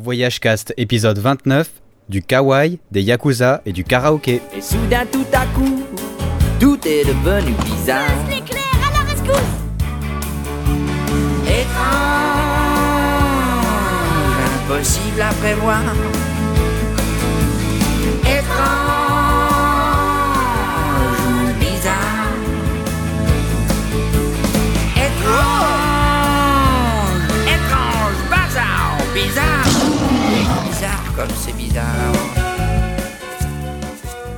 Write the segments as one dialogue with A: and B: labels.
A: Voyage Cast épisode 29 du kawaii, des yakuza et du karaoké.
B: Et soudain tout à coup, tout est devenu bizarre.
C: L'éclair à la rescousse
B: Étrange, impossible à prévoir. Étrange, bizarre. Étrange, étrange, bazar, bizarre.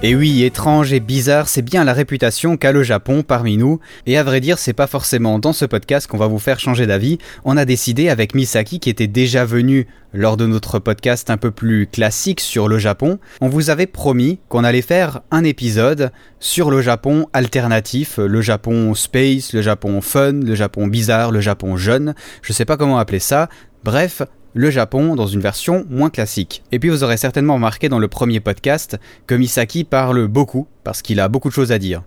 A: Et oui, étrange et bizarre, c'est bien la réputation qu'a le Japon parmi nous. Et à vrai dire, c'est pas forcément dans ce podcast qu'on va vous faire changer d'avis. On a décidé avec Misaki, qui était déjà venu lors de notre podcast un peu plus classique sur le Japon, on vous avait promis qu'on allait faire un épisode sur le Japon alternatif, le Japon space, le Japon fun, le Japon bizarre, le Japon jeune. Je sais pas comment appeler ça. Bref, le Japon dans une version moins classique. Et puis vous aurez certainement remarqué dans le premier podcast que Misaki parle beaucoup, parce qu'il a beaucoup de choses à dire.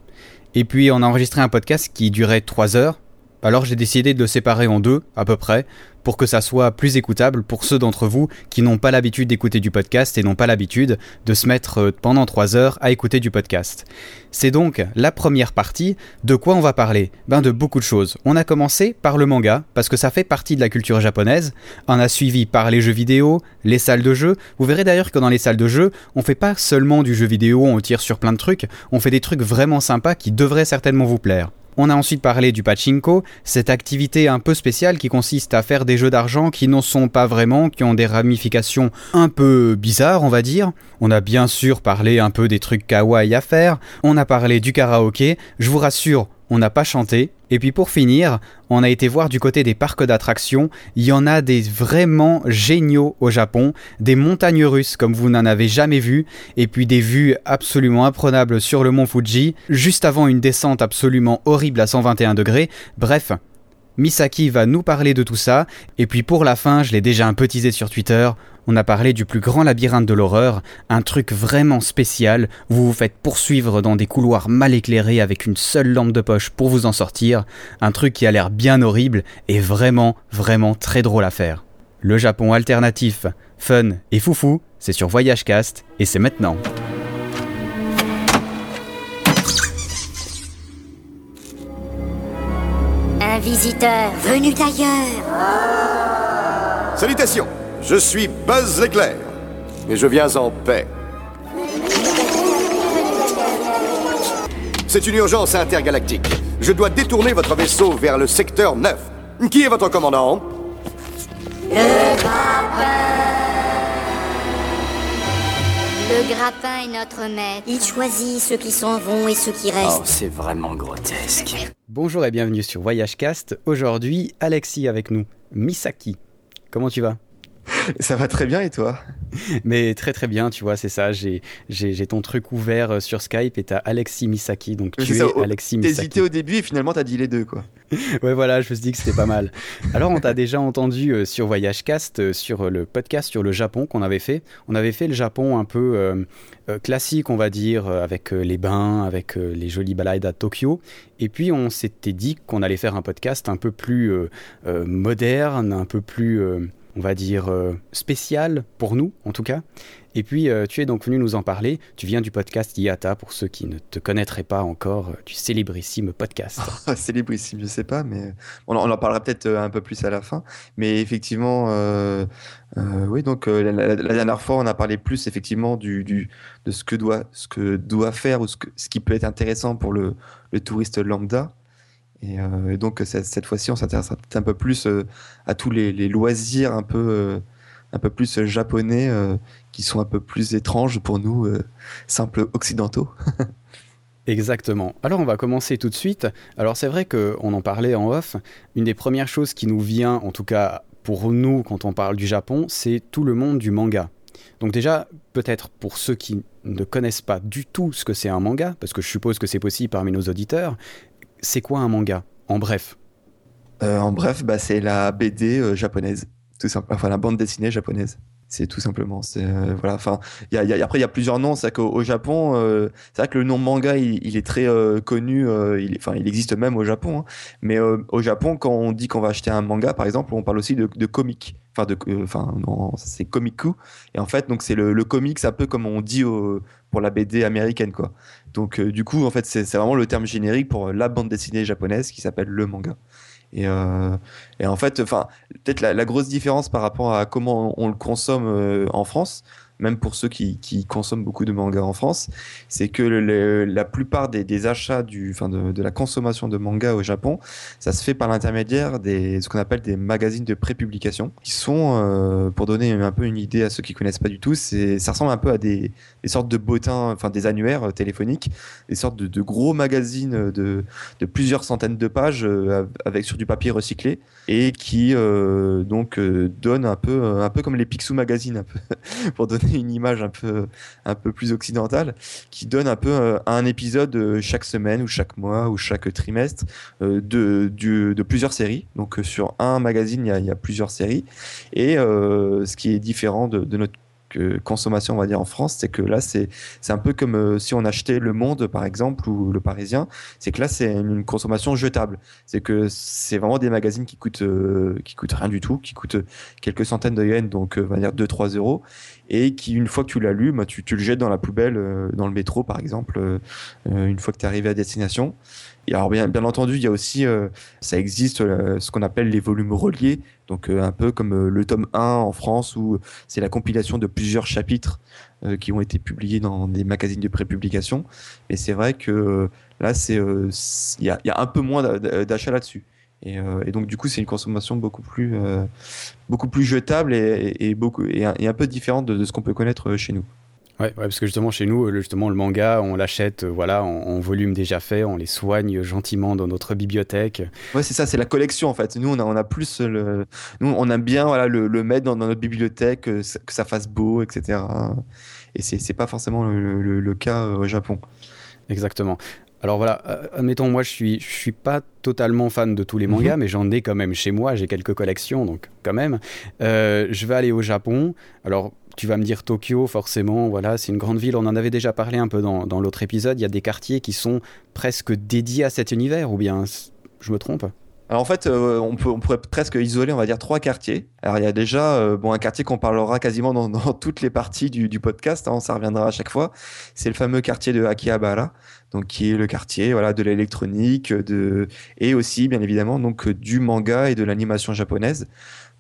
A: Et puis on a enregistré un podcast qui durait 3 heures, alors j'ai décidé de le séparer en deux, à peu près, pour que ça soit plus écoutable pour ceux d'entre vous qui n'ont pas l'habitude d'écouter du podcast et n'ont pas l'habitude de se mettre euh, pendant 3 heures à écouter du podcast. C'est donc la première partie. De quoi on va parler? Ben de beaucoup de choses. On a commencé par le manga, parce que ça fait partie de la culture japonaise. On a suivi par les jeux vidéo, les salles de jeu. Vous verrez d'ailleurs que dans les salles de jeu, on fait pas seulement du jeu vidéo, on tire sur plein de trucs, on fait des trucs vraiment sympas qui devraient certainement vous plaire. On a ensuite parlé du pachinko, cette activité un peu spéciale qui consiste à faire des jeux d'argent qui n'en sont pas vraiment, qui ont des ramifications un peu bizarres, on va dire. On a bien sûr parlé un peu des trucs kawaii à faire, on a parlé du karaoké, je vous rassure, on n'a pas chanté. Et puis pour finir, on a été voir du côté des parcs d'attractions, il y en a des vraiment géniaux au Japon, des montagnes russes comme vous n'en avez jamais vu, et puis des vues absolument imprenables sur le mont Fuji, juste avant une descente absolument horrible à 121 degrés. Bref, Misaki va nous parler de tout ça, et puis pour la fin, je l'ai déjà un peu teasé sur Twitter, on a parlé du plus grand labyrinthe de l'horreur, un truc vraiment spécial, vous vous faites poursuivre dans des couloirs mal éclairés avec une seule lampe de poche pour vous en sortir, un truc qui a l'air bien horrible et vraiment, vraiment très drôle à faire. Le Japon alternatif, fun et foufou, c'est sur Voyage Cast, et c'est maintenant.
C: Un visiteur venu d'ailleurs
D: Salutations, je suis Buzz l'éclair, et je viens en paix. C'est une urgence intergalactique. Je dois détourner votre vaisseau vers le secteur 9. Qui est votre commandant?
C: Le grappin est notre maître. Il choisit ceux qui s'en vont et ceux qui
B: Oh,
C: restent.
B: c'est vraiment grotesque.
A: Bonjour et bienvenue sur Voyage Cast. Aujourd'hui, Alexis avec nous. Misaki. Comment tu vas?
E: Ça va très bien et toi?
A: Mais très très bien, tu vois, c'est ça. J'ai, j'ai, ton truc ouvert euh, sur Skype et t'as Alexis Misaki. Donc tu es
E: ça,
A: Alexis
E: T'hésitais
A: Misaki.
E: au début et finalement t'as dit les deux quoi.
A: Ouais, voilà, je me suis dit que c'était pas mal. Alors, on t'a déjà entendu euh, sur Voyage Cast, euh, sur le podcast sur le Japon qu'on avait fait. On avait fait le Japon un peu euh, classique, on va dire, avec les bains, avec les jolies balades à Tokyo. Et puis, on s'était dit qu'on allait faire un podcast un peu plus euh, euh, moderne, un peu plus, on va dire, euh, spécial pour nous, en tout cas. Et puis, euh, tu es donc venu nous en parler. Tu viens du podcast IATA, pour ceux qui ne te connaîtraient pas encore, euh, du célébrissime podcast.
E: Célébrissime, je sais pas, mais on, en- parlera peut-être un peu plus à la fin. Mais effectivement, oui, donc la, dernière fois on a parlé plus effectivement de ce que doit, ce que doit faire ou ce, que- ce qui peut être intéressant pour le touriste lambda. Et, euh, et donc cette, fois-ci, on s'intéressera peut-être un peu plus euh, à tous les, les loisirs un peu, euh, un peu plus japonais qui sont un peu plus étranges pour nous, simples occidentaux.
A: Exactement. Alors on va commencer tout de suite. Alors c'est vrai qu'on en parlait en off. Une des premières choses qui nous vient, en tout cas pour nous quand on parle du Japon, c'est tout le monde du manga. Donc déjà, peut-être pour ceux qui ne connaissent pas du tout ce que c'est un manga, parce que je suppose que c'est possible parmi nos auditeurs, c'est quoi un manga? En bref.
E: Euh, en bref, bah, c'est la BD euh, japonaise, tout simplement. Enfin, la bande dessinée japonaise. C'est tout simplement. C'est euh, voilà. Enfin, y a, après il y a plusieurs noms. C'est qu'au au Japon, euh, c'est vrai que le nom manga, il, est très euh, connu. il, existe même au Japon. hein. Mais au Japon, quand on dit qu'on va acheter un manga, par exemple, on parle aussi de, de comic. Enfin, c'est komiku. Et en fait, donc c'est le, le comic, c'est un peu comme on dit pour la BD américaine. Donc, du coup, en fait, c'est vraiment le terme générique pour la bande dessinée japonaise qui s'appelle le manga. Et, euh, et en fait, peut-être la, la grosse différence par rapport à comment on, le consomme euh, en France, même pour ceux qui, consomment beaucoup de mangas en France, c'est que la plupart des, achats, de, de la consommation de mangas au Japon, ça se fait par l'intermédiaire des ce qu'on appelle des magazines de prépublication, qui sont, euh, pour donner un peu une idée à ceux qui connaissent pas du tout, ça ressemble un peu à des, sortes de bottins, enfin des annuaires euh, téléphoniques, des sortes de, de gros magazines de, de plusieurs centaines de pages euh, avec sur du papier recyclé et qui donc euh, donne un peu un peu comme les Picsou Magazine un peu pour donner une image un peu un peu plus occidentale qui donne un peu euh, un épisode euh, chaque semaine ou chaque mois ou chaque trimestre euh, de de plusieurs séries. Donc sur un magazine il y a, plusieurs séries. Et ce qui est différent de notre euh, consommation on va dire en France c'est que là c'est un peu comme euh, si on achetait Le Monde par exemple ou Le Parisien c'est que là c'est une consommation jetable. C'est que c'est vraiment des magazines qui coûtent euh, qui coûtent rien du tout qui coûtent quelques centaines de yens donc euh, on va dire 2 3 euros et qui une fois que tu l'as lu bah, tu, le jettes dans la poubelle euh, dans le métro par exemple une fois que tu es arrivé à destination alors bien, entendu il y a aussi euh, ça existe euh, ce qu'on appelle les volumes reliés. Donc euh, un peu comme le tome 1 en France où c'est la compilation de plusieurs chapitres qui ont été publiés dans des magazines de prépublication. Et c'est vrai que là c'est il y, a, un peu moins d'a- d'achats là-dessus. Et, donc du coup c'est une consommation beaucoup plus beaucoup plus jetable et, un, peu différente de, ce qu'on peut connaître chez nous
A: Ouais, ouais, parce que justement chez nous, le- justement le manga, on l'achète, euh, voilà, en, en volume déjà fait, on les soigne gentiment dans notre bibliothèque.
E: Ouais, c'est ça, c'est la collection en fait. Nous, on a, on a plus le. Nous, on aime bien voilà, le, le mettre dans, dans notre bibliothèque, euh, ça- que ça fasse beau, etc. Et c'est c'est pas forcément le, le- le cas euh, au Japon.
A: Exactement. Alors voilà, admettons, moi je suis, je suis pas totalement fan de tous les mangas, mais j'en ai quand même chez moi, j'ai quelques collections, donc quand même. Euh, je vais aller au Japon. Alors tu vas me dire Tokyo, forcément, voilà, c'est une grande ville, on en avait déjà parlé un peu dans, dans l'autre épisode, il y a des quartiers qui sont presque dédiés à cet univers, ou bien je me trompe?
E: Alors en fait, euh, on, peut, on pourrait presque isoler, on va dire, trois quartiers. Alors il y a déjà euh, bon, un quartier qu'on parlera quasiment dans, toutes les parties du, du podcast, hein, ça reviendra à chaque fois. C'est le fameux quartier de Akihabara, donc qui est le quartier voilà, de l'électronique de... et aussi, bien évidemment, donc, du manga et de l'animation japonaise.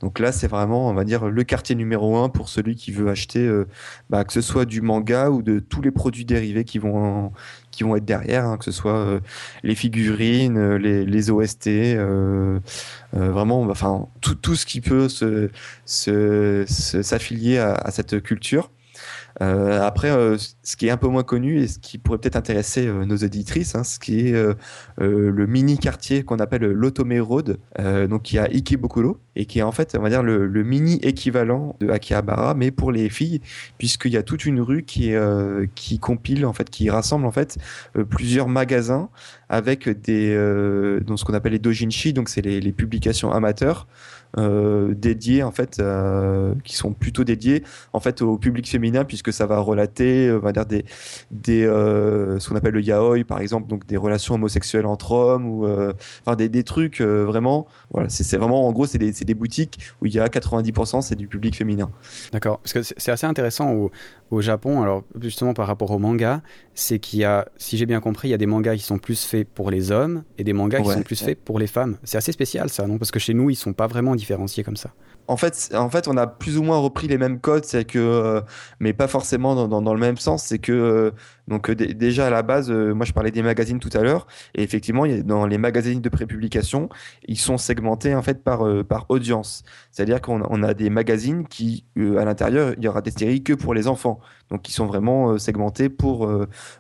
E: Donc là, c'est vraiment, on va dire, le quartier numéro un pour celui qui veut acheter, euh, bah, que ce soit du manga ou de tous les produits dérivés qui vont, être derrière, hein, que ce soit euh, les figurines, euh, les, OST, vraiment, enfin, tout, tout ce qui peut s'affilier à cette culture. Euh, après, euh, ce qui est un peu moins connu et ce qui pourrait peut-être intéresser euh, nos auditrices, hein, ce qui est le mini quartier qu'on appelle l'Otome Road, donc qui à Ikebukuro et qui est en fait, on va dire le, mini équivalent de Akihabara, mais pour les filles, puisqu'il y a toute une rue qui qui compile en fait, qui rassemble en fait plusieurs magasins avec des donc ce qu'on appelle les dojinshi, donc c'est les publications amateurs euh, dédiées en fait, euh, qui sont plutôt dédiées en fait au public féminin puisque ça va relater, euh, on va dire des des ce qu'on appelle le yaoi par exemple, donc des relations homosexuelles entre hommes ou enfin des, des trucs vraiment voilà c'est vraiment en gros c'est des, des boutiques où il y a 90% c'est du public féminin.
A: D'accord, parce que c'est c'est assez intéressant au, au Japon, alors justement par rapport au manga, c'est qu'il y a, si j'ai bien compris, il y a des mangas qui sont plus faits pour les hommes et des mangas qui
E: Ouais,
A: sont plus
E: ouais.
A: faits pour les femmes. C'est assez spécial ça, non? Parce que chez nous, ils sont pas vraiment comme ça.
E: En fait, on a plus ou moins repris les mêmes codes, que, euh, mais pas forcément dans, dans, dans le même sens. C'est que, euh, donc euh, dé- déjà à la base, euh, moi je parlais des magazines tout à l'heure, et effectivement, dans les magazines de prépublication, ils sont segmentés en fait par euh, par audience. C'est-à-dire qu'on a- des magazines qui, à l'intérieur, il y aura des séries que pour les enfants, donc qui sont vraiment segmentés pour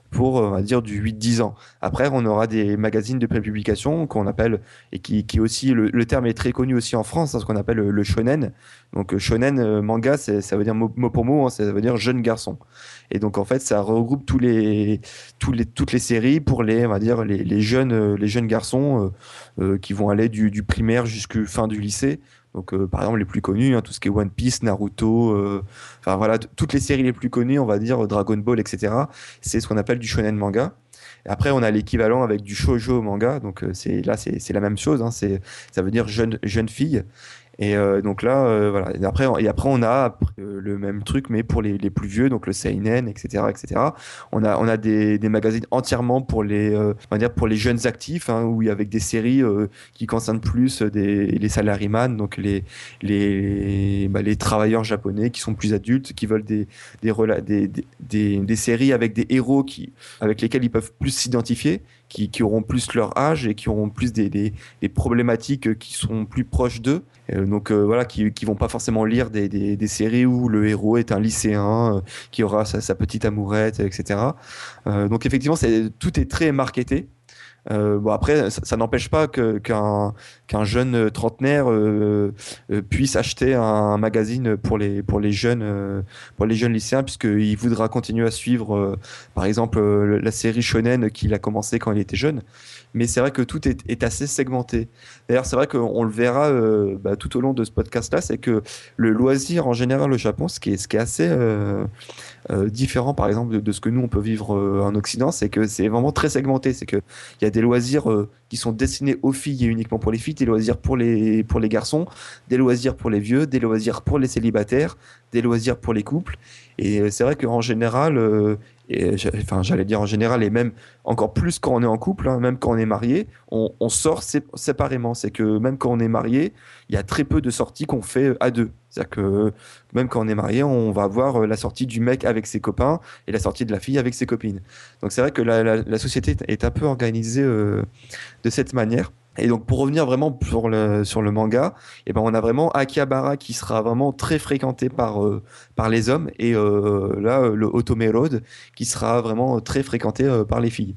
E: pour on va dire du 8-10 ans. Après, on aura des magazines de prépublication qu'on appelle et qui, qui aussi le, terme est très connu aussi en France, hein, ce qu'on appelle le, shonen. Donc shonen manga, ça veut dire mot, mot pour mot, hein, ça veut dire jeune garçon. Et donc en fait, ça regroupe toutes les séries pour les, on va dire, les, les jeunes, les jeunes garçons qui vont aller du, primaire jusqu'à fin du lycée. Donc, par exemple, les plus connus, hein, tout ce qui est One Piece, Naruto, enfin voilà, toutes les séries les plus connues, on va dire Dragon Ball, etc. C'est ce qu'on appelle du shonen manga. Après, on a l'équivalent avec du shoujo manga. Donc, là, c'est la même chose. Hein, ça veut dire jeune fille. Et euh, donc là, euh, voilà. Et après, et après, on a euh, le même truc, mais pour les, plus vieux, donc le seinen, etc., etc. On a, on a des, magazines entièrement pour les, on va dire pour les jeunes actifs, hein, où avec des séries qui concernent plus des, les salariman, donc les, les, bah, les travailleurs japonais qui sont plus adultes, qui veulent des, des, des, des, des séries avec des héros qui, avec lesquels ils peuvent plus s'identifier qui, auront plus leur âge et qui auront plus des, problématiques qui sont plus proches d'eux. Euh, donc euh, voilà, qui, qui vont pas forcément lire des, des, séries où le héros est un lycéen euh, qui aura sa, sa, petite amourette, etc. donc effectivement, c'est, tout est très marketé. Euh, bon après, ça, n'empêche pas qu'un, qu'un jeune trentenaire euh, puisse acheter un, magazine pour les pour les jeunes pour les jeunes lycéens puisqu'il voudra continuer à suivre, par exemple, la série shonen qu'il a commencé quand il était jeune mais c'est vrai que tout est, assez segmenté. D'ailleurs, c'est vrai qu'on le verra euh, bah, tout au long de ce podcast-là, c'est que le loisir en général au Japon, ce qui est, ce qui est assez euh, euh, différent, par exemple, de, ce que nous on peut vivre euh, en Occident, c'est que c'est vraiment très segmenté. C'est que il y a des loisirs euh, qui sont destinés aux filles et uniquement pour les filles, des loisirs pour les pour les garçons, des loisirs pour les vieux, des loisirs pour les célibataires, des loisirs pour les couples. Et c'est vrai qu'en général, et enfin j'allais dire en général et même encore plus quand on est en couple hein, même quand on est marié on, sort séparément. C'est que même quand on est marié il y a très peu de sorties qu'on fait à deux. C'est-à-dire que même quand on est marié on va voir la sortie du mec avec ses copains et la sortie de la fille avec ses copines. Donc c'est vrai que la, société est un peu organisée euh, de cette manière et donc pour revenir vraiment sur le manga, eh ben on a vraiment Akihabara qui sera vraiment très fréquenté par euh, par les hommes et euh, là le Otome Road qui sera vraiment très fréquenté euh, par les filles.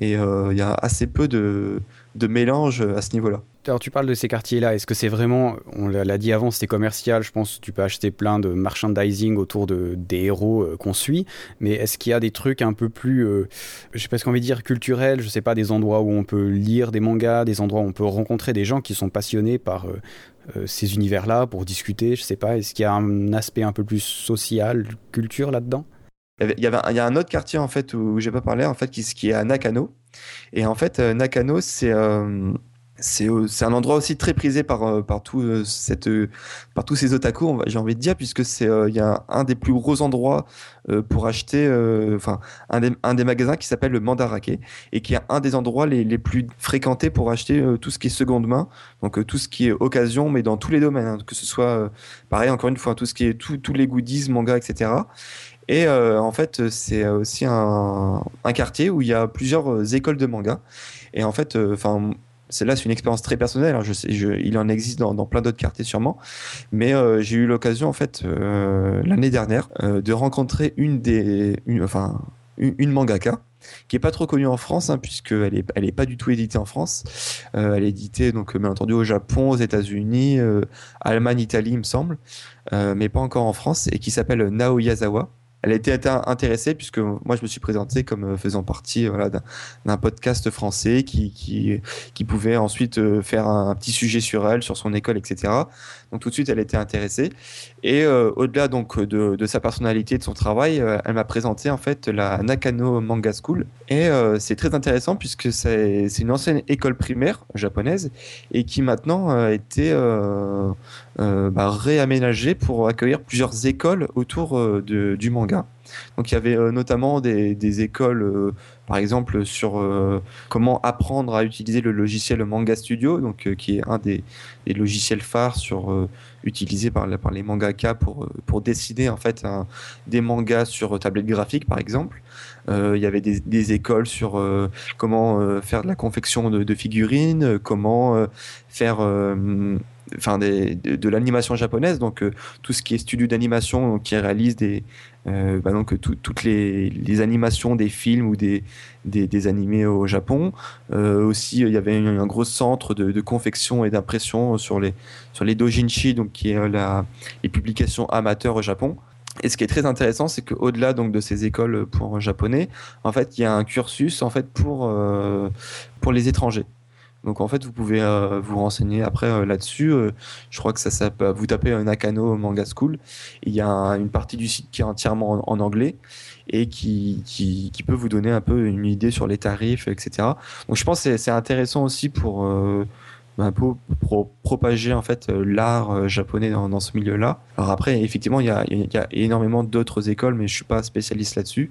E: Et il y a assez peu de de mélange à ce niveau-là.
A: Alors tu parles de ces quartiers-là, est-ce que c'est vraiment, on l'a dit avant, c'était commercial, je pense que tu peux acheter plein de merchandising autour de, des héros euh, qu'on suit, mais est-ce qu'il y a des trucs un peu plus, euh, je sais pas ce qu'on veut dire, culturels, je sais pas, des endroits où on peut lire des mangas, des endroits où on peut rencontrer des gens qui sont passionnés par euh, euh, ces univers-là pour discuter, je sais pas, est-ce qu'il y a un aspect un peu plus social, culture là-dedans?
E: Il y, a un autre quartier en fait où j'ai pas parlé en fait qui, est à Nakano. Et en fait Nakano c'est c'est un endroit aussi très prisé par euh, par tout euh, cette par tous ces otaku j'ai envie de dire puisque c'est il y a un, des plus gros endroits pour acheter enfin un des, un des magasins qui s'appelle le Mandarake et qui est un des endroits les, les plus fréquentés pour acheter tout ce qui est seconde main donc tout ce qui est occasion mais dans tous les domaines hein, que ce soit pareil encore une fois tout ce qui est tous les goodies manga etc et euh, en fait, c'est aussi un, un, quartier où il y a plusieurs euh, écoles de manga. Et en fait, euh, enfin, là, c'est une expérience très personnelle. Hein, il en existe dans, plein d'autres quartiers sûrement, mais euh, j'ai eu l'occasion en fait euh, l'année dernière euh, de rencontrer une des, enfin, une, mangaka qui est pas trop connue en France, hein, puisqu'elle est, elle est pas du tout éditée en France. Euh, elle est éditée donc bien entendu au Japon, aux États-Unis, Allemagne, Italie, il me semble, mais pas encore en France, et qui s'appelle Naoyazawa elle a été intéressée puisque moi je me suis présenté comme euh, faisant partie voilà, d'un podcast français qui, pouvait ensuite euh, faire un, petit sujet sur elle, sur son école, etc. Donc tout de suite elle était intéressée et euh, au-delà donc de, sa personnalité, de son travail, euh, elle m'a présenté en fait la Nakano Manga School et euh, c'est très intéressant puisque c'est une ancienne école primaire japonaise et qui maintenant été bah, réaménagée pour accueillir plusieurs écoles autour de, du manga. Donc il y avait euh, notamment des, écoles, euh, par exemple, sur euh, comment apprendre à utiliser le logiciel Manga Studio, donc qui est un des, logiciels phares sur par, les mangaka pour, pour dessiner en fait des mangas sur tablette graphique, par exemple. Euh, il y avait des, écoles sur euh, comment euh, faire de la confection de figurines, comment faire enfin de, l'animation japonaise, donc euh, tout ce qui est studio d'animation qui réalise euh, bah donc tout, toutes les, animations des films ou des, des, animés au Japon. Euh, aussi, il y avait un, gros centre de, confection et d'impression sur les sur les dojinshi, donc qui est les publications amateurs au Japon. Et ce qui est très intéressant, c'est qu'au-delà donc de ces écoles pour japonais, en fait, il y a un cursus en fait pour pour les étrangers. Donc en fait, vous pouvez euh, vous renseigner après euh, là-dessus. Euh, je crois que ça, ça vous tapez Nakano Manga School. Il y a une partie du site qui est entièrement en, anglais et qui, peut vous donner un peu une idée sur les tarifs, etc. Donc je pense que c'est intéressant aussi peu pour propager en fait l'art japonais dans, ce milieu-là. Alors après, effectivement, il y a, il y a énormément d'autres écoles, mais je suis pas spécialiste là-dessus.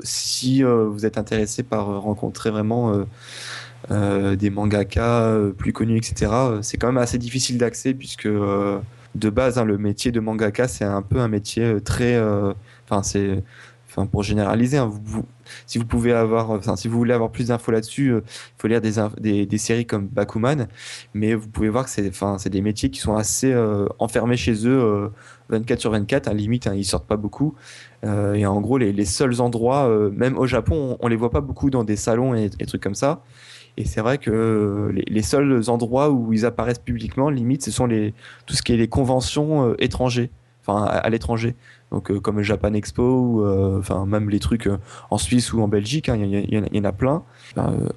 E: Si vous êtes intéressé par rencontrer vraiment des mangaka euh, plus connus, etc. Euh, c'est quand même assez difficile d'accès puisque de base, hein, le métier de mangaka, c'est un peu un métier très. Enfin, c'est. Enfin, pour généraliser, hein, si vous pouvez avoir, si vous voulez avoir plus d'infos là-dessus, il faut lire des, des, séries comme Bakuman, mais vous pouvez voir que c'est, enfin, c'est des métiers qui sont assez enfermés chez eux, 24 sur 24, à limite, hein, ils sortent pas beaucoup. et en gros, les, les seuls endroits, même au Japon, on, on, les voit pas beaucoup dans des salons et, et trucs comme ça. Et c'est vrai que les, seuls endroits où ils apparaissent publiquement, limite, ce sont les, tout ce qui est les conventions euh, étrangers, enfin à, l'étranger. Donc euh, comme le Japan Expo, ou, euh, enfin même les trucs en Suisse ou en Belgique, hein, il y, en a plein.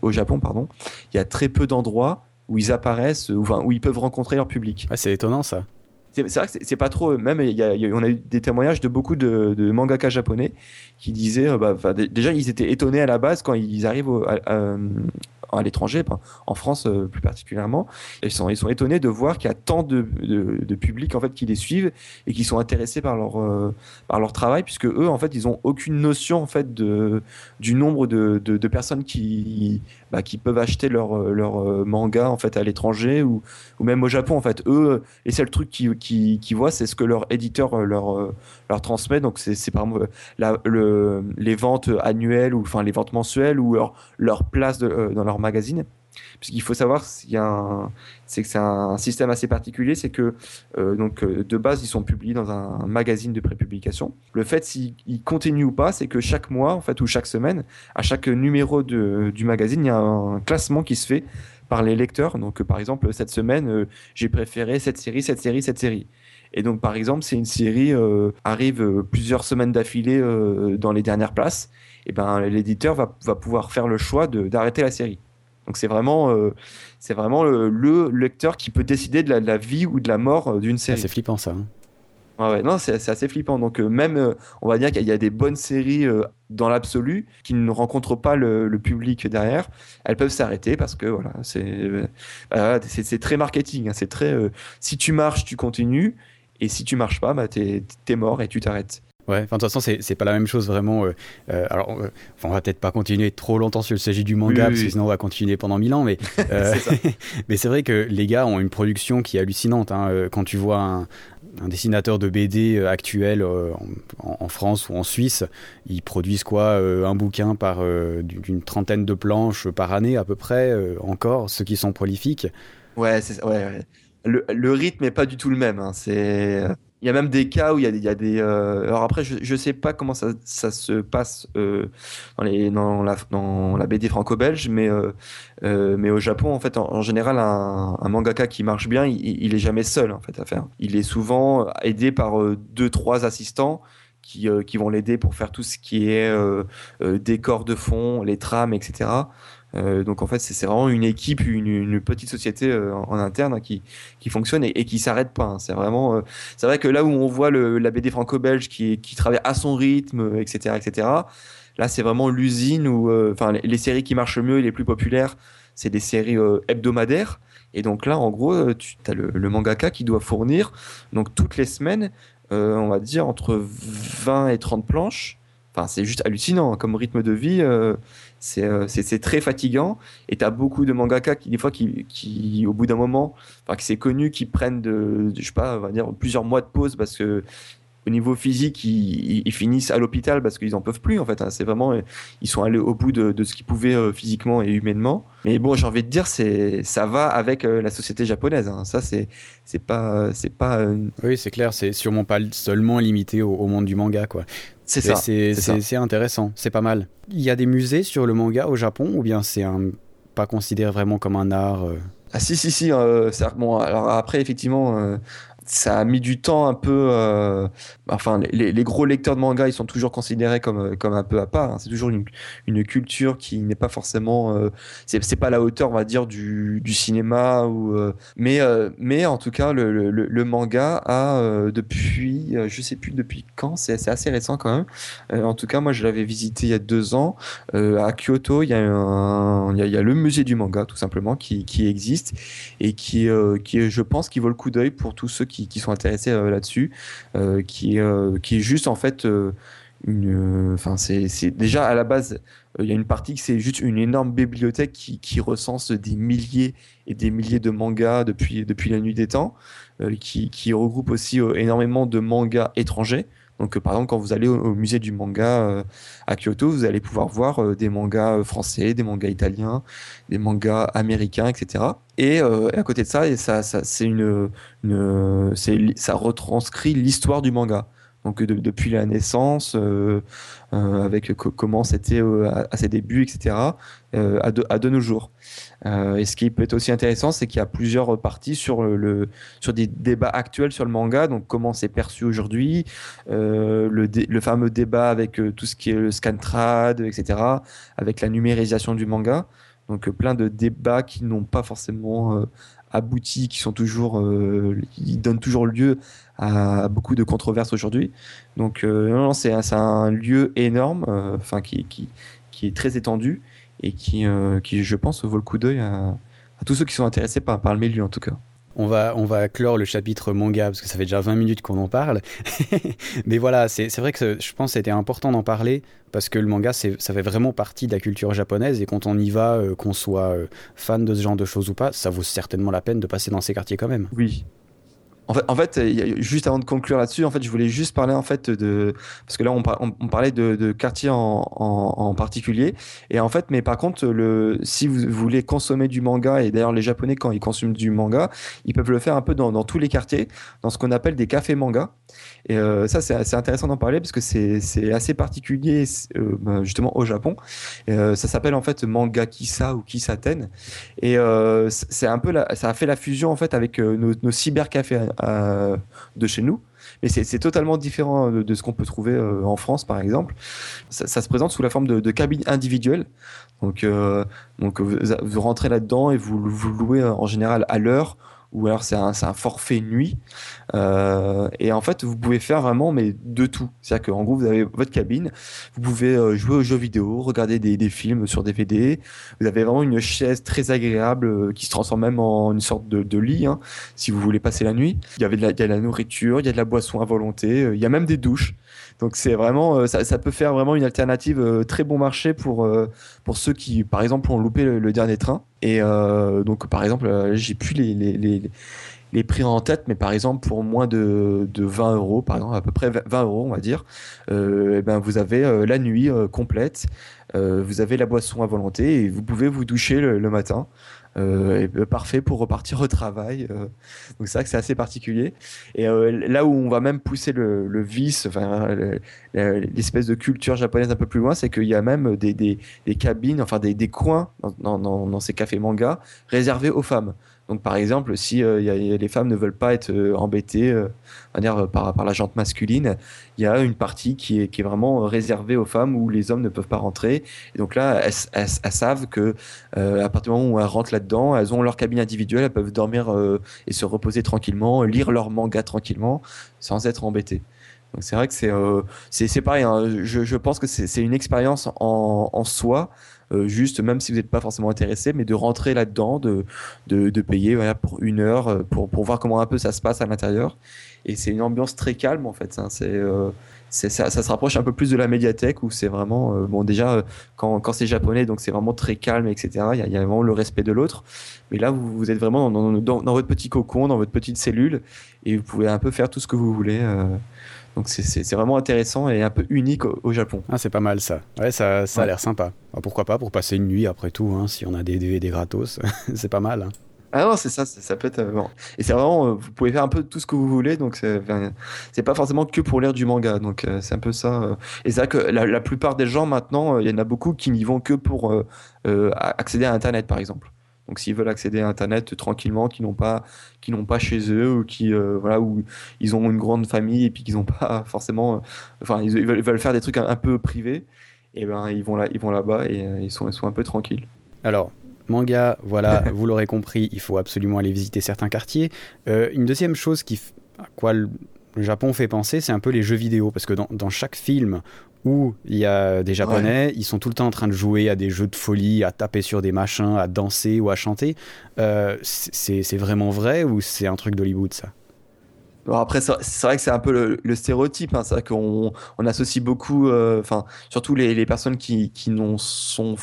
E: au Japon, pardon, il y a très peu d'endroits où ils apparaissent, où, où ils peuvent rencontrer leur public.
A: c'est étonnant ça
E: c'est vrai que c'est pas trop même y a, on a eu des témoignages de beaucoup de, de mangaka japonais qui disaient bah, déjà ils étaient étonnés à la base quand ils arrivent au, à l'étranger, en France euh, plus particulièrement. ils sont, ils sont étonnés de voir qu'il y a tant de, de, de, public en fait qui les suivent et qui sont intéressés par leur euh, par leur travail, puisque eux en fait ils ont aucune notion en fait de du nombre de, de personnes qui bah, qui peuvent acheter leur leur euh, manga en fait à l'étranger ou ou même au Japon en fait. Eux les seuls trucs qu'ils qui, qui voient c'est ce que leur éditeur leur leur transmet. Donc c'est par la, le, les ventes annuelles ou enfin les ventes mensuelles ou leur leur place de, dans leur magazine. Puisqu'il faut savoir, c'est que c'est un système assez particulier, c'est que euh, donc euh, de base ils sont publiés dans un, magazine de prépublication. Le fait s'ils continuent ou pas, c'est que chaque mois en fait ou chaque semaine, à chaque numéro de, du magazine, il y a un classement qui se fait par les lecteurs. Donc par exemple cette semaine, euh, j'ai préféré cette série, cette série, cette série. Et donc, par exemple, si une série arrive plusieurs semaines d'affilée dans les dernières places, eh ben l'éditeur va, va pouvoir faire le choix d'arrêter la série. Donc c'est vraiment, euh, c'est vraiment le, lecteur qui peut décider de la, vie ou de la mort euh, d'une série.
A: C'est flippant ça. Hein.
E: Ouais, non, c'est assez flippant. Donc euh, même, on va dire qu'il y a des bonnes séries dans l'absolu qui ne rencontrent pas le, public derrière. Elles peuvent s'arrêter parce que voilà, c'est c'est très marketing. Hein. c'est très, si tu marches, tu continues, et si tu marches pas, bah t'es es mort et tu t'arrêtes.
A: Ouais, de toute façon, c'est pas la même chose vraiment. Euh, euh, alors, euh, on va peut-être pas continuer trop longtemps sur le sujet du manga, parce que sinon on va continuer pendant mille ans. Mais mais c'est vrai que les gars ont une production qui est hallucinante. Hein. Quand tu vois un, dessinateur de BD actuel en, France ou en Suisse, ils produisent quoi Un bouquin par d'une trentaine de planches par année à peu près, encore, ceux qui sont prolifiques.
E: Ouais, ouais, ouais. Le, le, rythme est pas du tout le même. Hein. C'est il y a même des cas où il y a, il y a des. Euh, alors après, je ne sais pas comment ça, ça se passe euh, dans, les, dans, la, dans la BD franco-belge, mais, euh, euh, mais au Japon, en fait, en, général, un, un, mangaka qui marche bien, il, il, est jamais seul en fait à faire. Il est souvent aidé par euh, deux, trois assistants qui, qui vont l'aider pour faire tout ce qui est décor de fond, les trames, etc. Euh, donc en fait, c'est vraiment une équipe, une, petite société euh, en, interne hein, qui, qui fonctionne et, et qui s'arrête pas. Hein. C'est vraiment, euh, c'est vrai que là où on voit le, la BD franco-belge qui, qui travaille à son rythme, etc., etc. Là, c'est vraiment l'usine où, enfin, les, séries qui marchent mieux et les plus populaires, c'est des séries hebdomadaires. Et donc là, en gros, tu as le, le, mangaka qui doit fournir, donc toutes les semaines, on va dire entre 20 et 30 planches. Enfin, c'est juste hallucinant hein, comme rythme de vie. Euh, c'est très fatigant. Et tu as beaucoup de mangaka qui des fois qui, qui au bout d'un moment enfin que c'est connu qui prennent de, je sais pas on va dire plusieurs mois de pause parce que au niveau physique ils, ils finissent à l'hôpital parce qu'ils en peuvent plus en fait hein. c'est vraiment ils sont allés au bout de, de ce qu'ils pouvaient euh, physiquement et humainement mais bon j'ai envie de dire c'est ça va avec euh, la société japonaise hein. ça c'est c'est pas c'est pas
A: oui c'est clair c'est sûrement pas seulement limité au, au monde du manga quoi
E: c'est ça.
A: C'est intéressant, c'est pas mal. Il y a des musées sur le manga au Japon ou bien c'est un pas considéré vraiment comme un art euh
E: Ah si si si. Euh, bon alors après effectivement. Euh, ça a mis du temps un peu. euh, enfin, les, gros lecteurs de manga, ils sont toujours considérés comme, comme un peu à part. hein. C'est toujours une, une culture qui n'est pas forcément. euh, c'est pas la hauteur, on va dire, du, du cinéma. Ou, euh, mais, euh, mais en tout cas, le, le, manga a euh, depuis. euh, je sais plus depuis quand, c'est assez récent quand même. Euh, en tout cas, moi, je l'avais visité il y a deux ans. Euh, à Kyoto, il y, a y a, le musée du manga, tout simplement, qui, qui existe et qui, euh, qui, je pense, qui vaut le coup d'œil pour tous ceux qui, qui sont intéressés euh, là-dessus, euh, qui, euh, qui est juste en fait euh, une. Enfin, c'est déjà à la base, euh, il y a une partie qui c'est juste une énorme bibliothèque qui, recense des milliers et des milliers de mangas depuis, la nuit des temps, euh, qui, regroupe aussi euh, énormément de mangas étrangers. Donc, euh, par exemple, quand vous allez au, musée du manga euh, à Kyoto, vous allez pouvoir voir euh, des mangas français, des mangas italiens, des mangas américains, etc. Et à côté de ça, ça retranscrit l'histoire du manga. Donc de- depuis la naissance, euh, euh, avec co- comment c'était euh, à, ses débuts, etc. à, de, nos jours. Et ce qui peut être aussi intéressant, c'est qu'il y a plusieurs parties sur le, sur des débats actuels sur le manga. Donc comment c'est perçu aujourd'hui, le, fameux débat avec tout ce qui est le scantrad, etc. Avec la numérisation du manga. Donc plein de débats qui n'ont pas forcément euh, abouti, qui sont toujours, euh, qui donnent toujours lieu à, beaucoup de controverses aujourd'hui. Donc euh, non, non, c'est un, c'est un lieu énorme, euh, enfin qui, qui, qui est très étendu et qui, euh, qui, je pense, vaut le coup d'œil à, à tous ceux qui sont intéressés par, par le milieu en tout cas.
A: On va, on va clore le chapitre manga parce que ça fait déjà 20 minutes qu'on en parle. Mais voilà, c'est vrai que je pense que c'était important d'en parler parce que le manga, ça fait vraiment partie de la culture japonaise et quand on y va, euh, qu'on soit euh, fan de ce genre de choses ou pas, ça vaut certainement la peine de passer dans ces quartiers quand même.
E: Oui. En fait, juste avant de conclure là-dessus, en fait, je voulais juste parler en fait de parce que là on, par- on- on parlait de, de quartiers en, particulier et en fait, mais par contre, le si vous voulez consommer du manga et d'ailleurs les Japonais quand ils consomment du manga, ils peuvent le faire un peu dans tous les quartiers, dans ce qu'on appelle des cafés manga. Et euh, ça, c'est intéressant d'en parler parce que c'est assez particulier euh, ben, justement au Japon. Euh, ça s'appelle en fait manga kisa ou kisaten et c'est un peu ça a fait la fusion en fait avec nos, cybercafés de chez nous. Mais c'est totalement différent de, ce qu'on peut trouver en France, par exemple. Ça, se présente sous la forme de, cabines individuelles. Donc, donc vous, vous rentrez là-dedans et vous, vous louez en général à l'heure ou alors c'est un, un forfait nuit. Euh, et en fait, vous pouvez faire vraiment mais de tout. C'est-à-dire qu'en gros, vous avez votre cabine, vous pouvez euh, jouer aux jeux vidéo, regarder des, des films sur DVD. Vous avez vraiment une chaise très agréable euh, qui se transforme même en une sorte de, de lit hein, si vous voulez passer la nuit. Il y avait de la, il y a de la nourriture, il y a de la boisson à volonté, euh, il y a même des douches. Donc c'est vraiment, euh, ça, peut faire vraiment une alternative euh, très bon marché pour euh, pour ceux qui, par exemple, ont loupé le, dernier train. Et donc par exemple, j'ai plus les, les, les les prix en tête, mais par exemple pour moins de, de 20 euros, par exemple à peu près 20 euros on va dire, eh ben vous avez la nuit complète, vous avez la boisson à volonté et vous pouvez vous doucher le matin. Euh, euh, parfait pour repartir au travail. euh. donc c'est c'est assez particulier. Et là où on va même pousser le, vice, l'espèce de culture japonaise un peu plus loin, c'est qu'il y a même des, cabines, enfin des, coins dans, dans ces cafés manga réservés aux femmes. Donc par exemple, si euh, les femmes ne veulent pas être euh, embêtées euh, euh, par, la jante masculine, il y a une partie qui est, vraiment réservée aux femmes où les hommes ne peuvent pas rentrer. Et donc là, elles, savent que à partir du moment où elles rentrent là-dedans, elles ont leur cabine individuelle, elles peuvent dormir et se reposer tranquillement, lire leur manga tranquillement, sans être embêtées. Donc c'est vrai que c'est c'est pareil. hein. Je, pense que c'est une expérience en, en soi. Euh, juste, même si vous n'êtes pas forcément intéressé, mais de rentrer là-dedans, de, de, de payer voilà, pour une heure, euh, pour, pour voir comment un peu ça se passe à l'intérieur. Et c'est une ambiance très calme en fait. hein. Euh, c'est, ça, ça se rapproche un peu plus de la médiathèque où c'est vraiment, bon déjà, quand, quand c'est japonais, donc c'est vraiment très calme, etc. Il y, a, vraiment le respect de l'autre. Mais là, vous, vous êtes vraiment dans, dans, dans votre petit cocon, dans votre petite cellule, et vous pouvez un peu faire tout ce que vous voulez. Donc c'est, vraiment intéressant et un peu unique au, au Japon.
A: Ah, c'est pas mal ça. Ouais, ça, ça a l'air sympa. Ah, pourquoi pas pour passer une nuit après tout, hein, si on a des DVD gratos, c'est pas mal. hein.
E: Ah non, c'est ça, ça peut être. euh, bon. Et c'est vraiment, euh, vous pouvez faire un peu tout ce que vous voulez, donc c'est pas forcément que pour lire du manga, donc euh, c'est un peu ça. Et c'est vrai que la, la plupart des gens maintenant, il y en a beaucoup qui n'y vont que pour accéder à Internet, par exemple. Donc s'ils veulent accéder à Internet tranquillement, qui n'ont pas, qui n'ont pas chez eux ou qui, voilà, où ils ont une grande famille et puis qu'ils n'ont pas forcément, enfin, ils, veulent, faire des trucs un, peu privés, et ben ils vont là, ils vont là-bas et ils sont, ils sont un peu tranquilles.
A: Alors, manga, voilà, vous l'aurez compris, il faut absolument aller visiter certains quartiers. une deuxième chose qui, à quoi le, Japon fait penser, c'est un peu les jeux vidéo, parce que dans, dans chaque film où il y a des Japonais, ils sont tout le temps en train de jouer à des jeux de folie, à taper sur des machins, à danser ou à chanter. Euh, c'est vraiment vrai ou c'est un truc d'Hollywood ça?
E: Après, c'est vrai que c'est un peu le, stéréotype. Hein. C'est vrai qu'on on associe beaucoup, euh, enfin, surtout les, les, personnes qui, qui n'ont sont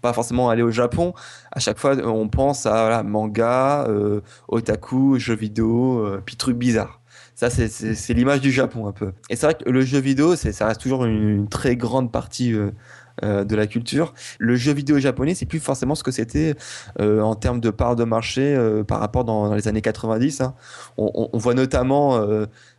E: pas forcément allées au Japon. À chaque fois, on pense à manga, euh, otaku, jeux vidéo, puis trucs bizarres. Ça, c'est l'image du Japon un peu. Et c'est vrai que le jeu vidéo, ça reste toujours une, très grande partie euh, euh, de la culture. Le jeu vidéo japonais, c'est plus forcément ce que c'était euh, en termes de part de marché par rapport dans, les années 90. Hein. On, voit notamment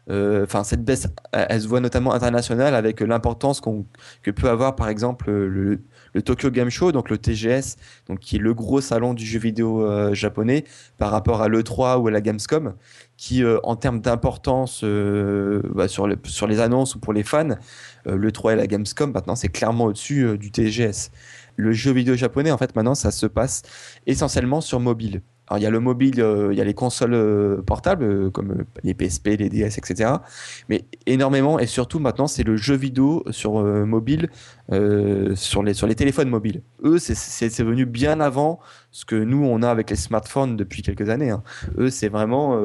E: enfin cette baisse elle, se voit notamment internationale avec l'importance que peut avoir par exemple le, le Tokyo Game Show, donc le TGS, qui est le gros salon du jeu vidéo euh, japonais par rapport à l'E3 ou à la Gamescom, qui euh, en termes d'importance euh, bah, sur, sur les annonces ou pour les fans, l'E3 et la Gamescom maintenant c'est clairement au-dessus du TGS. Le jeu vidéo japonais en fait maintenant ça se passe essentiellement sur mobile. Alors, il y a le mobile, euh, il y a les consoles euh, portables, euh, comme les PSP, les DS, etc. Mais énormément, et surtout maintenant, c'est le jeu vidéo sur mobile, sur, les, sur les téléphones mobiles. Eux, c'est venu bien avant ce que nous, on a avec les smartphones depuis quelques années. Hein. Eux, c'est vraiment...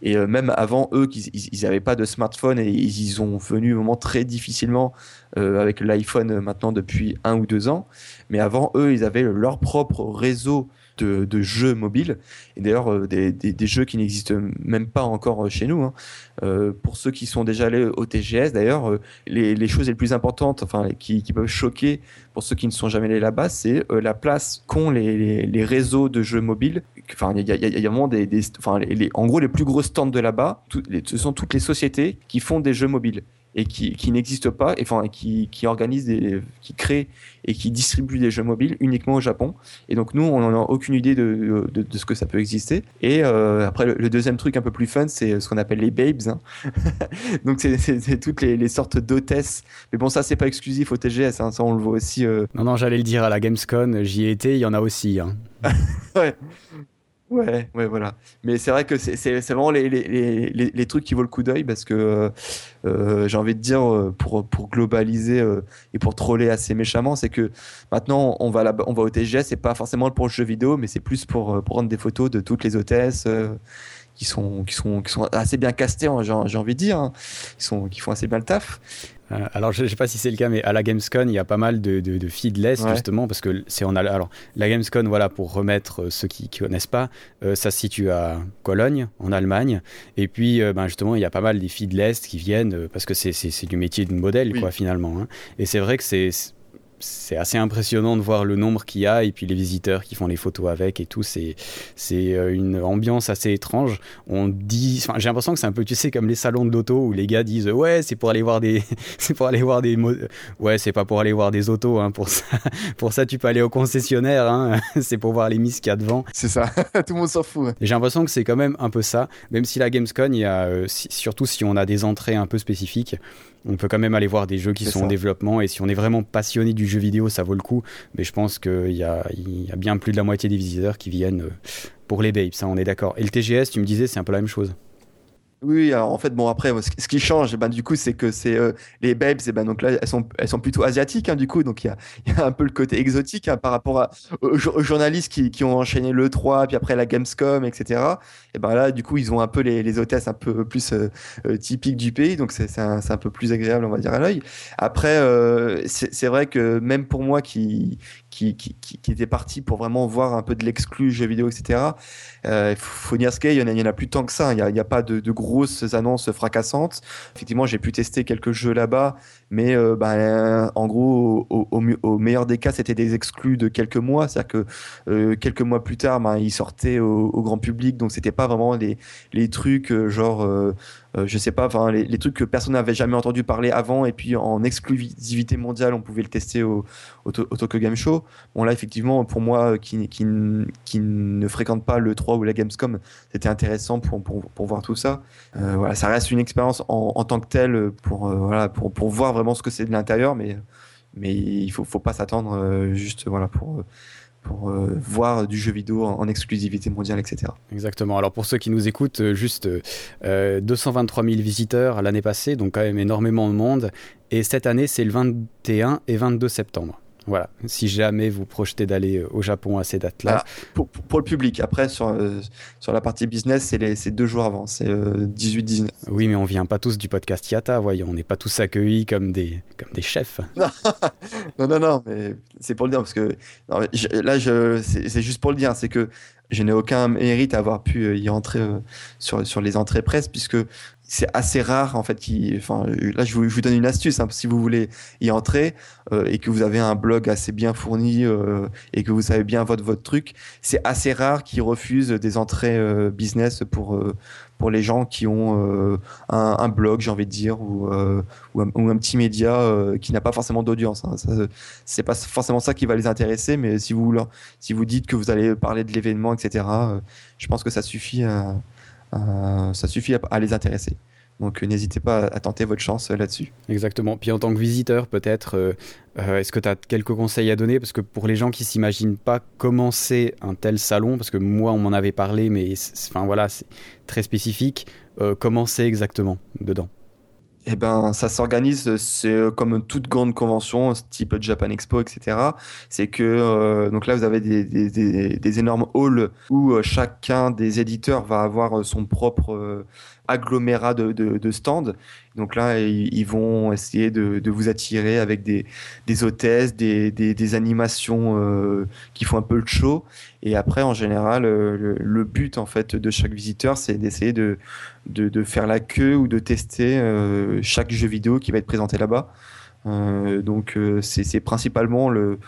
E: et même avant, eux, ils n'avaient pas de smartphone et ils, y ont venu vraiment très difficilement avec l'iPhone maintenant depuis un ou deux ans. Mais avant, eux, ils avaient leur propre réseau de, jeux mobiles, et d'ailleurs euh, des, jeux qui n'existent même pas encore euh, chez nous. Hein. Euh, pour ceux qui sont déjà allés au TGS, d'ailleurs, les, choses les plus importantes, enfin qui, peuvent choquer pour ceux qui ne sont jamais allés là-bas, c'est la place qu'ont les, réseaux de jeux mobiles. Enfin, il y, a, vraiment des, enfin, en gros les plus gros stands de là-bas, ce sont toutes les sociétés qui font des jeux mobiles et qui, qui n'existe pas, et, enfin, qui, qui organise, des, qui crée et qui distribue des jeux mobiles uniquement au Japon. Et donc nous, on n'en a aucune idée de, de, de, ce que ça peut exister. Et euh, après, le, deuxième truc un peu plus fun, c'est ce qu'on appelle les babes. Hein. donc c'est toutes les, les sortes d'hôtesses. Mais bon, ça, c'est pas exclusif au TGS, hein. ça on le voit aussi. Euh...
A: Non, non, j'allais le dire à la Gamescom, j'y ai été, il y en a aussi. Hein.
E: ouais. Ouais, ouais, voilà. Mais c'est vrai que c'est vraiment les, les, les, les, trucs qui vaut le coup d'œil parce que euh, j'ai envie de dire, euh, pour, pour globaliser euh, et pour troller assez méchamment, c'est que maintenant on va, on va au TGS, c'est pas forcément pour le jeu vidéo, mais c'est plus pour prendre des photos de toutes les hôtesses qui sont, qui, sont, qui sont assez bien castés, hein, j'ai envie de dire, hein. qui, sont, qui font assez bien le taf.
A: Euh, alors, je ne sais pas si c'est le cas, mais à la Gamescom, il y a pas mal de, de, de feedless, justement, parce que c'est en alors la Gamescom, voilà, pour remettre euh, ceux qui ne connaissent pas, euh, ça se situe à Cologne, en Allemagne, et puis, ben, justement, il y a pas mal des feedless qui viennent, parce que c'est du métier d'une modèle, quoi, finalement. Hein. Et c'est vrai que c'est c'est assez impressionnant de voir le nombre qu'il y a et puis les visiteurs qui font les photos avec et tout. C'est euh, une ambiance assez étrange. On dit, j'ai l'impression que c'est un peu, tu sais, comme les salons de l'auto où les gars disent ouais, c'est pour aller voir des, c'est pour aller voir des, ouais, c'est pas pour aller voir des autos. Hein, pour ça, pour ça, tu peux aller au concessionnaire. Hein, c'est pour voir les miss qu'il y a devant.
E: C'est ça. tout le monde s'en fout.
A: J'ai l'impression que c'est quand même un peu ça. Même si la Gamescom, il y a euh, surtout si on a des entrées un peu spécifiques on peut quand même aller voir des jeux qui sont en développement et si on est vraiment passionné du jeu vidéo, ça vaut le coup. Mais je pense qu'il y a, y a bien plus de la moitié des visiteurs qui viennent euh, pour les babes, ça on est d'accord. Et le TGS, tu me disais, c'est un peu la même chose.
E: Oui, alors en fait, bon, après, ce qui change, ben, du coup, c'est que c'est euh, les babes, et ben, donc là, elles sont, elles sont plutôt asiatiques, hein, du coup, donc il y a, un peu le côté exotique hein, par rapport aux, journalistes qui, qui, ont enchaîné le 3, puis après la Gamescom, etc. Et ben là, du coup, ils ont un peu les, les hôtesses un peu plus euh, euh, typiques du pays, donc c'est un, un, peu plus agréable, on va dire, à l'œil. Après, c'est vrai que même pour moi qui, qui, qui, qui, était parti pour vraiment voir un peu de l'exclu jeux vidéo, etc., il faut dire ce y, en a, il y en a plus tant que ça, il n'y a, a, pas de, de gros grosses annonces fracassantes. Effectivement, j'ai pu tester quelques jeux là-bas, mais euh, ben, en gros, au, meilleur des cas, c'était des exclus de quelques mois. C'est-à-dire que euh, quelques mois plus tard, ben, ils sortaient au, grand public, donc c'était pas vraiment les, trucs euh, genre euh, je sais pas, les, trucs que personne n'avait jamais entendu parler avant et puis en exclusivité mondiale, on pouvait le tester au, au, To- au Tokyo Game Show. Bon là effectivement pour moi qui, ne fréquente pas le 3 ou la Gamescom, c'était intéressant pour, voir tout ça. Euh, voilà, ça reste une expérience en, tant que telle pour, euh, voilà, pour, pour voir vraiment ce que c'est de l'intérieur, mais, mais il faut, faut pas s'attendre euh, juste voilà, pour, pour euh, voir du jeu vidéo en, exclusivité mondiale, etc.
A: Exactement. Alors pour ceux qui nous écoutent, euh, juste euh, 223 000 visiteurs l'année passée, donc quand même énormément de monde. Et cette année, c'est le 21 et 22 septembre. Voilà. Si jamais vous projetez d'aller euh, au Japon à ces dates-là.
E: Ah, pour, pour- le public, après sur, euh, sur la partie business, c'est les- c'est deux jours avant, c'est euh, 18-19.
A: Oui, mais on vient pas tous du podcast Yata, voyons. On n'est pas tous accueillis comme des, comme des chefs.
E: Non, non, non, mais c'est pour le dire, parce que non, je- là, c'est juste pour le dire, c'est que je n'ai aucun mérite à avoir pu euh, y entrer euh, sur, sur les entrées presse, puisque c'est assez rare, en fait, qui, enfin, euh, là, je vous, je vous donne une astuce, hein, si vous voulez y entrer euh, et que vous avez un blog assez bien fourni euh, et que vous savez bien votre, votre truc, c'est assez rare qu'ils refusent des entrées euh, business pour, pour les gens qui ont euh, un, blog, j'ai envie de dire, ou, euh, un, petit média euh, qui n'a pas forcément d'audience. Hein. C'est pas forcément ça qui va les intéresser, mais si vous, leur- si vous dites que vous allez parler de l'événement, etc., je pense que ça suffit ça suffit à les intéresser. Donc euh, n'hésitez pas à, tenter votre chance euh, là-dessus.
A: Exactement. Puis en tant que visiteur, peut-être, euh, est-ce que tu as quelques conseils à donner? Parce que pour les gens qui s'imaginent pas comment c'est un tel salon, parce que moi on m'en avait parlé, mais c'est- enfin voilà, c'est très spécifique. comment c'est exactement dedans?
E: Eh ben, ça s'organise, c'est comme toute grande convention, type Japan Expo, etc. C'est que, euh, donc là, vous avez des, des, des, des énormes halls où euh, chacun des éditeurs va avoir son propre euh, agglomérat de, de, stands. Donc là, ils, vont essayer de, vous attirer avec des, hôtesses, des, animations euh, qui font un peu le show. Et après, en général, euh, le, but en fait de chaque visiteur, c'est d'essayer de, faire la queue ou de tester euh, chaque jeu vidéo qui va être présenté là-bas. Donc c'est principalement le,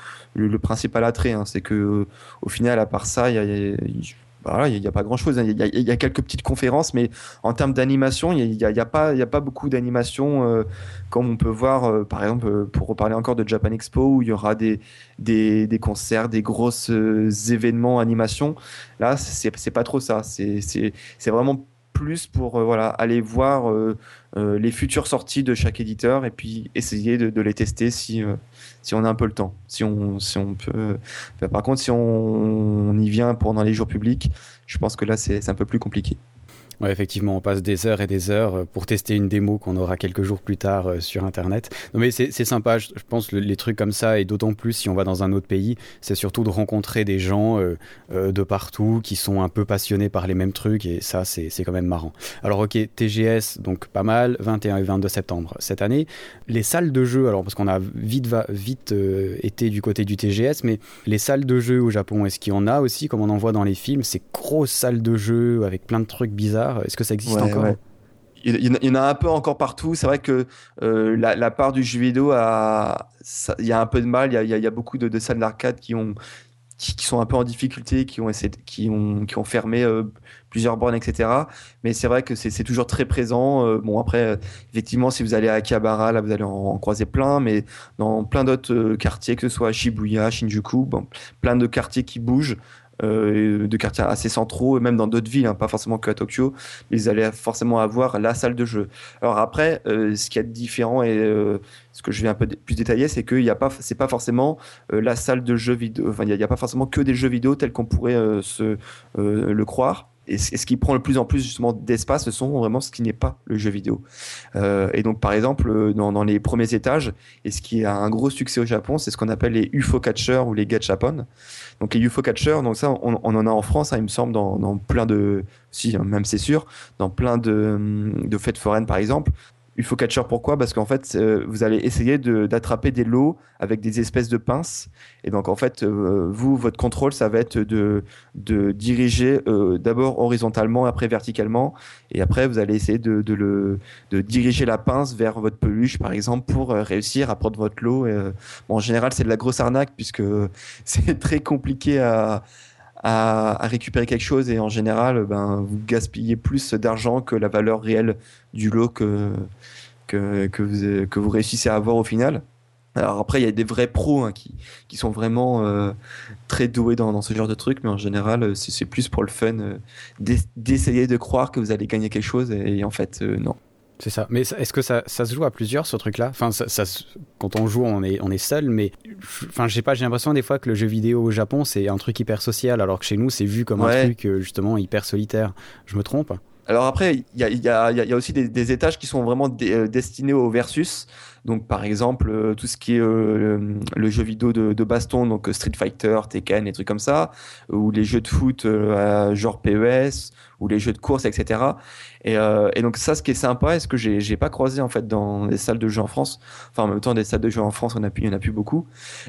E: principal attrait, hein. c'est que au final, à part ça, y y a- voilà, il n'y a, pas grand chose. Il y, a- quelques petites conférences, mais en termes d'animation, il n'y a, a a pas beaucoup d'animation euh, comme on peut voir, euh, par exemple, euh, pour reparler encore de Japan Expo, où il y aura des, des, des concerts, des grosses événements animation. Là, c'est pas trop ça. C'est vraiment plus pour voilà, aller voir les futures sorties de chaque éditeur et puis essayer de, de les tester si, si on a un peu le temps. Si on, si on peut. Enfin, par contre, si on, y vient pendant les jours publics, je pense que là, c'est un peu plus compliqué.
A: Effectivement, on passe des heures et des heures euh, pour tester une démo qu'on aura quelques jours plus tard euh, sur Internet. Mais c'est sympa, je, pense, le- les trucs comme ça, et d'autant plus si on va dans un autre pays, c'est surtout de rencontrer des gens euh, de partout qui sont un peu passionnés par les mêmes trucs, et ça, c'est quand même marrant. Alors, ok, TGS, donc pas mal, 21 et 22 septembre cette année. Les salles de jeu, alors, parce qu'on a vite, va, vite été du côté du TGS, mais les salles de jeu au Japon, est-ce qu'il y en a aussi, comme on en voit dans les films, ces grosses salles de jeu avec plein de trucs bizarres Est-ce que ça existe
E: Ouais,
A: encore
E: ouais. Il y, en a- il y en a un peu encore partout. C'est vrai que euh, la, la part du jeu vidéo, a, ça- il y a un peu de mal. Il y a, il y beaucoup de, de salles d'arcade qui, ont, qui, qui sont un peu en difficulté, qui ont, essayé, qui ont, qui ont fermé euh, plusieurs bornes, etc. Mais c'est vrai que c'est toujours très présent. Euh, bon, après, effectivement, si vous allez à Akihabara, là, vous allez en, en croiser plein. Mais dans plein d'autres quartiers, que ce soit à Shibuya, Shinjuku, bon, plein de quartiers qui bougent. Euh, de quartiers assez centraux, et même dans d'autres villes, hein, pas forcément que à Tokyo, ils allaient forcément avoir la salle de jeu. Alors après, euh, ce qui est différent et euh, ce que je vais un peu plus détailler, c'est qu'il n'y a pas, c'est pas forcément euh, la salle de jeux vidéo. Enfin, il n'y a, a pas forcément que des jeux vidéo tels qu'on pourrait se le croire. Et ce qui prend le plus en plus justement d'espace, ce sont vraiment ce qui n'est pas le jeu vidéo. Euh, et donc, par exemple, euh, dans, les premiers étages, et ce qui a un gros succès au Japon, c'est ce qu'on appelle les UFO catchers ou les gachapon. Donc les UFO catchers, donc ça, on, on en a en France, hein, il me semble, dans, plein de, si, hein, même c'est sûr, dans plein de fêtes foraines, par exemple. UFO catcher, pourquoi? Parce qu'en fait, euh, vous allez essayer de- d'attraper des lots avec des espèces de pinces. Et donc, en fait, euh, vous, votre contrôle, ça va être de, de diriger euh, d'abord horizontalement, après verticalement. Et après, vous allez essayer de, de le, de diriger la pince vers votre peluche, par exemple, pour euh, réussir à prendre votre lot. Et, euh, bon, en général, c'est de la grosse arnaque puisque c'est très compliqué à, à, récupérer quelque chose et en général, ben, vous gaspillez plus d'argent que la valeur réelle du lot que, que, vous, que vous réussissez à avoir au final. Alors après, il y a des vrais pros hein, qui, qui sont vraiment euh, très doués dans, ce genre de trucs, mais en général, c'est plus pour le fun euh, d'essayer de croire que vous allez gagner quelque chose et, en fait, euh, non.
A: C'est ça. Mais est-ce que ça, ça, se joue à plusieurs ce truc-là? Enfin, ça, ça, quand on joue, on est, on est seul, mais enfin, je sais pas. J'ai l'impression des fois que le jeu vidéo au Japon c'est un truc hyper social, alors que chez nous c'est vu comme un truc justement hyper solitaire. Je me trompe?
E: Alors après, il y a, y, a, y a, aussi des, des, étages qui sont vraiment destinés au versus. Donc par exemple, euh, tout ce qui est euh, le, jeu vidéo de, de, baston, donc Street Fighter, Tekken, et trucs comme ça, ou les jeux de foot euh, genre PES, ou les jeux de course, etc. Et, et, donc ça, ce qui est sympa, et ce que j'ai pas croisé en fait dans les salles de jeux en France, enfin en même temps des salles de jeux en France, on a il y en a plus beaucoup,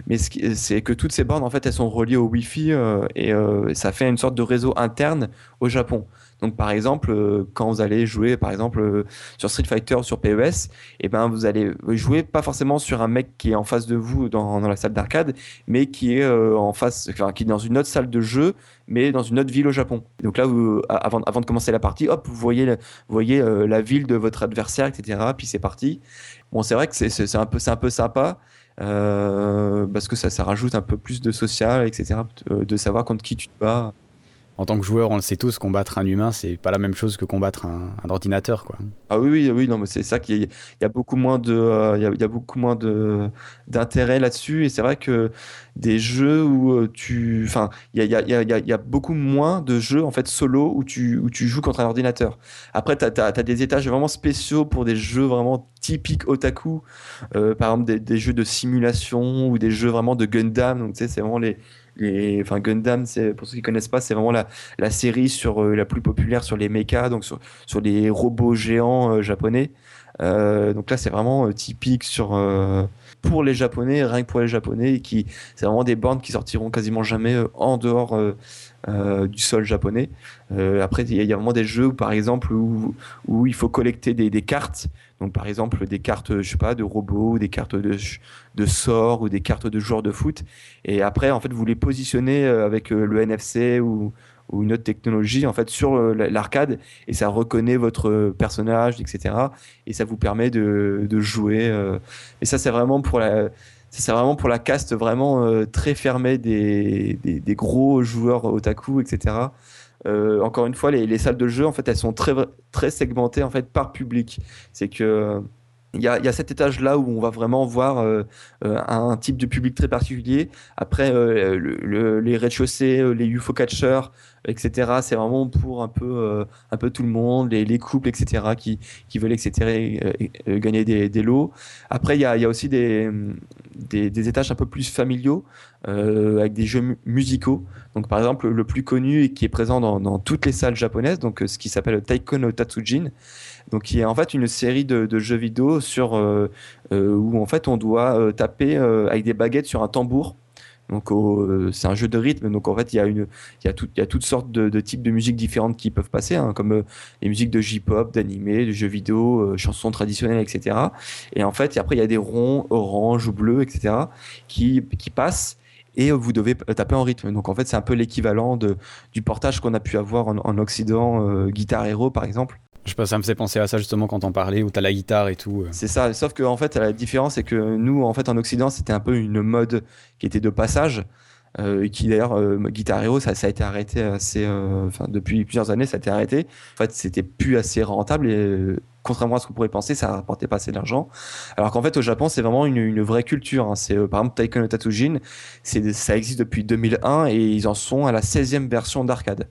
E: mais c'est que toutes ces bornes en fait, elles sont reliées au Wi-Fi et ça fait une sorte de réseau interne au Japon. Donc par exemple, euh, quand vous allez jouer par exemple euh, sur Street Fighter ou sur PES, et eh ben vous allez jouer pas forcément sur un mec qui est en face de vous dans, la salle d'arcade, mais qui est euh, en face, enfin, qui est dans une autre salle de jeu, mais dans une autre ville au Japon. Donc là, avant, de commencer la partie, hop, vous voyez, vous voyez la ville de votre adversaire, etc. Puis c'est parti. Bon, c'est vrai que c'est un peu, un peu sympa. parce que ça, ça rajoute un peu plus de social, etc. De savoir contre qui tu te bats
A: en tant que joueur, on le sait tous, combattre un humain, c'est pas la même chose que combattre un, ordinateur, quoi.
E: Ah oui, oui, oui, non, c'est ça qu'il y, y, a beaucoup moins de, euh, il, y a, beaucoup moins de d'intérêt là-dessus, et c'est vrai que des jeux où euh, tu, enfin, il y a, y, a, beaucoup moins de jeux en fait solo où tu, où tu joues contre un ordinateur. Après, tu as, des étages vraiment spéciaux pour des jeux vraiment typiques otaku, euh, par exemple des, des, jeux de simulation ou des jeux vraiment de Gundam. Donc, tu sais, c'est vraiment les les, enfin Gundam, c'est pour ceux qui connaissent pas, c'est vraiment la, la série sur euh, la plus populaire sur les mechas, donc sur, sur les robots géants euh, japonais. Euh, donc là, c'est vraiment typique sur pour les Japonais, rien que pour les Japonais, qui c'est vraiment des bornes qui sortiront quasiment jamais en dehors du sol japonais. après, il y, a vraiment des jeux, où, par exemple, où, où il faut collecter des, des cartes donc par exemple des cartes, je sais pas, de robots, des cartes de, de sorts ou des cartes de joueurs de foot. Et après, en fait, vous les positionnez euh, avec euh, le NFC ou, ou une autre technologie en fait sur euh, l'arcade et ça reconnaît votre personnage, etc. Et ça vous permet de, de jouer. Et ça, c'est vraiment pour la c'est vraiment pour la caste vraiment très fermée des, des, gros joueurs otaku, etc. Euh, encore une fois, les, salles de jeu, en fait, elles sont très, très segmentées en fait par public. C'est que il y, a, cet étage là où on va vraiment voir euh, euh, un type de public très particulier. Après, les rez-de-chaussée, les UFO catchers, etc. C'est vraiment pour un peu, un peu tout le monde, les, couples, etc. qui, veulent etc. gagner des, lots. Après, il y a, aussi des, étages un peu plus familiaux avec des jeux musicaux. Donc par exemple le plus connu et qui est présent dans, toutes les salles japonaises, donc euh, ce qui s'appelle Taiko Tatsujin, donc qui est en fait une série de, jeux vidéo sur euh, euh, où en fait on doit taper avec des baguettes sur un tambour. Donc c'est un jeu de rythme, donc en fait il y a toutes sortes de, types de musiques différentes qui peuvent passer, hein, comme les musiques de J-pop, d'animé, de jeux vidéo, chansons traditionnelles, etc. Et en fait après il y a des ronds orange ou bleus, etc. qui passent et vous devez taper en rythme. Donc en fait, c'est un peu l'équivalent du portage qu'on a pu avoir en, Occident, euh, Guitar Hero par exemple.
A: Je sais pas, ça me faisait penser à ça justement quand on parlait, où tu as la guitare et tout. Euh.
E: C'est ça, sauf que en fait, la différence, c'est que nous, en fait, en Occident, c'était un peu une mode qui était de passage. Euh, qui d'ailleurs Guitar Hero ça, a été arrêté assez enfin depuis plusieurs années ça a été arrêté en fait c'était plus assez rentable et contrairement à ce qu'on pourrait penser, ça rapportait pas assez d'argent. Alors qu'en fait, au Japon, c'est vraiment une, vraie culture. Hein. C'est, euh, par exemple, Taiko no Tatsujin, ça existe depuis 2001 et ils en sont à la 16e version d'arcade.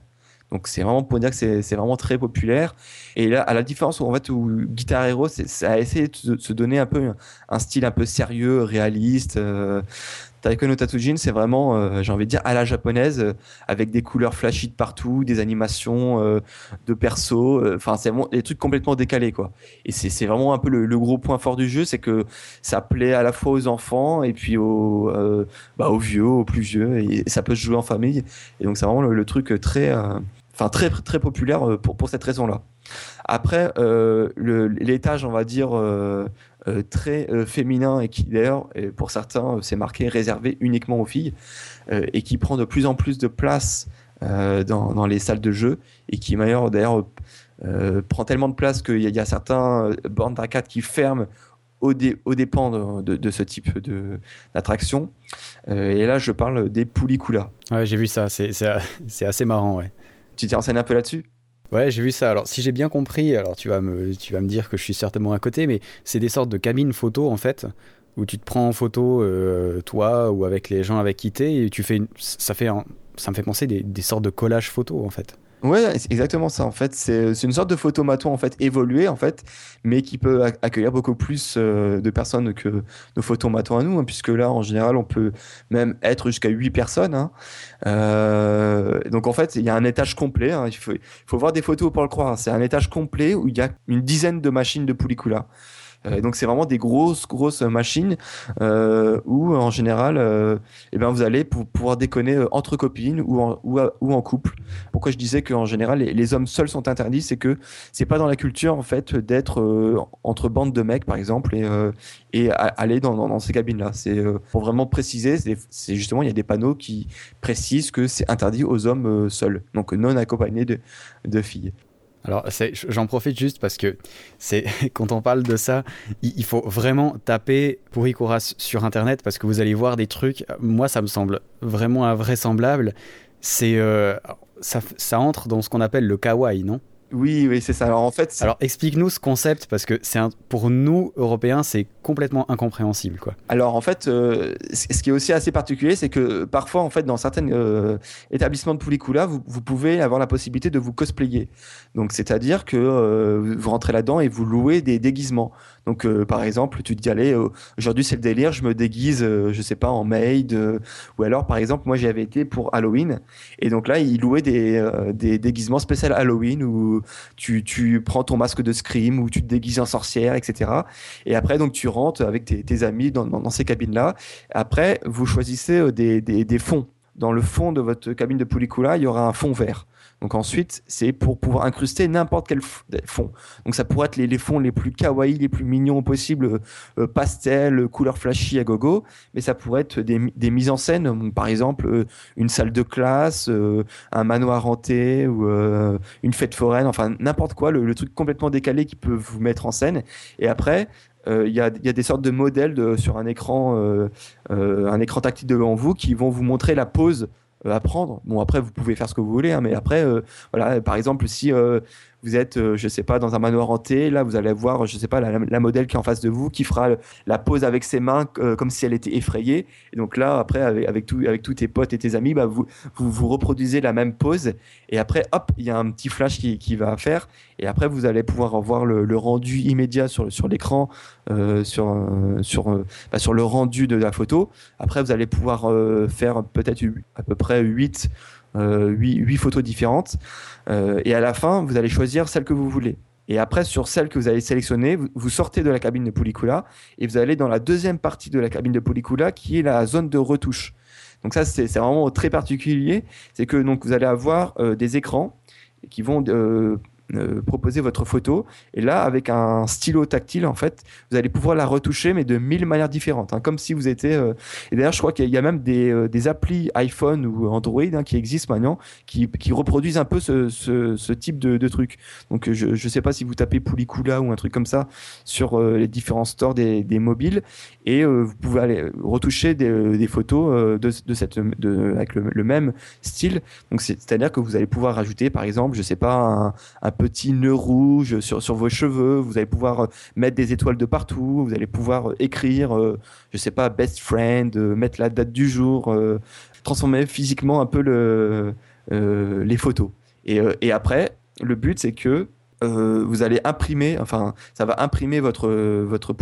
E: Donc c'est vraiment pour dire que c'est vraiment très populaire. Et là, à la différence où en fait où Guitar Hero, ça a essayé de se donner un peu un style un peu sérieux, réaliste. Euh, Taiko no Tatsujin, c'est vraiment, euh, j'ai envie de dire, à la japonaise, euh, avec des couleurs flashy de partout, des animations euh, de perso. Enfin, c'est des trucs complètement décalés, quoi. Et c'est vraiment un peu le, gros point fort du jeu, c'est que ça plaît à la fois aux enfants et puis aux, bah, aux vieux, aux plus vieux, et, ça peut se jouer en famille. Et donc, c'est vraiment le, truc très, enfin, très, très populaire pour, pour cette raison-là. Après, l'étage, on va dire euh, très euh, féminin et qui d'ailleurs, pour certains, euh, c'est marqué réservé uniquement aux filles et qui prend de plus en plus de place dans, dans, les salles de jeu et qui d'ailleurs prend tellement de place qu'il y, a certains bornes d'arcade qui ferment au, dépend de, ce type d'attraction. Euh, et là, je parle des Poulicula.
A: Ouais, j'ai vu ça, c'est assez marrant, ouais.
E: Tu t'es un peu là-dessus?
A: Ouais, j'ai vu ça. Alors, si j'ai bien compris, alors tu vas, me, tu dire que je suis certainement à côté, mais c'est des sortes de cabines photo, en fait, où tu te prends en photo, euh, toi ou avec les gens avec qui t'es, et tu fais ça, fait ça me fait penser des, des sortes de collages photo, en fait.
E: Ouais, exactement ça. En fait, c'est une sorte de photomaton en fait évolué en fait, mais qui peut accueillir beaucoup plus euh, de personnes que nos photomatons à nous, hein, puisque là, en général, on peut même être jusqu'à 8 personnes. Hein. Euh, donc en fait, il y a un étage complet. Hein. Il, faut, il, faut, voir des photos pour le croire. C'est un étage complet où il y a une dizaine de machines de Poulicula. Euh, donc c'est vraiment des grosses grosses machines euh, où en général, euh, eh ben vous allez pouvoir déconner entre copines ou en, ou, ou en couple. Pourquoi je disais qu'en général les, hommes seuls sont interdits, c'est que c'est pas dans la culture en fait d'être entre bandes de mecs par exemple et, aller dans, ces cabines là. C'est pour vraiment préciser, c'est justement il y a des panneaux qui précisent que c'est interdit aux hommes seuls, donc non accompagnés de filles.
A: Alors, j'en profite juste parce que c'est quand on parle de ça, il, faut vraiment taper Pouricouras sur internet parce que vous allez voir des trucs. Moi, ça me semble vraiment invraisemblable. C'est euh, ça, ça entre dans ce qu'on appelle le kawaii, non?
E: Oui, oui, c'est ça. Alors en fait,
A: alors explique-nous ce concept parce que c'est pour nous Européens, c'est complètement incompréhensible, quoi.
E: Alors en fait, euh, ce qui est aussi assez particulier, c'est que parfois, en fait, dans certains euh, établissements de Poulicula, vous, vous, pouvez avoir la possibilité de vous cosplayer. Donc c'est-à-dire que euh, vous rentrez là-dedans et vous louez des déguisements. Donc, euh, par exemple, tu te dis, allez, euh, aujourd'hui c'est le délire, je me déguise, euh, je sais pas, en maid. ou alors, par exemple, moi j'avais été pour Halloween. Et donc là, ils louaient des, des déguisements spéciaux Halloween où tu, tu prends ton masque de Scream, ou tu te déguises en sorcière, etc. Et après, donc, tu rentres avec tes, amis dans, dans, ces cabines-là. Après, vous choisissez des, des, des fonds dans le fond de votre cabine de Poulicula, il y aura un fond vert. Donc ensuite, c'est pour pouvoir incruster n'importe quel fond. Donc ça pourrait être les, fonds les plus kawaii, les plus mignons possibles, euh, euh, pastel, couleur flashy à gogo, mais ça pourrait être des, mises en scène, par exemple euh, une salle de classe, un manoir hanté ou une fête foraine, enfin n'importe quoi, le, truc complètement décalé qui peut vous mettre en scène. Et après, il y, a, des sortes de modèles sur un écran, un écran tactile devant vous qui vont vous montrer la pose à prendre. Bon, après, vous pouvez faire ce que vous voulez, hein, mais après, euh, voilà, par exemple, si euh, vous êtes, euh, je sais pas, dans un manoir hanté, là, vous allez voir, je sais pas, la, modèle qui est en face de vous, qui fera la pose avec ses mains euh, comme si elle était effrayée. Et donc là, après, avec, avec, avec tous tes potes et tes amis, bah, vous, vous, reproduisez la même pose. Et après, hop, il y a un petit flash qui, va faire. Et après, vous allez pouvoir voir le, rendu immédiat sur, l'écran, euh, sur, euh, bah, sur le rendu de la photo. Après, vous allez pouvoir faire peut-être à peu près 8 euh, huit, photos différentes. Euh, et à la fin, vous allez choisir celle que vous voulez. Et après, sur celle que vous allez sélectionner, vous, sortez de la cabine de Polycula et vous allez dans la deuxième partie de la cabine de Polycula qui est la zone de retouche. Donc ça, c'est vraiment très particulier. C'est que donc vous allez avoir euh, des écrans qui vont proposer votre photo. Et là, avec un stylo tactile, en fait, vous allez pouvoir la retoucher, mais de mille manières différentes. Hein, comme si vous étiez. Euh, et d'ailleurs, je crois qu'il y a même des, euh, des applis iPhone ou Android hein, qui existent maintenant, qui, qui, reproduisent un peu ce, ce, type de, truc. Donc, je ne sais pas si vous tapez Poulicula ou un truc comme ça sur les différents stores des, des mobiles, et vous pouvez aller retoucher des, des photos de, de, cette, avec le, même style. Donc, c'est-à-dire que vous allez pouvoir rajouter, par exemple, je sais pas, un petit nœud rouge sur, sur vos cheveux, vous allez pouvoir euh, mettre des étoiles de partout, vous allez pouvoir euh, écrire, euh, je sais pas, best friend, mettre la date du jour, transformer physiquement un peu le, les photos. Et, après, le but c'est que vous allez imprimer, enfin, ça va imprimer votre, votre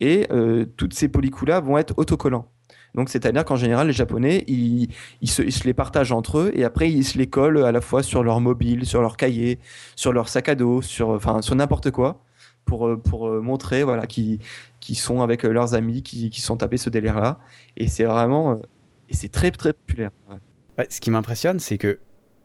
E: et toutes ces pelliculas vont être autocollants. Donc, c'est-à-dire qu'en général, les Japonais, ils, se, les partagent entre eux et après, ils se les collent à la fois sur leur mobile, sur leur cahier, sur leur sac à dos, sur, enfin, sur n'importe quoi pour, euh, pour euh, montrer voilà, qu'ils sont avec euh, leurs amis, qui, qui sont tapés ce délire-là. Et c'est vraiment. Et c'est très, très populaire.
A: ce qui m'impressionne, c'est que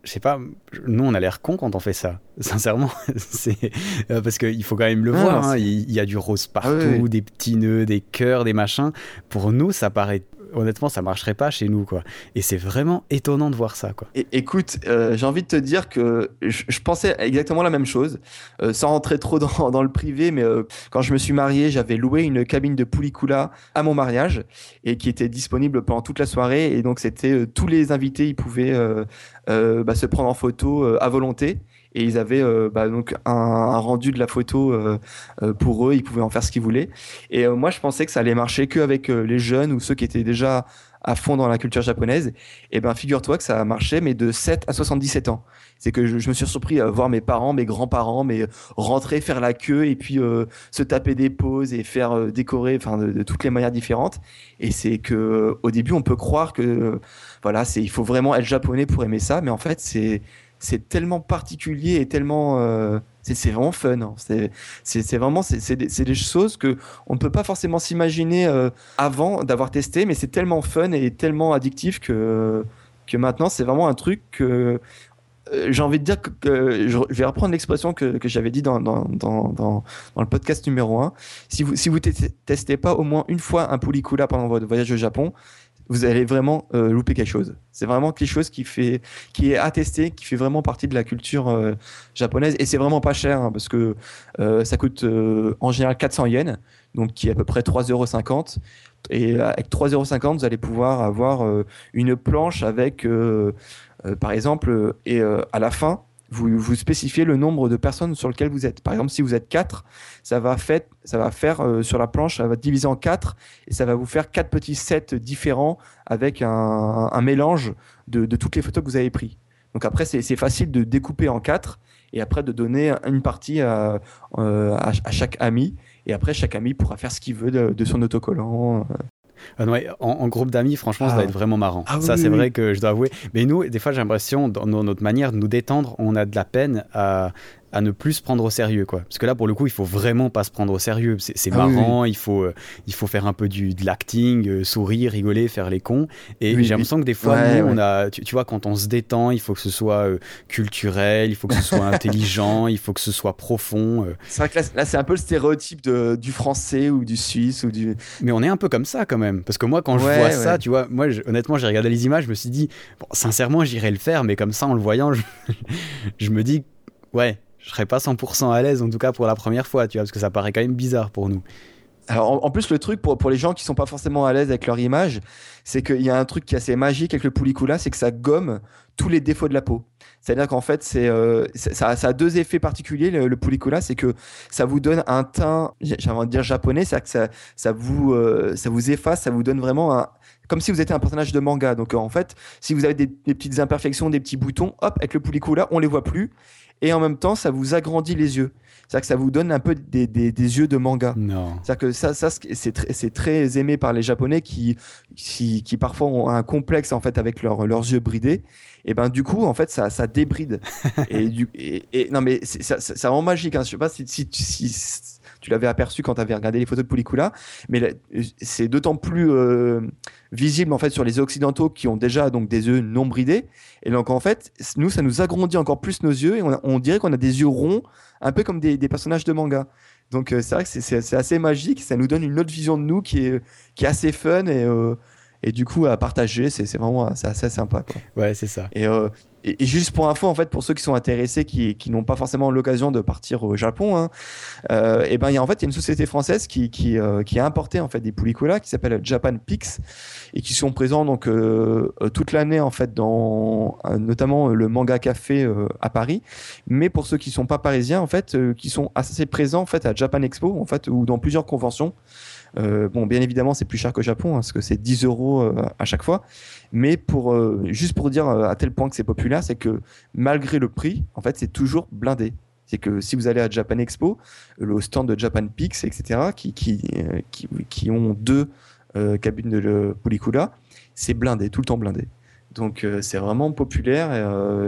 A: je sais pas, nous on a l'air con quand on fait ça, sincèrement. c'est parce qu'il faut quand même le ah, voir. Hein. il, y a du rose partout, des petits nœuds, des cœurs, des machins. Pour nous, ça paraît honnêtement, ça marcherait pas chez nous, quoi. Et c'est vraiment étonnant de voir ça, quoi.
E: Écoute, euh, j'ai envie de te dire que je, pensais exactement la même chose, euh, sans rentrer trop dans, le privé, mais euh, quand je me suis marié, j'avais loué une cabine de Poulicula à mon mariage et qui était disponible pendant toute la soirée. Et donc, c'était tous les invités, ils pouvaient bah, se prendre en photo à volonté et ils avaient euh, bah, donc un, rendu de la photo euh, euh, pour eux, ils pouvaient en faire ce qu'ils voulaient. Et moi, je pensais que ça allait marcher que avec les jeunes ou ceux qui étaient déjà à fond dans la culture japonaise. Et ben, figure-toi que ça a marché, mais de 7 à 77 ans. C'est que je, me suis surpris à voir mes parents, mes grands-parents, mais rentrer, faire la queue et puis se taper des pauses et faire décorer, enfin, de, toutes les manières différentes. Et c'est que au début, on peut croire que voilà, il faut vraiment être japonais pour aimer ça, mais en fait, c'est c'est tellement particulier et tellement euh, c'est vraiment fun hein. c'est vraiment c'est des, des, choses que on ne peut pas forcément s'imaginer euh, avant d'avoir testé mais c'est tellement fun et tellement addictif que que maintenant c'est vraiment un truc que euh, j'ai envie de dire que, je vais reprendre l'expression que, que j'avais dit dans, dans, dans, dans, le podcast numéro 1. Si vous si vous testez pas au moins une fois un poulicula pendant votre voyage au Japon, vous allez vraiment euh, louper quelque chose. C'est vraiment quelque chose qui est attesté, qui fait vraiment partie de la culture euh, japonaise et c'est vraiment pas cher hein, parce que euh, ça coûte en général 400 yens, donc qui est à peu près 3,50 euros. Et avec 3,50 euros, vous allez pouvoir avoir une planche avec, par exemple, et à la fin, vous, vous spécifiez le nombre de personnes sur lequel vous êtes. Par exemple, si vous êtes 4, ça va, fait, ça va faire euh, sur la planche, ça va diviser en 4 et ça va vous faire quatre petits sets différents avec un, un mélange de, de, toutes les photos que vous avez prises. Donc après, c'est facile de découper en 4 et après de donner une partie à, euh, à, à, chaque ami. Et après, chaque ami pourra faire ce qu'il veut de, de son autocollant. Euh.
A: Ah en, en, groupe d'amis, franchement, ah. ça va être vraiment marrant. Ah, ça, c'est oui. vrai que je dois avouer. Mais nous, des fois, j'ai l'impression, dans notre manière de nous détendre, on a de la peine à, à ne plus se prendre au sérieux quoi parce que là pour le coup il faut vraiment pas se prendre au sérieux c'est
E: Ah
A: marrant il faut euh, il faut faire un peu du de l'acting euh, sourire rigoler faire les cons et
E: Oui,
A: j'ai l'impression que des fois
E: Ouais,
A: nous,
E: ouais.
A: on a tu, tu vois quand on se détend il faut que ce soit euh, culturel il faut que ce soit intelligent il faut que ce soit profond.
E: C'est vrai que là, là, c'est un peu le stéréotype de, du français ou du suisse ou du.
A: mais on est un peu comme ça quand même parce que moi quand je vois ça tu vois moi je- honnêtement j'ai regardé les images je me suis dit bon, sincèrement j'irais le faire mais comme ça en le voyant je, je me dis ouais je serais pas 100% à l'aise en tout cas pour la première fois tu vois parce que ça paraît quand même bizarre pour nous
E: Alors, en, plus, le truc pour, pour les gens qui sont pas forcément à l'aise avec leur image, c'est qu'il y a un truc qui est assez magique avec le poulicula, c'est que ça gomme tous les défauts de la peau. C'est-à-dire qu'en fait, euh, ça, a deux effets particuliers, le, le c'est que ça vous donne un teint, j'ai envie de dire japonais, c'est-à-dire que ça, vous, euh, ça vous efface, ça vous donne vraiment un, comme si vous étiez un personnage de manga. Donc en fait, si vous avez des, petites imperfections, des petits boutons, hop, avec le poulicula, on les voit plus. Et en même temps, ça vous agrandit les yeux. C'est-à-dire que ça vous donne un peu des, des, des yeux de manga.
A: non
E: C'est-à-dire que ça, ça c'est très, c'est très aimé par les Japonais qui, qui, qui parfois ont un complexe en fait avec leur, leurs yeux bridés. Et ben du coup, en fait, ça, ça débride. et, du, et, et non mais c'est ça- ça- c'est vraiment magique. Hein. Je sais pas si, si, si, si tu l'avais aperçu quand tu avais regardé les photos de Poulicula, mais c'est d'autant plus euh, visible en fait sur les occidentaux qui ont déjà donc des yeux non bridés. Et donc en fait, nous, ça nous agrandit encore plus nos yeux et on, a- on dirait qu'on a des yeux ronds, un peu comme des, des personnages de manga. Donc euh, c'est vrai que c'est- assez magique, ça nous donne une autre vision de nous qui est, qui est assez fun et, euh, et du coup à partager, c'est vraiment assez sympa. Quoi.
A: ouais c'est ça
E: Et, euh, et, juste pour info, en fait, pour ceux qui sont intéressés, qui, qui n'ont pas forcément l'occasion de partir au Japon, hein, euh, et ben il y a en fait une société française euh, qui a importé en fait des qui s'appelle Japan Pix et qui sont présents donc euh, euh, toute l'année en fait dans notamment le manga café à Paris. Mais pour ceux qui sont pas parisiens en fait, qui sont assez présents en fait à Japan Expo en fait ou dans plusieurs conventions. Euh, bon, bien évidemment, c'est plus cher qu'au Japon, hein, parce que c'est 10 euros euh, à chaque fois. Mais pour, euh, juste pour dire à tel point que c'est populaire, c'est que malgré le prix, en fait, c'est toujours blindé. C'est que si vous allez à Japan Expo, le stand de Japan Pix, etc., qui, qui, qui, qui ont deux cabines de le Poulicula, c'est blindé, tout le temps blindé. Donc c'est vraiment populaire,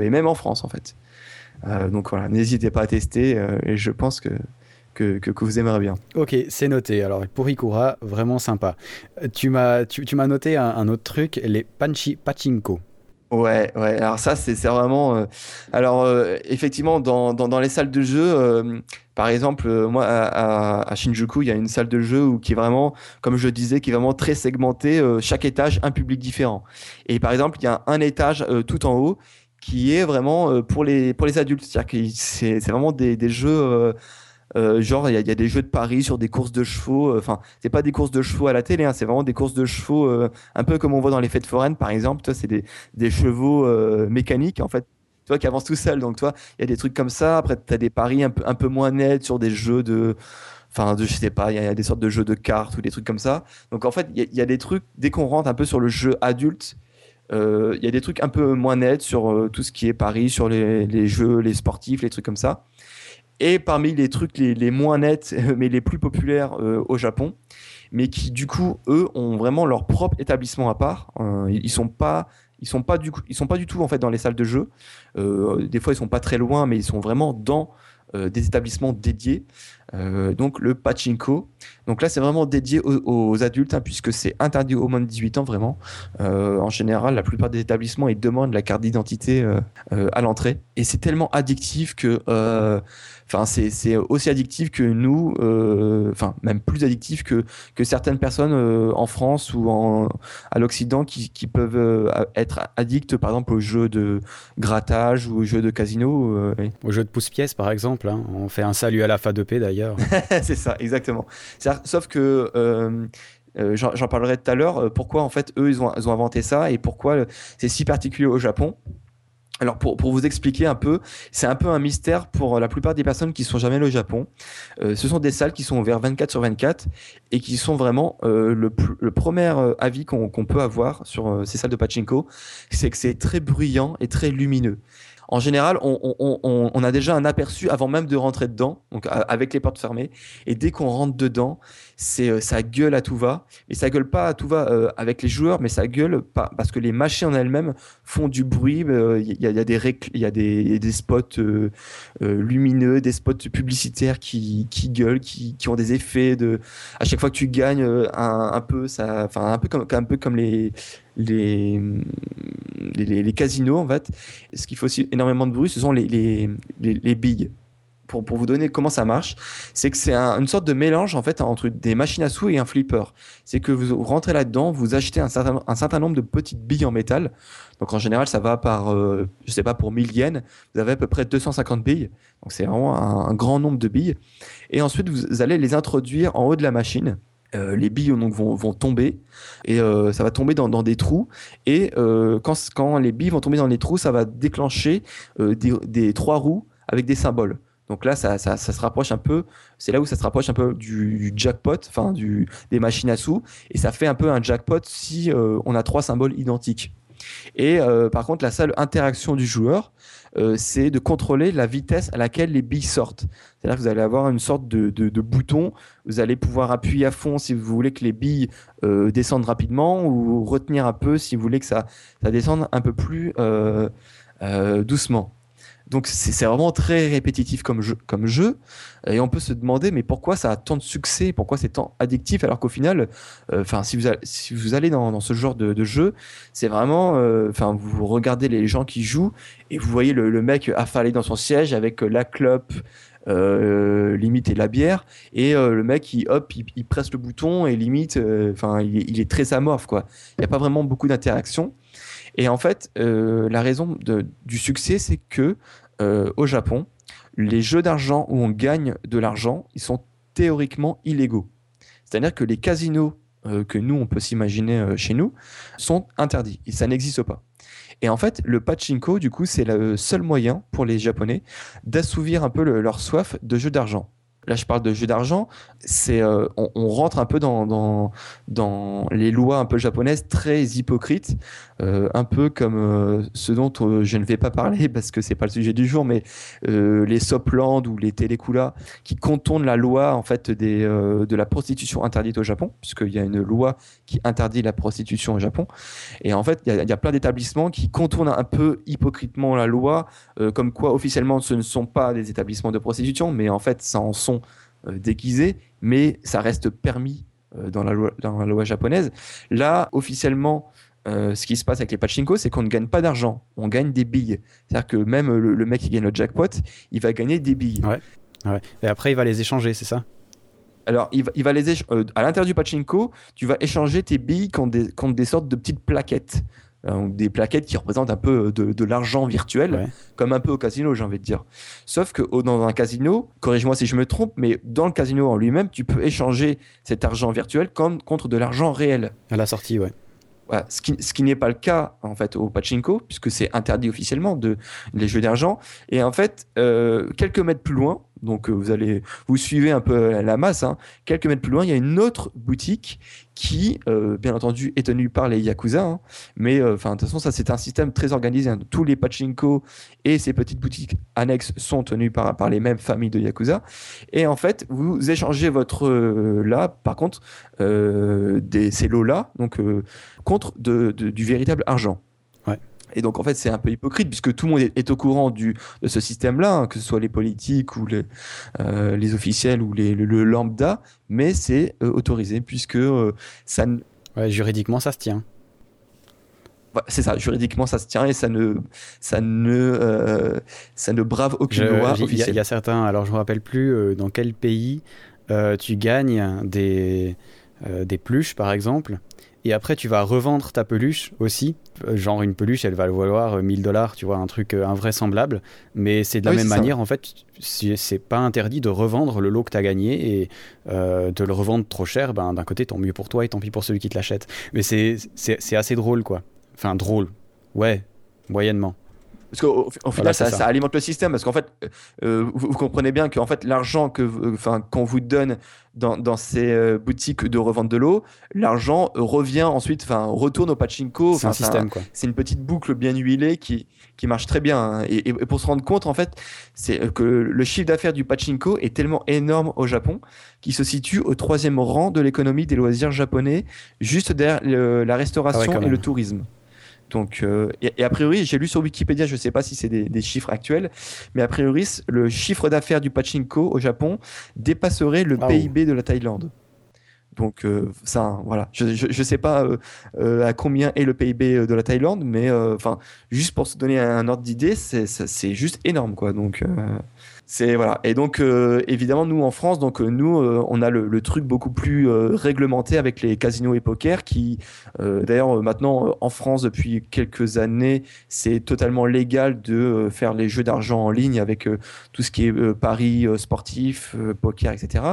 E: et, même en France, en fait. Donc voilà, n'hésitez pas à tester, et je pense que, que, que, que vous aimerez bien.
A: Ok, c'est noté. Alors pour Ikura, vraiment sympa. Euh, Tu m'as tu, tu m'as noté un, un autre truc, les panchi pachinko.
E: Ouais, ouais. Alors ça, c'est c'est vraiment. euh, Alors euh, effectivement, dans, dans, dans les salles de jeu, euh, par exemple, moi à, Shinjuku, il y a une salle de jeu où, qui est vraiment, comme je disais, qui est vraiment très segmentée. euh, chaque étage, un public différent. Et par exemple, il y a un étage euh, tout en haut qui est vraiment euh, pour les pour les adultes. C'est-à-dire que c'est c'est vraiment des, des jeux. Euh, euh, genre, il y, a- des jeux de paris sur des courses de chevaux. euh, Enfin, c'est pas des courses de chevaux à la télé, hein, c'est vraiment des courses de chevaux, euh, un peu comme on voit dans les fêtes foraines, par exemple. Toi, c'est des, des chevaux euh, mécaniques, en fait, toi qui avances tout seul. Donc, toi, il y a des trucs comme ça. Après, tu as des paris un peu, un peu moins nets sur des jeux de. Enfin, de, je sais pas, il y, a des sortes de jeux de cartes ou des trucs comme ça. Donc, en fait, il y, a- des trucs, dès qu'on rentre un peu sur le jeu adulte, euh, il y a des trucs un peu moins nets sur euh, tout ce qui est paris, sur les jeux, les sportifs, les trucs comme ça. Et parmi les trucs les, moins nets, mais les plus populaires euh, au Japon, mais qui du coup, eux, ont vraiment leur propre établissement à part. Euh, ils sont pas, ils sont pas du coup, ils sont pas du tout en fait dans les salles de jeu. Euh, des fois, ils sont pas très loin, mais ils sont vraiment dans des établissements dédiés. Donc le pachinko. Donc là, c'est vraiment dédié aux, adultes, hein, puisque c'est interdit aux moins de 18 ans vraiment. En général, la plupart des établissements ils demandent la carte d'identité à l'entrée, et c'est tellement addictif que Enfin, c'est aussi addictif que nous, euh, enfin même plus addictif que que certaines personnes euh, en France ou en à l'Occident qui, qui peuvent euh, être addicts, par exemple, aux jeux de grattage ou aux jeux de casino. euh, et-
A: Au jeu de pouce-pièce, par exemple, hein. on fait un salut à la FA2P d'ailleurs.
E: c'est ça, exactement. Sauf que euh, j'en j'en parlerai tout à l'heure. euh, Pourquoi en fait eux ils ont, ils ont inventé ça et pourquoi euh, c'est si particulier au Japon. Alors pour, pour vous expliquer un peu, c'est un peu un mystère pour la plupart des personnes qui sont jamais au Japon. Euh, ce sont des salles qui sont ouvertes 24 sur 24 et qui sont vraiment euh, le, le premier euh, avis qu'on qu'on peut avoir sur euh, ces salles de pachinko, c'est que c'est très bruyant et très lumineux. En général, on, a déjà un aperçu avant même de rentrer dedans, donc avec les portes fermées. Et dès qu'on rentre dedans, c'est euh, ça gueule à tout va. Et ça gueule pas à tout va euh, avec les joueurs, mais ça gueule pas, parce que les machines en elles-mêmes font du bruit. euh, Il y, a, il y a des spots euh, euh, lumineux, des spots publicitaires qui, gueulent, qui, ont des effets de. À chaque fois que tu gagnes euh, un, peu, ça, enfin un peu comme les les, les, les- casinos en fait. Ce qui fait aussi énormément de bruit, ce sont les, les, les, les billes. Pour, pour vous donner comment ça marche, c'est que c'est un- une sorte de mélange en fait entre des machines à sous et un flipper. C'est que vous rentrez là-dedans, vous achetez un certain, un certain nombre de petites billes en métal. Donc en général, ça va par, euh, je sais pas, pour 1000 yens, vous avez à peu près 250 billes. Donc c'est vraiment un grand nombre de billes. Et ensuite, vous allez les introduire en haut de la machine. Euh, les billes donc, vont, vont tomber et euh, ça va tomber dans, dans des trous. Et euh, quand, quand les billes vont tomber dans les trous, ça va déclencher des, trois roues avec des symboles. Donc là, ça, ça, ça se rapproche un peu, c'est là où ça se rapproche un peu du, jackpot, enfin des machines à sous, et ça fait un peu un jackpot si on a trois symboles identiques. Et par contre, la seule interaction du joueur, euh, c'est de contrôler la vitesse à laquelle les billes sortent. C'est-à-dire que vous allez avoir une sorte de, bouton, vous allez pouvoir appuyer à fond si vous voulez que les billes euh, descendent rapidement, ou retenir un peu si vous voulez que ça, ça descende un peu plus euh, doucement. Donc c'est vraiment très répétitif comme jeu, et on peut se demander mais pourquoi ça a tant de succès, pourquoi c'est tant addictif? Alors qu'au final, euh, enfin si vous allez, dans, ce genre de, jeu, c'est vraiment, euh, enfin vous regardez les gens qui jouent et vous voyez le, mec affalé dans son siège avec la clope, euh, limite et la bière, et le mec il hop, il, presse le bouton et limite, enfin il, est- très amorphe. Il n'y a pas vraiment beaucoup d'interaction. Et en fait, euh, la raison du succès, c'est que euh, au Japon, les jeux d'argent où on gagne de l'argent, ils sont théoriquement illégaux. C'est-à-dire que les casinos euh, que nous, on peut s'imaginer chez nous, sont interdits. Ça n'existe pas. Et en fait, le pachinko, du coup, c'est le seul moyen pour les Japonais d'assouvir un peu le- leur soif de jeux d'argent. Là, je parle de jeux d'argent. C'est, on, rentre un peu dans les lois un peu japonaises très hypocrites, euh, un peu comme euh, ce dont euh, je ne vais pas parler parce que c'est pas le sujet du jour, mais les Sopland ou les Telekula qui contournent la loi en fait de la prostitution interdite au Japon, puisqu'il y a une loi qui interdit la prostitution au Japon. Et en fait, il y a, plein d'établissements qui contournent un peu hypocritement la loi, comme quoi officiellement ce ne sont pas des établissements de prostitution, mais en fait ça en sont déguisés, mais ça reste permis dans la loi japonaise. Là, officiellement, euh, ce qui se passe avec les pachinko, c'est qu'on ne gagne pas d'argent, on gagne des billes. C'est-à-dire que même le, le mec qui gagne le jackpot, il va gagner des billes.
A: Ouais. Ouais. Et après, il va les échanger, c'est ça?
E: Alors, il va, il va les euh, à l'intérieur du pachinko, tu vas échanger tes billes contre des, contre des sortes de petites plaquettes. Euh, des plaquettes qui représentent un peu de, de l'argent virtuel,
A: Ouais.
E: comme un peu au casino, j'ai envie de dire. Sauf que dans un casino, corrige-moi si je me trompe, mais dans le casino en lui-même, tu peux échanger cet argent virtuel comme, contre de l'argent réel.
A: À la sortie, ouais.
E: Voilà, ce qui, ce qui n'est pas le cas en fait au pachinko puisque c'est interdit officiellement de les jeux d'argent. Et en fait euh, quelques mètres plus loin donc euh, vous allez vous suivez un peu la masse hein, quelques mètres plus loin il y a une autre boutique qui euh, bien entendu est tenue par les yakuza hein, mais euh, de toute façon ça c'est un système très organisé hein. tous les pachinko et ces petites boutiques annexes sont tenues par les mêmes familles de yakuza et en fait vous échangez votre là par contre des ces lots là donc contre du véritable argent.
A: Ouais.
E: Et donc en fait c'est un peu hypocrite puisque tout le monde est, au courant du, de ce système-là, hein, que ce soit les politiques ou les, euh, les officiels ou les, le, le lambda, mais c'est euh, autorisé puisque euh, ça, ne-
A: Ouais, juridiquement, ça se tient.
E: c'est ça, juridiquement ça se tient et ça ne, ça ne, ça ne brave aucune
A: Je-
E: loi
A: j'ai- Il y, a-
E: officielle.
A: il y a certains, alors je me rappelle plus dans quel pays tu gagnes des, des peluches par exemple, et après tu vas revendre ta peluche aussi. Euh, Genre une peluche, elle va valoir euh, 1000 dollars, tu vois, un truc euh, invraisemblable. Mais c'est de la
E: oui,
A: même
E: ça.
A: manière, en fait, c'est pas interdit de revendre le lot que tu as gagné et euh, de le revendre trop cher, ben, d'un côté, tant mieux pour toi et tant pis pour celui qui te l'achète. Mais c'est assez drôle, quoi. Enfin, drôle. Ouais, moyennement.
E: Parce qu'au au final,
A: Voilà,
E: ça,
A: ça.
E: ça alimente le système. Parce qu'en fait, euh, vous, vous comprenez bien qu'en fait, l'argent que, enfin, qu'on vous donne dans, dans ces euh, boutiques de revente de l'eau, l'argent euh, revient ensuite, enfin, retourne au pachinko.
A: C'est un système, quoi.
E: c'est une petite boucle bien huilée qui, qui marche très bien. hein. Et, pour se rendre compte, en fait, c'est euh, que le chiffre d'affaires du pachinko est tellement énorme au Japon qu'il se situe au troisième rang de l'économie des loisirs japonais, juste derrière le- la restauration
A: Ah ouais,
E: et le tourisme. Donc, euh, et, et a priori, j'ai lu sur Wikipédia, je ne sais pas si c'est des, des chiffres actuels, mais a priori, le chiffre d'affaires du pachinko au Japon dépasserait le
A: Ah,
E: PIB de la Thaïlande. Donc, euh, ça, voilà. Je ne sais pas euh, euh, à combien est le PIB de la Thaïlande, mais enfin, juste pour se donner un ordre d'idée, c'est juste énorme, quoi. Donc, c'est voilà. Et donc, euh, évidemment, nous en France, donc euh, nous, euh, on a le, le truc beaucoup plus euh, réglementé avec les casinos et poker, qui, d'ailleurs, maintenant en France depuis quelques années, c'est totalement légal de faire les jeux d'argent en ligne avec tout ce qui est paris sportif, poker, etc.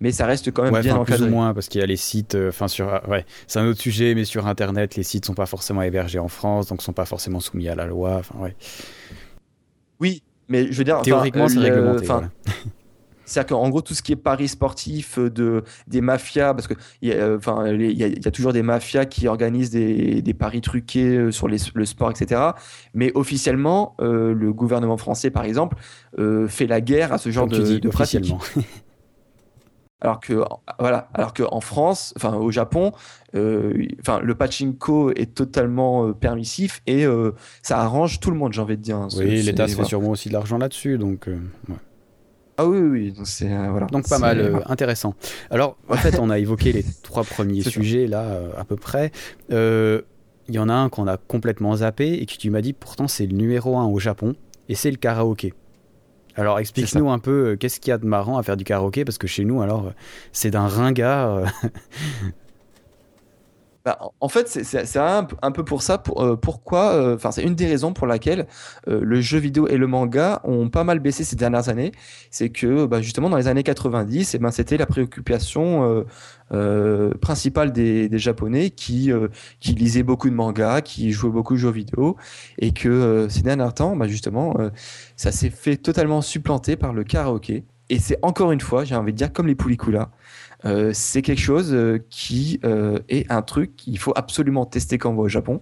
E: Mais ça reste quand même
A: Ouais,
E: bien
A: enfin, plus
E: encadré.
A: ou moins, parce qu'il y a les sites, enfin sur, ah, ouais, c'est un autre sujet, mais sur Internet, les sites sont pas forcément hébergés en France, donc sont pas forcément soumis à la loi. Enfin, ouais.
E: Oui, mais je veux dire, enfin,
A: Théoriquement, c'est réglementé. voilà.
E: C'est-à-dire qu'en gros, tout ce qui est paris sportif, euh, de, des mafias, parce qu'il y, a, euh, enfin, les- il y, a, il y a toujours des mafias qui organisent des, des paris truqués euh, sur les- le sport, etc. Mais officiellement, euh, le gouvernement français, par exemple, euh, fait la guerre à ce genre
A: Comme tu
E: de,
A: dis,
E: de pratiques.
A: officiellement.
E: Alors que, voilà, alors qu'en France, enfin au Japon, euh, enfin le pachinko est totalement euh, permissif et euh, ça arrange tout le monde, j'ai envie de dire. hein.
A: Oui, l'État se fait
E: voilà.
A: sûrement aussi de l'argent là-dessus, donc, euh, ouais.
E: Ah oui, oui, oui, donc c'est voilà.
A: donc pas mal, euh, intéressant. Alors, en fait, on a évoqué les trois premiers
E: ça.
A: sujets là, euh, à peu près. Euh, Il y en a un qu'on a complètement zappé et que tu m'as dit pourtant c'est le numéro un au Japon, et c'est le karaoké. Alors explique-nous un peu euh, qu'est-ce qu'il y a de marrant à faire du karaoké, parce que chez nous, alors, euh, c'est d'un ringard.
E: Bah, en- fait, c'est- un, peu- pour ça. Euh, pourquoi euh, Enfin, c'est une des raisons pour laquelle euh, le jeu vidéo et le manga ont pas mal baissé ces dernières années. C'est que bah, justement dans les années 90, eh ben, c'était la préoccupation principale des, Japonais qui qui lisaient beaucoup de mangas, qui jouaient beaucoup de jeux vidéo, et que ces derniers temps, bah, justement, ça s'est fait totalement supplanter par le karaoké. Et c'est encore une fois, j'ai envie de dire, comme les poulicoulas, euh, c'est quelque chose euh, qui euh, est un truc qu'il faut absolument tester quand on va au Japon.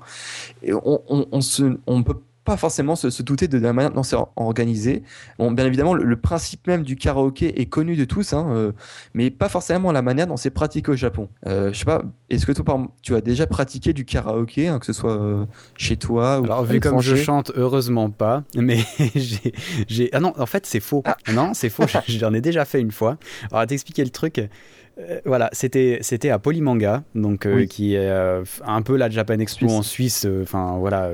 E: Et on, on, on se, on peut pas forcément se, se douter de la manière dont c'est or- organisé. Bon, bien évidemment, le, le principe même du karaoké est connu de tous, hein, euh, mais pas forcément la manière dont c'est pratiqué au Japon. Euh, je sais pas, est-ce que toi, tu as déjà pratiqué du karaoké, hein, que ce soit euh, chez toi ou
A: Alors vu comme je chante, heureusement pas, mais j'ai, j'ai... Ah non, en fait c'est faux.
E: Ah.
A: Non, c'est faux, j'en ai déjà fait une fois. Alors à t'expliquer le truc, Euh, voilà, c'était c'était à Polymanga, donc euh,
E: Oui.
A: qui est euh, un peu la Japan Expo
E: Suisse.
A: en Suisse, enfin voilà,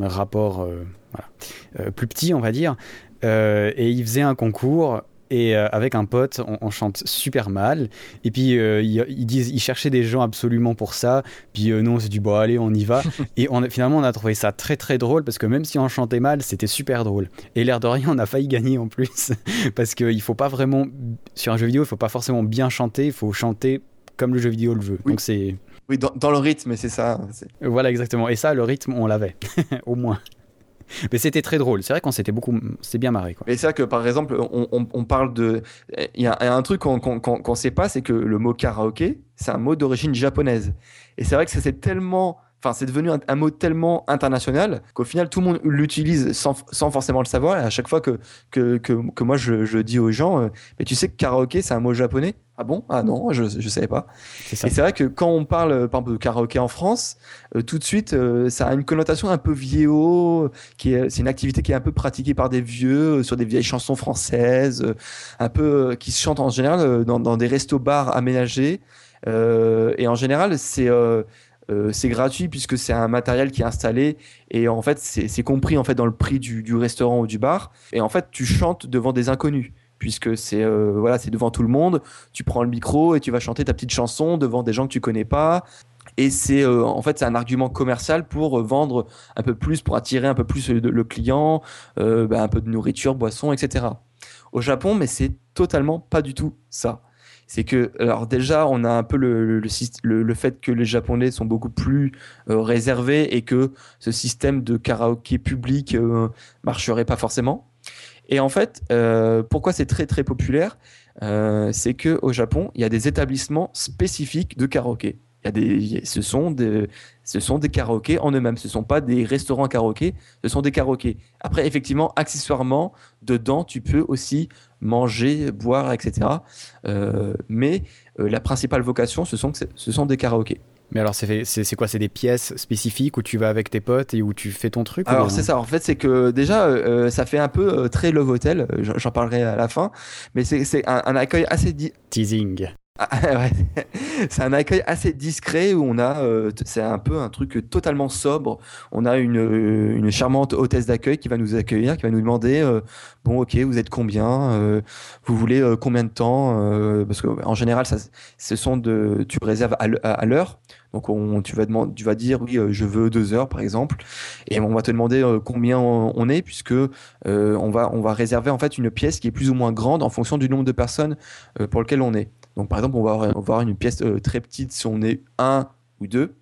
A: rapport voilà, plus petit on va dire, et il faisait un concours. Et euh, avec un pote, on, on chante super mal. Et puis euh, ils, ils disent, ils cherchaient des gens absolument pour ça. Puis euh, nous, on s'est dit bon allez, on y va. et on, finalement, on a trouvé ça très très drôle parce que même si on chantait mal, c'était super drôle. Et l'air de rien, on a failli gagner en plus parce qu'il faut pas vraiment sur un jeu vidéo, il faut pas forcément bien chanter, il faut chanter comme le jeu vidéo le veut.
E: Oui.
A: Donc c'est
E: Oui, dans, dans le rythme, c'est ça.
A: voilà exactement. Et ça, le rythme, on l'avait au moins. Mais c'était très drôle. C'est vrai qu'on s'était beaucoup, c'est bien marré.
E: Mais c'est vrai que par exemple, on, on- parle de. Il y, a un truc qu'on qu'on sait pas, c'est que le mot karaoké, c'est un mot d'origine japonaise. Et c'est vrai que ça c'est tellement. Enfin, c'est devenu un, un mot tellement international qu'au final, tout le monde l'utilise sans, sans forcément le savoir. Et à chaque fois que, que, que, que moi je, je dis aux gens, euh, mais tu sais que karaoké, c'est un mot japonais? Ah bon? Ah non, je ne savais pas.
A: Ça.
E: Et c'est vrai que quand on parle, euh, par exemple, de karaoké en France, euh, tout de suite, euh, ça a une connotation un peu vieillot, qui est, c'est une activité qui est un peu pratiquée par des vieux, sur des vieilles chansons françaises, un peu, qui se chantent en général dans, dans des restos-bars aménagés. Euh, et en général, c'est euh, c'est gratuit puisque c'est un matériel qui est installé et en fait, c'est compris en fait dans le prix du, restaurant ou du bar. Et en fait, tu chantes devant des inconnus puisque c'est euh, voilà, c'est devant tout le monde. Tu prends le micro et tu vas chanter ta petite chanson devant des gens que tu connais pas. Et c'est euh, en fait c'est un argument commercial pour vendre un peu plus, pour attirer un peu plus le, client, bah, un peu de nourriture, boisson, etc. Au Japon, mais c'est totalement pas du tout ça. C'est que, alors déjà, on a un peu le, fait que les Japonais sont beaucoup plus euh, réservés et que ce système de karaoké public euh, marcherait pas forcément. Et en fait, euh, pourquoi c'est très très populaire? Euh, C'est que au Japon, il y a des établissements spécifiques de karaoké. Il y a des, ce sont des, ce sont des karaokés en eux-mêmes. Ce sont pas des restaurants karaoké, ce sont des karaokés. Après, effectivement, accessoirement, dedans, tu peux aussi manger, boire, etc. Euh, mais euh, la principale vocation, ce sont, ce sont des karaokés.
A: Mais alors c'est quoi? C'est des pièces spécifiques où tu vas avec tes potes et où tu fais ton truc
E: Alors c'est ça, en fait, c'est que déjà, euh, ça fait un peu très Love Hotel, j'en parlerai à la fin, mais c'est un, un accueil assez,
A: teasing.
E: Ah, c'est un accueil assez discret où on a, euh, c'est un peu un truc totalement sobre. On a une, euh, une charmante hôtesse d'accueil qui va nous accueillir, qui va nous demander, euh, bon, ok, vous êtes combien, vous voulez combien de temps, parce que en général, ce sont de, tu réserves à l'he- à à l'heure. Donc on, tu vas demander, tu vas dire, oui, je veux deux heures par exemple, et on va te demander combien on, est, puisque on va, on va réserver en fait une pièce qui est plus ou moins grande en fonction du nombre de personnes pour lequel on est. Donc, par exemple, on va avoir, une pièce euh, très petite si on est un ou deux.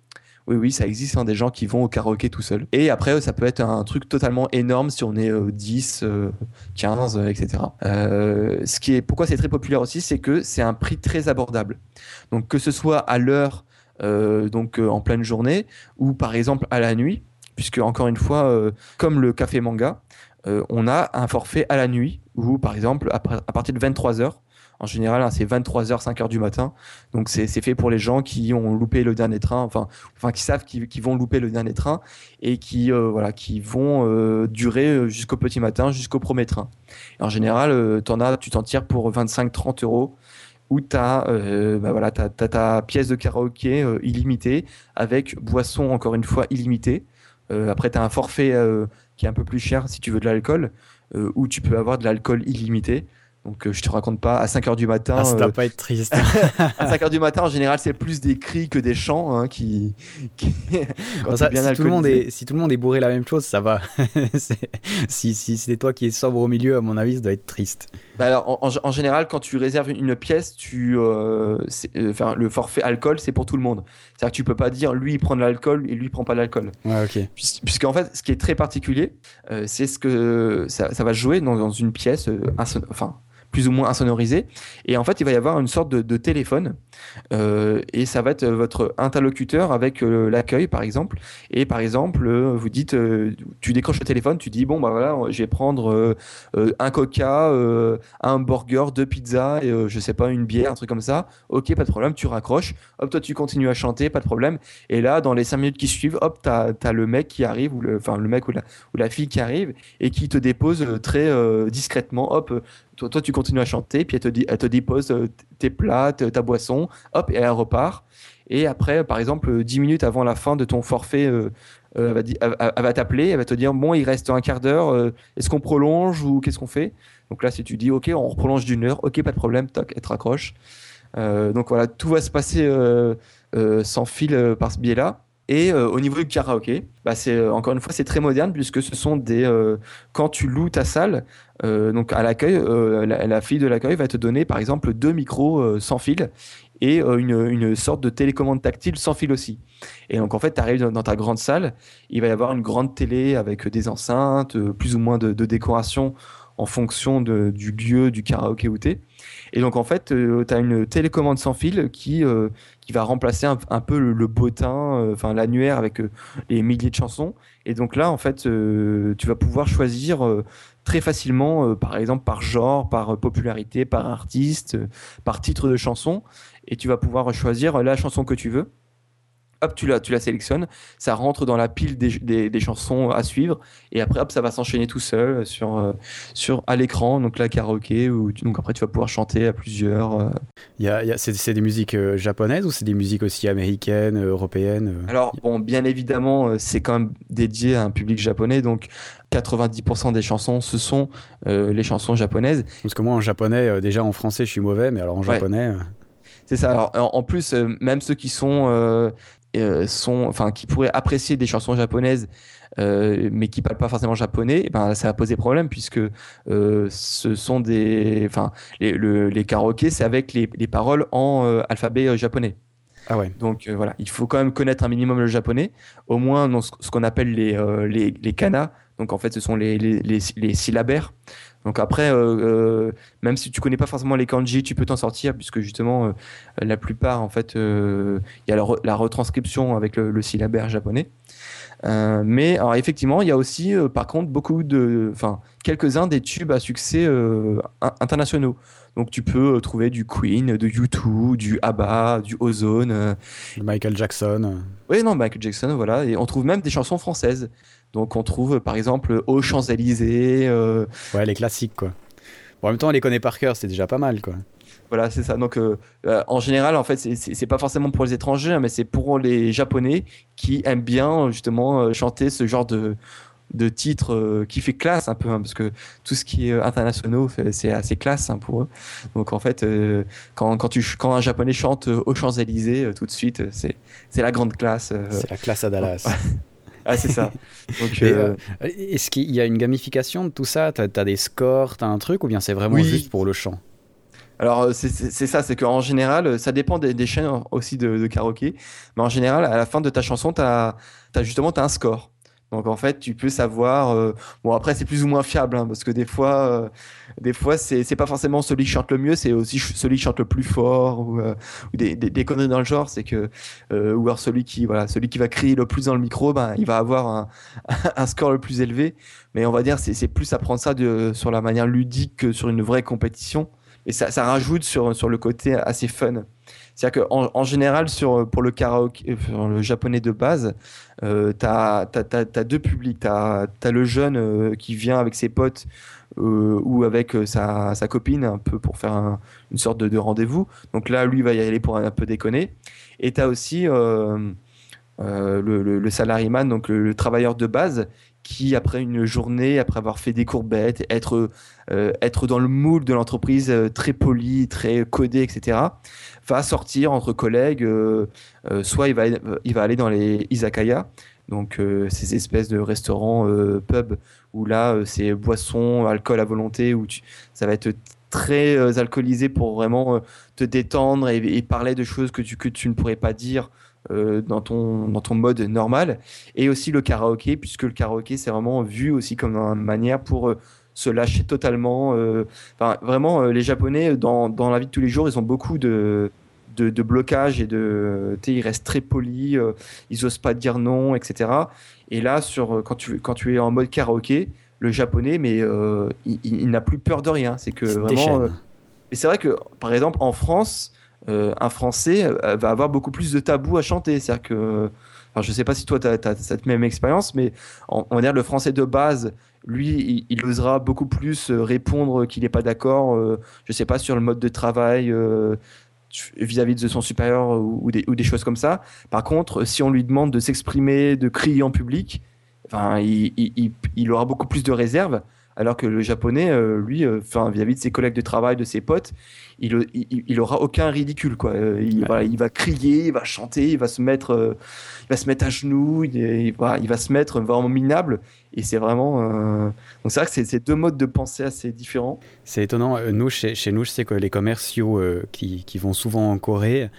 E: Oui, oui, ça existe, hein, des gens qui vont au karaoké tout seuls. Et après, ça peut être un truc totalement énorme si on est euh, 10, euh, 15, euh, etc. Ce qui est, pourquoi c'est très populaire aussi, c'est que c'est un prix très abordable. Donc, que ce soit à l'heure, euh, donc euh, en pleine journée, ou par exemple à la nuit, puisque encore une fois, comme le café manga, on a un forfait à la nuit, où par exemple, après- à partir de 23 heures, en général, hein, c'est 23h, 5h du matin. Donc, c'est fait pour les gens qui ont loupé le dernier train, enfin, qui savent qu'ils vont louper le dernier train et qui, euh, vont euh, durer euh, jusqu'au petit matin, jusqu'au premier train. Et en général, euh, as, tu t'en tires pour 25-30 euros où tu as, voilà, ta pièce de karaoké illimitée avec boisson, encore une fois, illimitée. Après, tu as un forfait qui est un peu plus cher si tu veux de l'alcool, où tu peux avoir de l'alcool illimité. Donc, euh, je te raconte pas, à 5h du matin,
A: Ah, ça
E: euh,
A: doit pas être triste.
E: à 5h du matin, en général, c'est plus des cris que des chants hein, qui. qui... quand
A: Bon, ça,
E: bien
A: si, tout le monde est, si tout le monde est bourré la même chose, ça va. Si si c'est toi qui es sobre au milieu, à mon avis, ça doit être triste.
E: Bah alors, en, général, quand tu réserves une pièce, tu, euh, euh, enfin, le forfait alcool, c'est pour tout le monde. C'est-à-dire que tu peux pas dire lui il prend de l'alcool et lui il prend pas de l'alcool.
A: Ouais, ok.
E: Puis- Puisqu'en fait, ce qui est très particulier, euh, c'est ce que ça, ça va jouer dans, dans une pièce, euh, enfin plus ou moins insonorisée, et en fait, il va y avoir une sorte de, téléphone, euh, et ça va être votre interlocuteur avec euh, l'accueil, par exemple. Et par exemple, euh, vous dites, tu décroches le téléphone, tu dis bon bah voilà, je vais prendre un Coca, un burger, deux pizzas, et je sais pas une bière, un truc comme ça. Ok, pas de problème, tu raccroches. Hop, toi tu continues à chanter, pas de problème. Et là, dans les cinq minutes qui suivent, hop, t'as as le mec qui arrive, ou le, enfin le mec ou la, ou la fille qui arrive, et qui te dépose très discrètement. Hop, toi, toi tu continues continues à chanter, puis elle te, elle dépose euh, tes plats, ta boisson, hop, et elle repart. Et après, par exemple, 10 minutes avant la fin de ton forfait, euh, euh, elle va, t'appeler, elle va te dire Bon, il reste un quart d'heure, est-ce qu'on prolonge ou qu'est-ce qu'on fait? Donc là, si tu dis Ok, on prolonge d'une heure, ok, pas de problème, toc, elle te raccroche. Donc voilà, tout va se passer sans fil par ce biais-là. Et euh, au niveau du karaoké, bah c'est euh, encore une fois c'est très moderne puisque ce sont des euh, quand tu loues ta salle, donc à l'accueil, la, fille de l'accueil va te donner par exemple deux micros sans fil et une, une sorte de télécommande tactile sans fil aussi. Et donc en fait, tu arrives dans, ta grande salle, il va y avoir une grande télé avec des enceintes, plus ou moins de, de décoration en fonction du lieu du karaoké où t'es. Et donc en fait, tu as une télécommande sans fil qui, euh, qui va remplacer un, peu le, le bottin, euh, enfin l'annuaire avec euh, les milliers de chansons. Et donc là, en fait, euh, tu vas pouvoir choisir euh, très facilement, euh, par exemple par genre, par euh, popularité, par artiste, euh, par titre de chanson. Et tu vas pouvoir choisir la chanson que tu veux. Hop, tu la, tu la sélectionnes, ça rentre dans la pile des, des, des chansons à suivre, et après, hop, ça va s'enchaîner tout seul sur, euh, sur à l'écran, donc la karaoké, où tu- donc après tu vas pouvoir chanter à plusieurs. euh.
A: Y a- y a- c'est, c'est des musiques euh, japonaises ou c'est des musiques aussi américaines, euh, européennes
E: Alors, bon, bien évidemment, c'est quand même dédié à un public japonais, donc 90% des chansons, ce sont les chansons japonaises.
A: Parce que moi en japonais, déjà en français je suis mauvais, mais alors en japonais.
E: C'est ça. Alors, en, plus, euh, même ceux qui sont, euh, sont, enfin, qui pourraient apprécier des chansons japonaises, euh, mais qui parlent pas forcément japonais, eh ben, ça va poser problème puisque euh, ce sont des, enfin, les, le- les karaokés, c'est avec les, les paroles en euh, alphabet euh, japonais.
A: Ah ouais.
E: Donc euh, voilà, il faut quand même connaître un minimum le japonais, au moins dans ce, ce qu'on appelle les, euh, les, les kanas. Donc en fait, ce sont les, les, les, les syllabaires. Donc après, euh, euh, même si tu connais pas forcément les kanji, tu peux t'en sortir puisque justement, euh, la plupart, en fait, il y a la, re- la retranscription avec le, le syllabaire japonais. Mais alors effectivement, il y a aussi, par contre, beaucoup de, enfin, quelques-uns des tubes à succès in- internationaux. Donc tu peux trouver du Queen, de U2, du ABBA, du Ozone.
A: Michael Jackson.
E: oui, non, Michael Jackson, voilà. Et on trouve même des chansons françaises. Donc on trouve, par exemple, Aux Champs-Élysées. euh,
A: Ouais, les classiques quoi. Bon, en même temps, on les connaît par cœur, c'est déjà pas mal quoi.
E: voilà, c'est ça. Donc euh, euh, en général, en fait, c'est- pas forcément pour les étrangers, hein, mais c'est pour les Japonais qui aiment bien, justement, euh, chanter ce genre de de titres qui fait classe un peu hein, parce que tout ce qui est internationaux c'est assez classe hein, pour eux donc en fait quand, quand, tu, quand un japonais chante aux Champs-Élysées euh, tout de suite c'est la grande classe.
A: C'est la classe à Dallas.
E: ah c'est ça donc euh,
A: euh, Est-ce qu'il y a une gamification de tout ça? T'as as des scores, t'as un truc ou bien c'est vraiment
E: Oui.
A: juste pour le chant?
E: Alors euh, c'est- ça, c'est qu'en général, ça dépend des, des chaînes aussi de, de karaoké, mais en général, à la fin de ta chanson, tu as, justement t'as un score. Donc en fait, tu peux savoir. euh, bon après, c'est plus ou moins fiable, hein, parce que des fois, euh, des fois, c'est c'est pas forcément celui qui chante le mieux, c'est aussi celui qui chante le plus fort ou, euh, des, des conneries dans le genre. C'est que euh, ou alors celui qui voilà, celui qui va crier le plus dans le micro, ben il va avoir un, un score le plus élevé. Mais on va dire, c'est c'est plus à prendre ça de, sur la manière ludique que sur une vraie compétition. Et ça, rajoute sur, sur le côté assez fun. C'est-à-dire qu'en en général, sur, pour le karaoké, euh, pour le japonais de base, euh, tu as, deux publics. Tu as, le jeune euh, qui vient avec ses potes euh, ou avec sa, sa copine, un peu pour faire un- une sorte de, de rendez-vous. Donc là, lui va y aller pour un, peu déconner. Et tu as aussi le, le, le donc le travailleur de base, qui après une journée, après avoir fait des courbettes, être, euh, être dans le moule de l'entreprise euh, très poli, très codé, etc., va sortir entre collègues. euh, soit il va, il va aller dans les izakaya, donc ces espèces de restaurants, pubs, où là, c'est boisson, alcool à volonté, où ça va être très alcoolisé pour vraiment te détendre et, et parler de choses que tu, que tu ne pourrais pas dire euh, dans, ton, dans ton mode normal. Et aussi le karaoké, puisque le karaoké, c'est vraiment vu aussi comme une manière pour euh, se lâcher totalement. euh, Enfin, vraiment, les Japonais, dans, dans la vie de tous les jours, ils ont beaucoup de, de, de blocage et de. Ils restent très polis, ils osent pas dire non, etc. Et là, sur, quand, tu, quand tu es en mode karaoké, le japonais, mais il, il- il n'a plus peur de rien. C'est que vraiment. et c'est vrai que, par exemple, en France, un Français euh, va avoir beaucoup plus de tabous à chanter. C'est-à-dire que, je sais pas si toi, tu as, cette même expérience, mais on, va dire le français de base lui, il, osera beaucoup plus répondre qu'il n'est pas d'accord, je sais pas, sur le mode de travail vis-à-vis de son supérieur ou, des, choses comme ça. Par contre, si on lui demande de s'exprimer, de crier en public, il, il, aura beaucoup plus de réserve alors que le japonais, euh, lui, euh, enfin vis-à-vis de ses collègues de travail, de ses potes, il, il, aura aucun ridicule quoi. Euh, il, il, va crier, il va chanter, il va se mettre, il va se mettre à genoux, il, va, il va se mettre vraiment minable. Et c'est vraiment. Donc c'est vrai que c'est deux modes de pensée assez différents.
A: C'est étonnant. Nous, chez, chez, nous, je sais que les commerciaux qui, qui, vont souvent en Corée.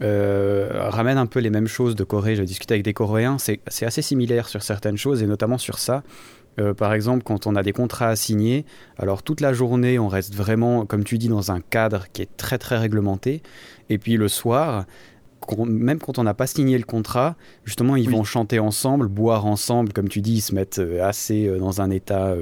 A: ramènent un peu les mêmes choses de Corée. Je discutais avec des Coréens, c'est assez similaire sur certaines choses et notamment sur ça. Euh, par exemple, quand on a des contrats à signer, alors toute la journée, on reste vraiment, comme tu dis, dans un cadre qui est très très réglementé. Et puis le soir, même quand on n'a pas signé le contrat, justement, ils vont chanter ensemble, boire ensemble, comme tu dis, ils se mettent euh, assez euh, dans un état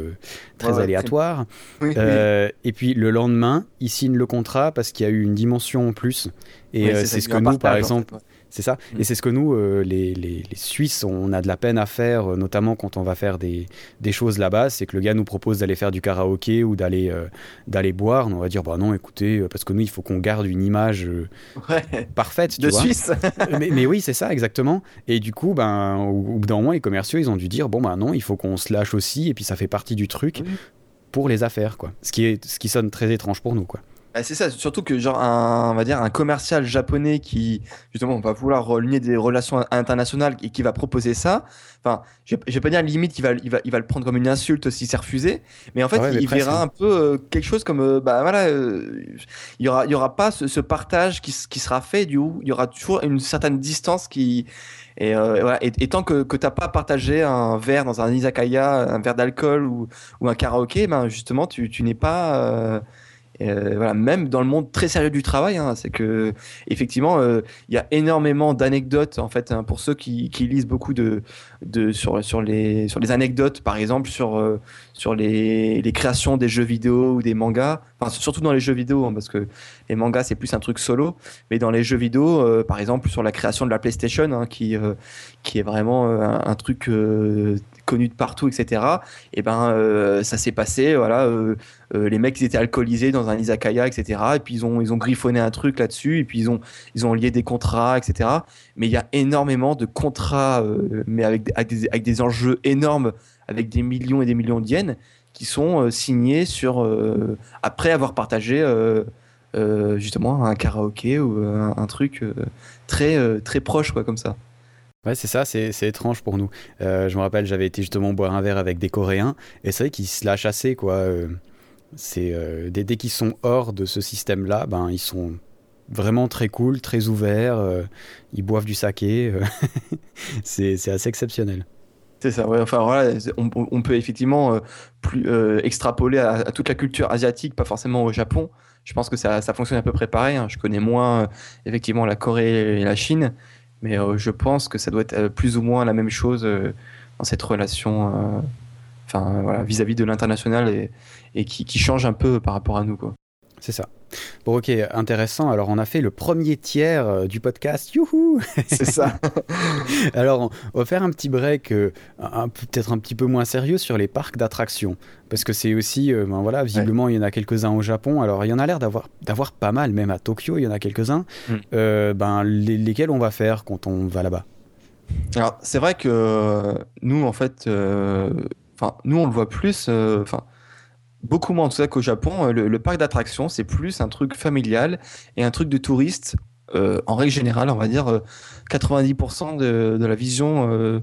A: très aléatoire. et puis le lendemain, ils signent le contrat parce qu'il y a eu une dimension en plus. Et c'est ce que nous, par exemple, c'est ça. Mm. Et c'est ce que nous, euh, les, les, Suisses, on a de la peine à faire, euh, notamment quand on va faire des, des choses là-bas. C'est que le gars nous propose d'aller faire du karaoké ou d'aller euh, d'aller boire. On va dire, bah non, écoutez, parce que nous, il faut qu'on garde une image parfaite.
E: de Suisse.
A: mais, mais, oui, c'est ça, exactement. Et du coup, ben, au, bout d'un moment, les commerciaux, ils ont dû dire, bon, ben non, il faut qu'on se lâche aussi. Et puis, ça fait partie du truc pour les affaires, quoi. Ce qui, est, ce qui sonne très étrange pour nous, quoi.
E: Bah, c'est ça, surtout que genre un, on va dire un commercial japonais qui justement va vouloir relier des relations internationales et qui va proposer ça. Enfin, je, vais pas dire limite il va, il va, il va le prendre comme une insulte si c'est refusé, mais en fait il verra un peu euh, quelque chose comme euh, bah voilà, euh, il y aura, il y aura pas ce, partage qui, qui, sera fait du coup, il y aura toujours une certaine distance qui et, voilà. et, tant que, que t'as pas partagé un verre dans un izakaya, un verre d'alcool ou, ou un karaoké, ben justement tu, tu n'es pas euh, même dans le monde très sérieux du travail, hein, c'est que effectivement, euh, il y a énormément d'anecdotes en fait hein, pour ceux qui, lisent beaucoup de, sur, les anecdotes, par exemple sur euh, les, créations des jeux vidéo ou des mangas, enfin surtout dans les jeux vidéo hein, parce que les mangas c'est plus un truc solo, mais dans les jeux vidéo, par exemple sur la création de la PlayStation, qui est vraiment un, un truc connu de partout, etc. Et ben, ça s'est passé, voilà, euh, euh, les mecs ils étaient alcoolisés dans un izakaya, etc. Et puis ils ont ils ont griffonné un truc là-dessus, et puis ils ont ils ont lié des contrats, etc. Mais il y a énormément de contrats, mais avec, avec, des, enjeux énormes, avec des millions et des millions de yens qui sont signés sur après avoir partagé. justement un karaoké ou un, truc très très proche quoi comme ça.
A: Ouais, c'est ça, c'est étrange pour nous. Euh, je me rappelle, j'avais été justement boire un verre avec des Coréens, et c'est vrai qu'ils se lâchent assez, quoi. Euh, c'est euh, dès, dès qu'ils sont hors de ce système-là, ben ils sont vraiment très cool, très ouverts, ils boivent du saké, c'est assez exceptionnel.
E: C'est ça. Enfin voilà, on, peut effectivement plus extrapoler à, toute la culture asiatique, pas forcément au Japon. Je pense que ça, ça fonctionne à peu près pareil. Hein. Je connais moins effectivement la Corée et la Chine, mais euh, je pense que ça doit être euh, plus ou moins la même chose euh, dans cette relation enfin voilà, vis-à-vis de l'international et qui, qui, change un peu par rapport à nous quoi.
A: C'est ça. Bon, ok, intéressant. Alors, on a fait le premier tiers euh, du podcast. Youhou
E: C'est ça.
A: Alors, on va faire un petit break, euh, peut-être un petit peu moins sérieux, sur les parcs d'attractions. Parce que c'est aussi, euh, ben voilà, visiblement, il y en a quelques-uns au Japon. Alors, il y en a l'air d'avoir, d'avoir pas mal, même à Tokyo, il y en a quelques-uns. Mm. ben, lesquels on va faire quand on va là-bas?
E: Alors, c'est vrai que nous, en fait, enfin, nous, on le voit plus. Enfin beaucoup moins en tout cas qu'au Japon. Euh, le, parc d'attractions, c'est plus un truc familial et un truc de touriste. Euh, en règle générale, on va dire 90% euh, de, la vision,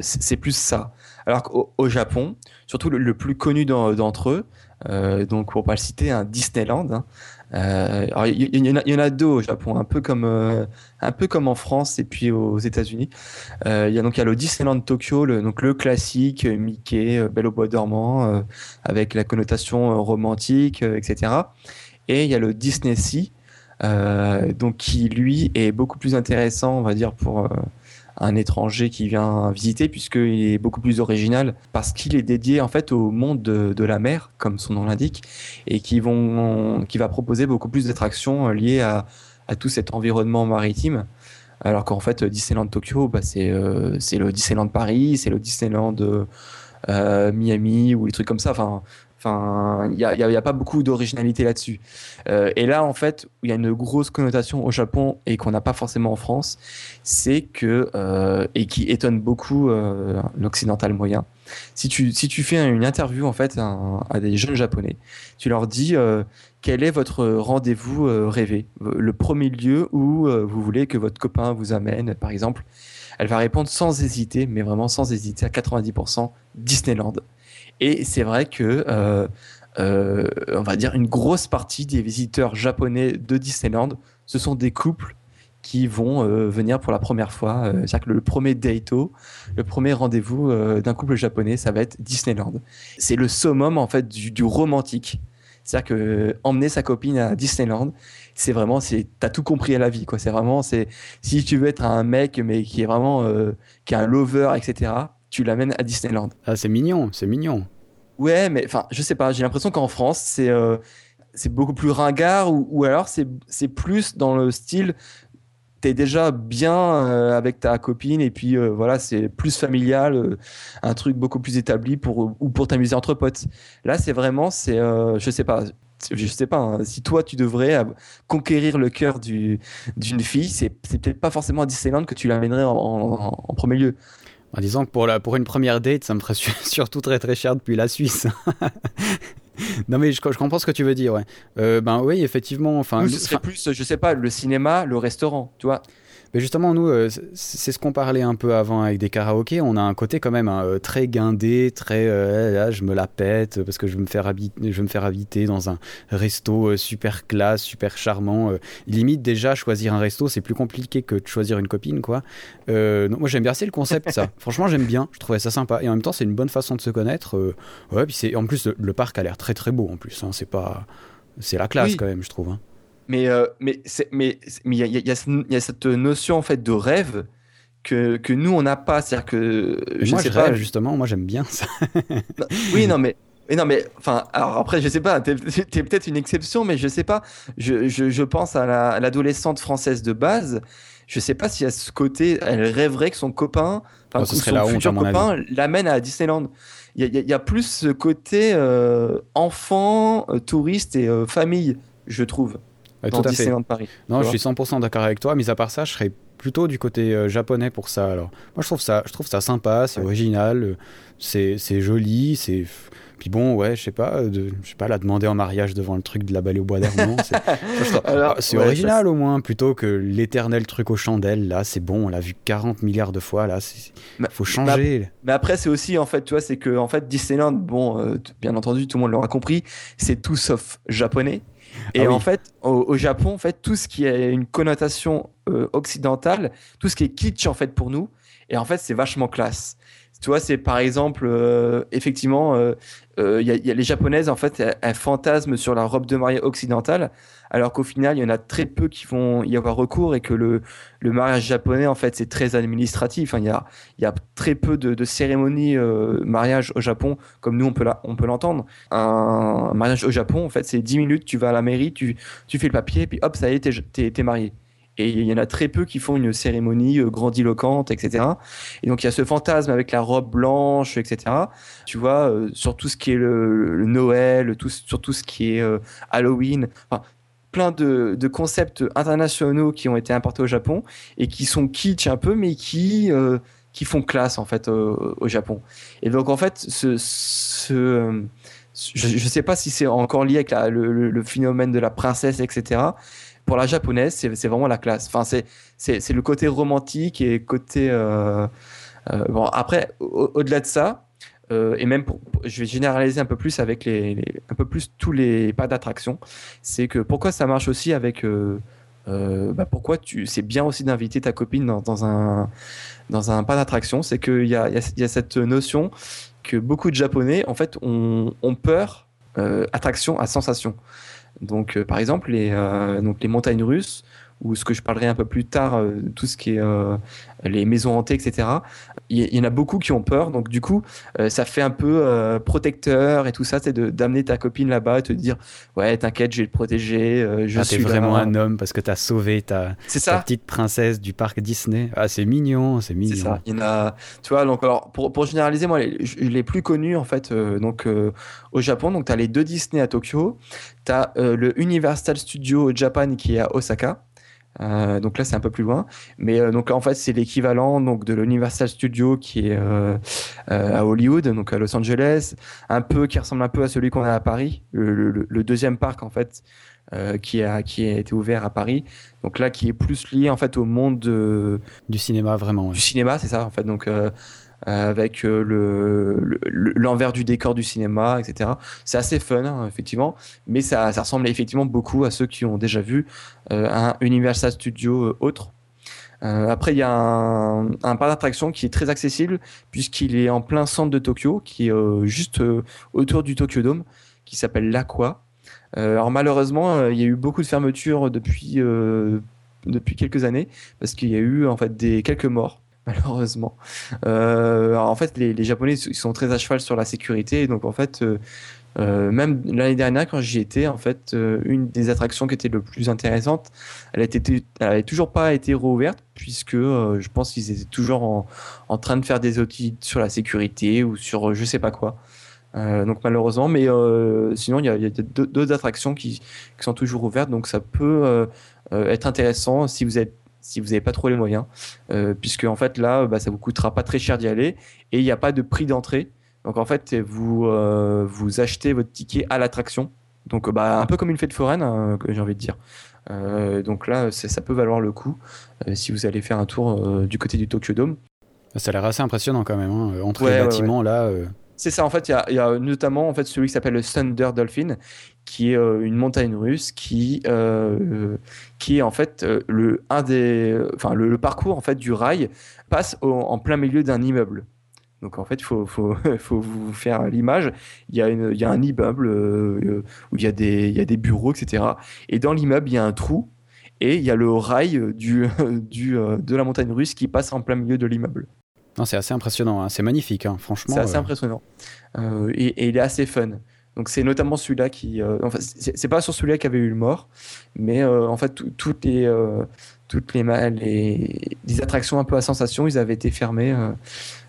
E: c'est plus ça. Alors qu'au Japon, surtout le, plus connu d'entre eux, donc pour pas le citer, un Disneyland, hein, euh, il y, en a deux au Japon, un peu comme euh, un peu comme en France et puis aux États-Unis. Euh, il y a donc y a le Disneyland Tokyo, le, donc le classique Mickey, Belle au bois dormant, avec la connotation romantique, etc. Et il y a le Disney Sea, donc qui lui est beaucoup plus intéressant, on va dire pour un étranger qui vient visiter puisqu'il est beaucoup plus original parce qu'il est dédié en fait au monde de, la mer comme son nom l'indique et qui vont qui va proposer beaucoup plus d'attractions liées à, tout cet environnement maritime alors qu'en fait Disneyland Tokyo bah, c'est euh, le Disneyland Paris c'est le Disneyland euh, Miami ou les trucs comme ça. Enfin, Il n'y a, pas beaucoup d'originalité là-dessus. Euh, et là, en fait, il y a une grosse connotation au Japon et qu'on n'a pas forcément en France, c'est que, euh, et qui étonne beaucoup euh, l'occidental moyen, si tu, si tu fais une interview en fait à, à des jeunes japonais, tu leur dis quel est votre rendez-vous rêvé, le premier lieu où vous voulez que votre copain vous amène, par exemple. Elle va répondre sans hésiter, mais vraiment sans hésiter à 90% Disneyland. Et c'est vrai que, euh, euh, on va dire, une grosse partie des visiteurs japonais de Disneyland, ce sont des couples qui vont euh, venir pour la première fois. C'est-à-dire que le premier dato, le premier rendez-vous d'un couple japonais, ça va être Disneyland. C'est le summum en fait du, du romantique. C'est-à-dire que emmener sa copine à Disneyland, c'est vraiment, c'est, t'as tout compris à la vie, quoi. C'est vraiment, c'est, si tu veux être un mec, mais qui est vraiment, qui est un lover, etc tu l'amènes à Disneyland.
A: Ah, c'est mignon, c'est mignon.
E: Ouais, mais enfin, je sais pas, j'ai l'impression qu'en France, c'est euh, c'est beaucoup plus ringard ou, ou alors c'est plus dans le style t'es déjà bien euh, avec ta copine et puis euh, voilà, c'est plus familial, un truc beaucoup plus établi pour ou pour t'amuser entre potes. Là, c'est vraiment c'est je sais pas je sais pas, hein, si toi tu devrais conquérir le cœur d'une fille, c'est peut-être pas forcément à Disneyland que tu l'amènerais en, en, en, premier lieu.
A: En disant que pour, la, pour une première date, ça me ferait surtout très très cher depuis la Suisse. non mais je, je, comprends ce que tu veux dire, ouais. Euh, ben oui, effectivement. Enfin,
E: ce serait plus, je sais pas, le cinéma, le restaurant, tu vois.
A: Mais justement, nous, euh, c'est ce qu'on parlait un peu avant avec des karaokés. On a un côté quand même hein, très guindé, très euh, là, je me la pète parce que je veux me faire habiter, je veux me faire habiter dans un resto euh, super classe, super charmant. Euh, limite déjà choisir un resto, c'est plus compliqué que de choisir une copine, quoi. Euh, moi j'aime bien, c'est le concept ça. Franchement, j'aime bien. Je trouvais ça sympa et en même temps c'est une bonne façon de se connaître. Euh, ouais, puis c'est en plus le, le, parc a l'air très très beau en plus. Hein, c'est pas, c'est la classe oui. quand même, je trouve. Hein.
E: Mais euh, mais mais mais il y a, y, a, y a, cette notion en fait de rêve que, que nous on n'a pas, c'est-à-dire que
A: je moi, sais je pas rêve, justement, moi j'aime bien ça.
E: non, oui, non mais mais non, mais enfin, alors après, je sais pas, t'es es, peut-être une exception, mais je sais pas. Je, je, je pense à l'adolescente la, française de base. Je sais pas si à ce côté, elle rêverait que son copain, enfin,
A: oh, son la
E: futur
A: honte,
E: copain, l'amène à Disneyland. Il y, y, y, a plus ce côté euh, enfant, euh, touriste et euh, famille, je trouve.
A: Tout à Disneyland fait. Paris. Non, je suis 100% d'accord avec toi. Mais à part ça, je serais plutôt du côté euh, japonais pour ça. Alors, moi, je trouve ça, je trouve ça sympa, c'est ouais. original, c'est joli, c'est. Puis bon, ouais, je sais pas, de, je sais pas, la demander en mariage devant le truc de la balai au bois d'Armand, c'est ouais, original au moins, plutôt que l'éternel truc aux chandelles, là, c'est bon, on l'a vu 40 milliards de fois, là, il faut changer.
E: Mais, mais, après, c'est aussi, en fait, tu vois, c'est que, en fait, Disneyland, bon, euh, bien entendu, tout le monde l'aura compris, c'est tout sauf japonais. Et ah oui. en fait, au, au, Japon, en fait, tout ce qui a une connotation euh, occidentale, tout ce qui est kitsch en fait pour nous, et en fait, c'est vachement classe. Tu vois, c'est par exemple, euh, effectivement, il euh, euh, y, y, a les japonaises en fait, elles, elles fantasment sur la robe de mariée occidentale, alors qu'au final, il y en a très peu qui vont y avoir recours et que le, le mariage japonais, en fait, c'est très administratif. Il y, a, y a très peu de, cérémonies euh, mariage au Japon, comme nous, on peut, l'entendre. Un, mariage au Japon, en fait, c'est 10 minutes, tu vas à la mairie, tu, tu fais le papier, puis hop, ça y est, t'es, t'es marié. Et il y en a très peu qui font une cérémonie euh, grandiloquente, etc. Et donc il y a ce fantasme avec la robe blanche, etc. Tu vois, euh, sur tout ce qui est le, Noël, tout, sur tout ce qui est Halloween. Plein de, concepts internationaux qui ont été importés au Japon et qui sont kitsch un peu, mais qui, euh, qui font classe en fait au, au, Japon. Et donc en fait, je ne sais pas si c'est encore lié avec le, phénomène de la princesse, etc pour la japonaise, c'est vraiment la classe. Enfin, c'est le côté romantique et côté. Euh, euh, bon, après, au-delà au de ça, euh, et même je vais généraliser un peu plus avec les, un peu plus tous les pas d'attraction, c'est que pourquoi ça marche aussi avec. Euh, euh, bah pourquoi tu c'est bien aussi d'inviter ta copine dans, un dans un pas d'attraction c'est qu'il y a, y, y a cette notion que beaucoup de japonais en fait ont, ont peur attraction à sensation donc, par exemple, les, donc les montagnes russes, ou ce que je parlerai un peu plus tard, tout ce qui est les maisons hantées, etc. Il y, en a beaucoup qui ont peur. Donc du coup, euh, ça fait un peu euh, protecteur et tout ça, c'est d'amener ta copine là-bas et te dire ouais, t'inquiète, je vais te protéger. euh, je
A: Ah,
E: suis
A: vraiment
E: là.
A: un homme parce que t'as sauvé ta,
E: C'est
A: petite princesse du parc Disney. Ah, c'est mignon, c'est
E: C'est
A: mignon.
E: ça. Il y en a, tu vois, donc alors pour, pour généraliser, moi, les, je- les plus connus en fait, euh, donc au Japon, donc tu as les deux Disney à Tokyo, tu as le Universal Studio au Japan qui est à Osaka. Euh, donc là, c'est un peu plus loin, mais euh, donc en fait, c'est l'équivalent donc de l'Universal Studio qui est euh, euh, à Hollywood, donc à Los Angeles, un peu qui ressemble un peu à celui qu'on a à Paris, le, le- le deuxième parc en fait, euh, qui a qui a été ouvert à Paris. Donc là, qui est plus lié en fait au monde de,
A: Du cinéma, vraiment. ouais.
E: du cinéma, c'est ça en fait. Donc avec euh, le- le- l'envers du décor du cinéma, etc. C'est assez fun hein, effectivement, mais ça, ça ressemble effectivement beaucoup à ceux qui ont déjà vu euh, un Universal Studio euh, autre. Euh, après, il y a un, un parc d'attractions qui est très accessible puisqu'il est en plein centre de Tokyo, qui est euh, juste euh, autour du Tokyo Dome, qui s'appelle l'Aqua. Euh, alors malheureusement, euh, il y a eu beaucoup de fermetures depuis euh, depuis quelques années parce qu'il y a eu en fait des quelques morts malheureusement. Euh, en fait, les, Japonais sont très à cheval sur la sécurité, donc en fait, euh, euh, même l'année dernière quand j'y étais, en fait, une des attractions qui était le plus intéressante, elle a été, elle avait toujours pas été rouverte puisque je pense qu'ils étaient toujours en, en train de faire des audits sur la sécurité ou sur je sais pas quoi. Donc malheureusement, mais sinon il y a, y a d'autres attractions qui, sont toujours ouvertes, donc ça peut être intéressant si vous êtes si vous n'avez pas trop les moyens, euh, puisque en fait là, bah, ça vous coûtera pas très cher d'y aller et il n'y a pas de prix d'entrée. Donc en fait, vous euh, vous achetez votre ticket à l'attraction. Donc bah, un peu comme une fête foraine, hein, j'ai envie de dire. Euh, donc là, ça peut valoir le coup si vous allez faire un tour du côté du Tokyo Dome.
A: Ça a l'air assez impressionnant quand même. hein. Entre
E: Ouais,
A: les
E: ouais,
A: bâtiments, là.
E: C'est ça, en fait, il y y a notamment en fait, celui qui s'appelle le Thunder Dolphin, qui est euh, une montagne russe qui, euh, qui est en fait euh, le, un des, enfin, le, le parcours en fait, du rail passe au- en plein milieu d'un immeuble. Donc en fait, il faut, faut, faut vous faire l'image. Il y, a une- il y a un immeuble euh, où il y, a des, il y a des bureaux, etc. Et dans l'immeuble, il y a un trou et il y a le rail du, du, de la montagne russe qui passe en plein milieu de l'immeuble.
A: Non, c'est assez impressionnant. hein. C'est magnifique, hein. franchement.
E: C'est assez
A: euh,
E: impressionnant. Et, et il est assez fun. Donc c'est notamment celui-là qui... euh, enfin, c'est pas sur celui-là qu'il y avait eu le mort, mais euh, en fait, tout- toutes les... euh, toutes les, les, les attractions un peu à sensation, ils avaient été fermés euh,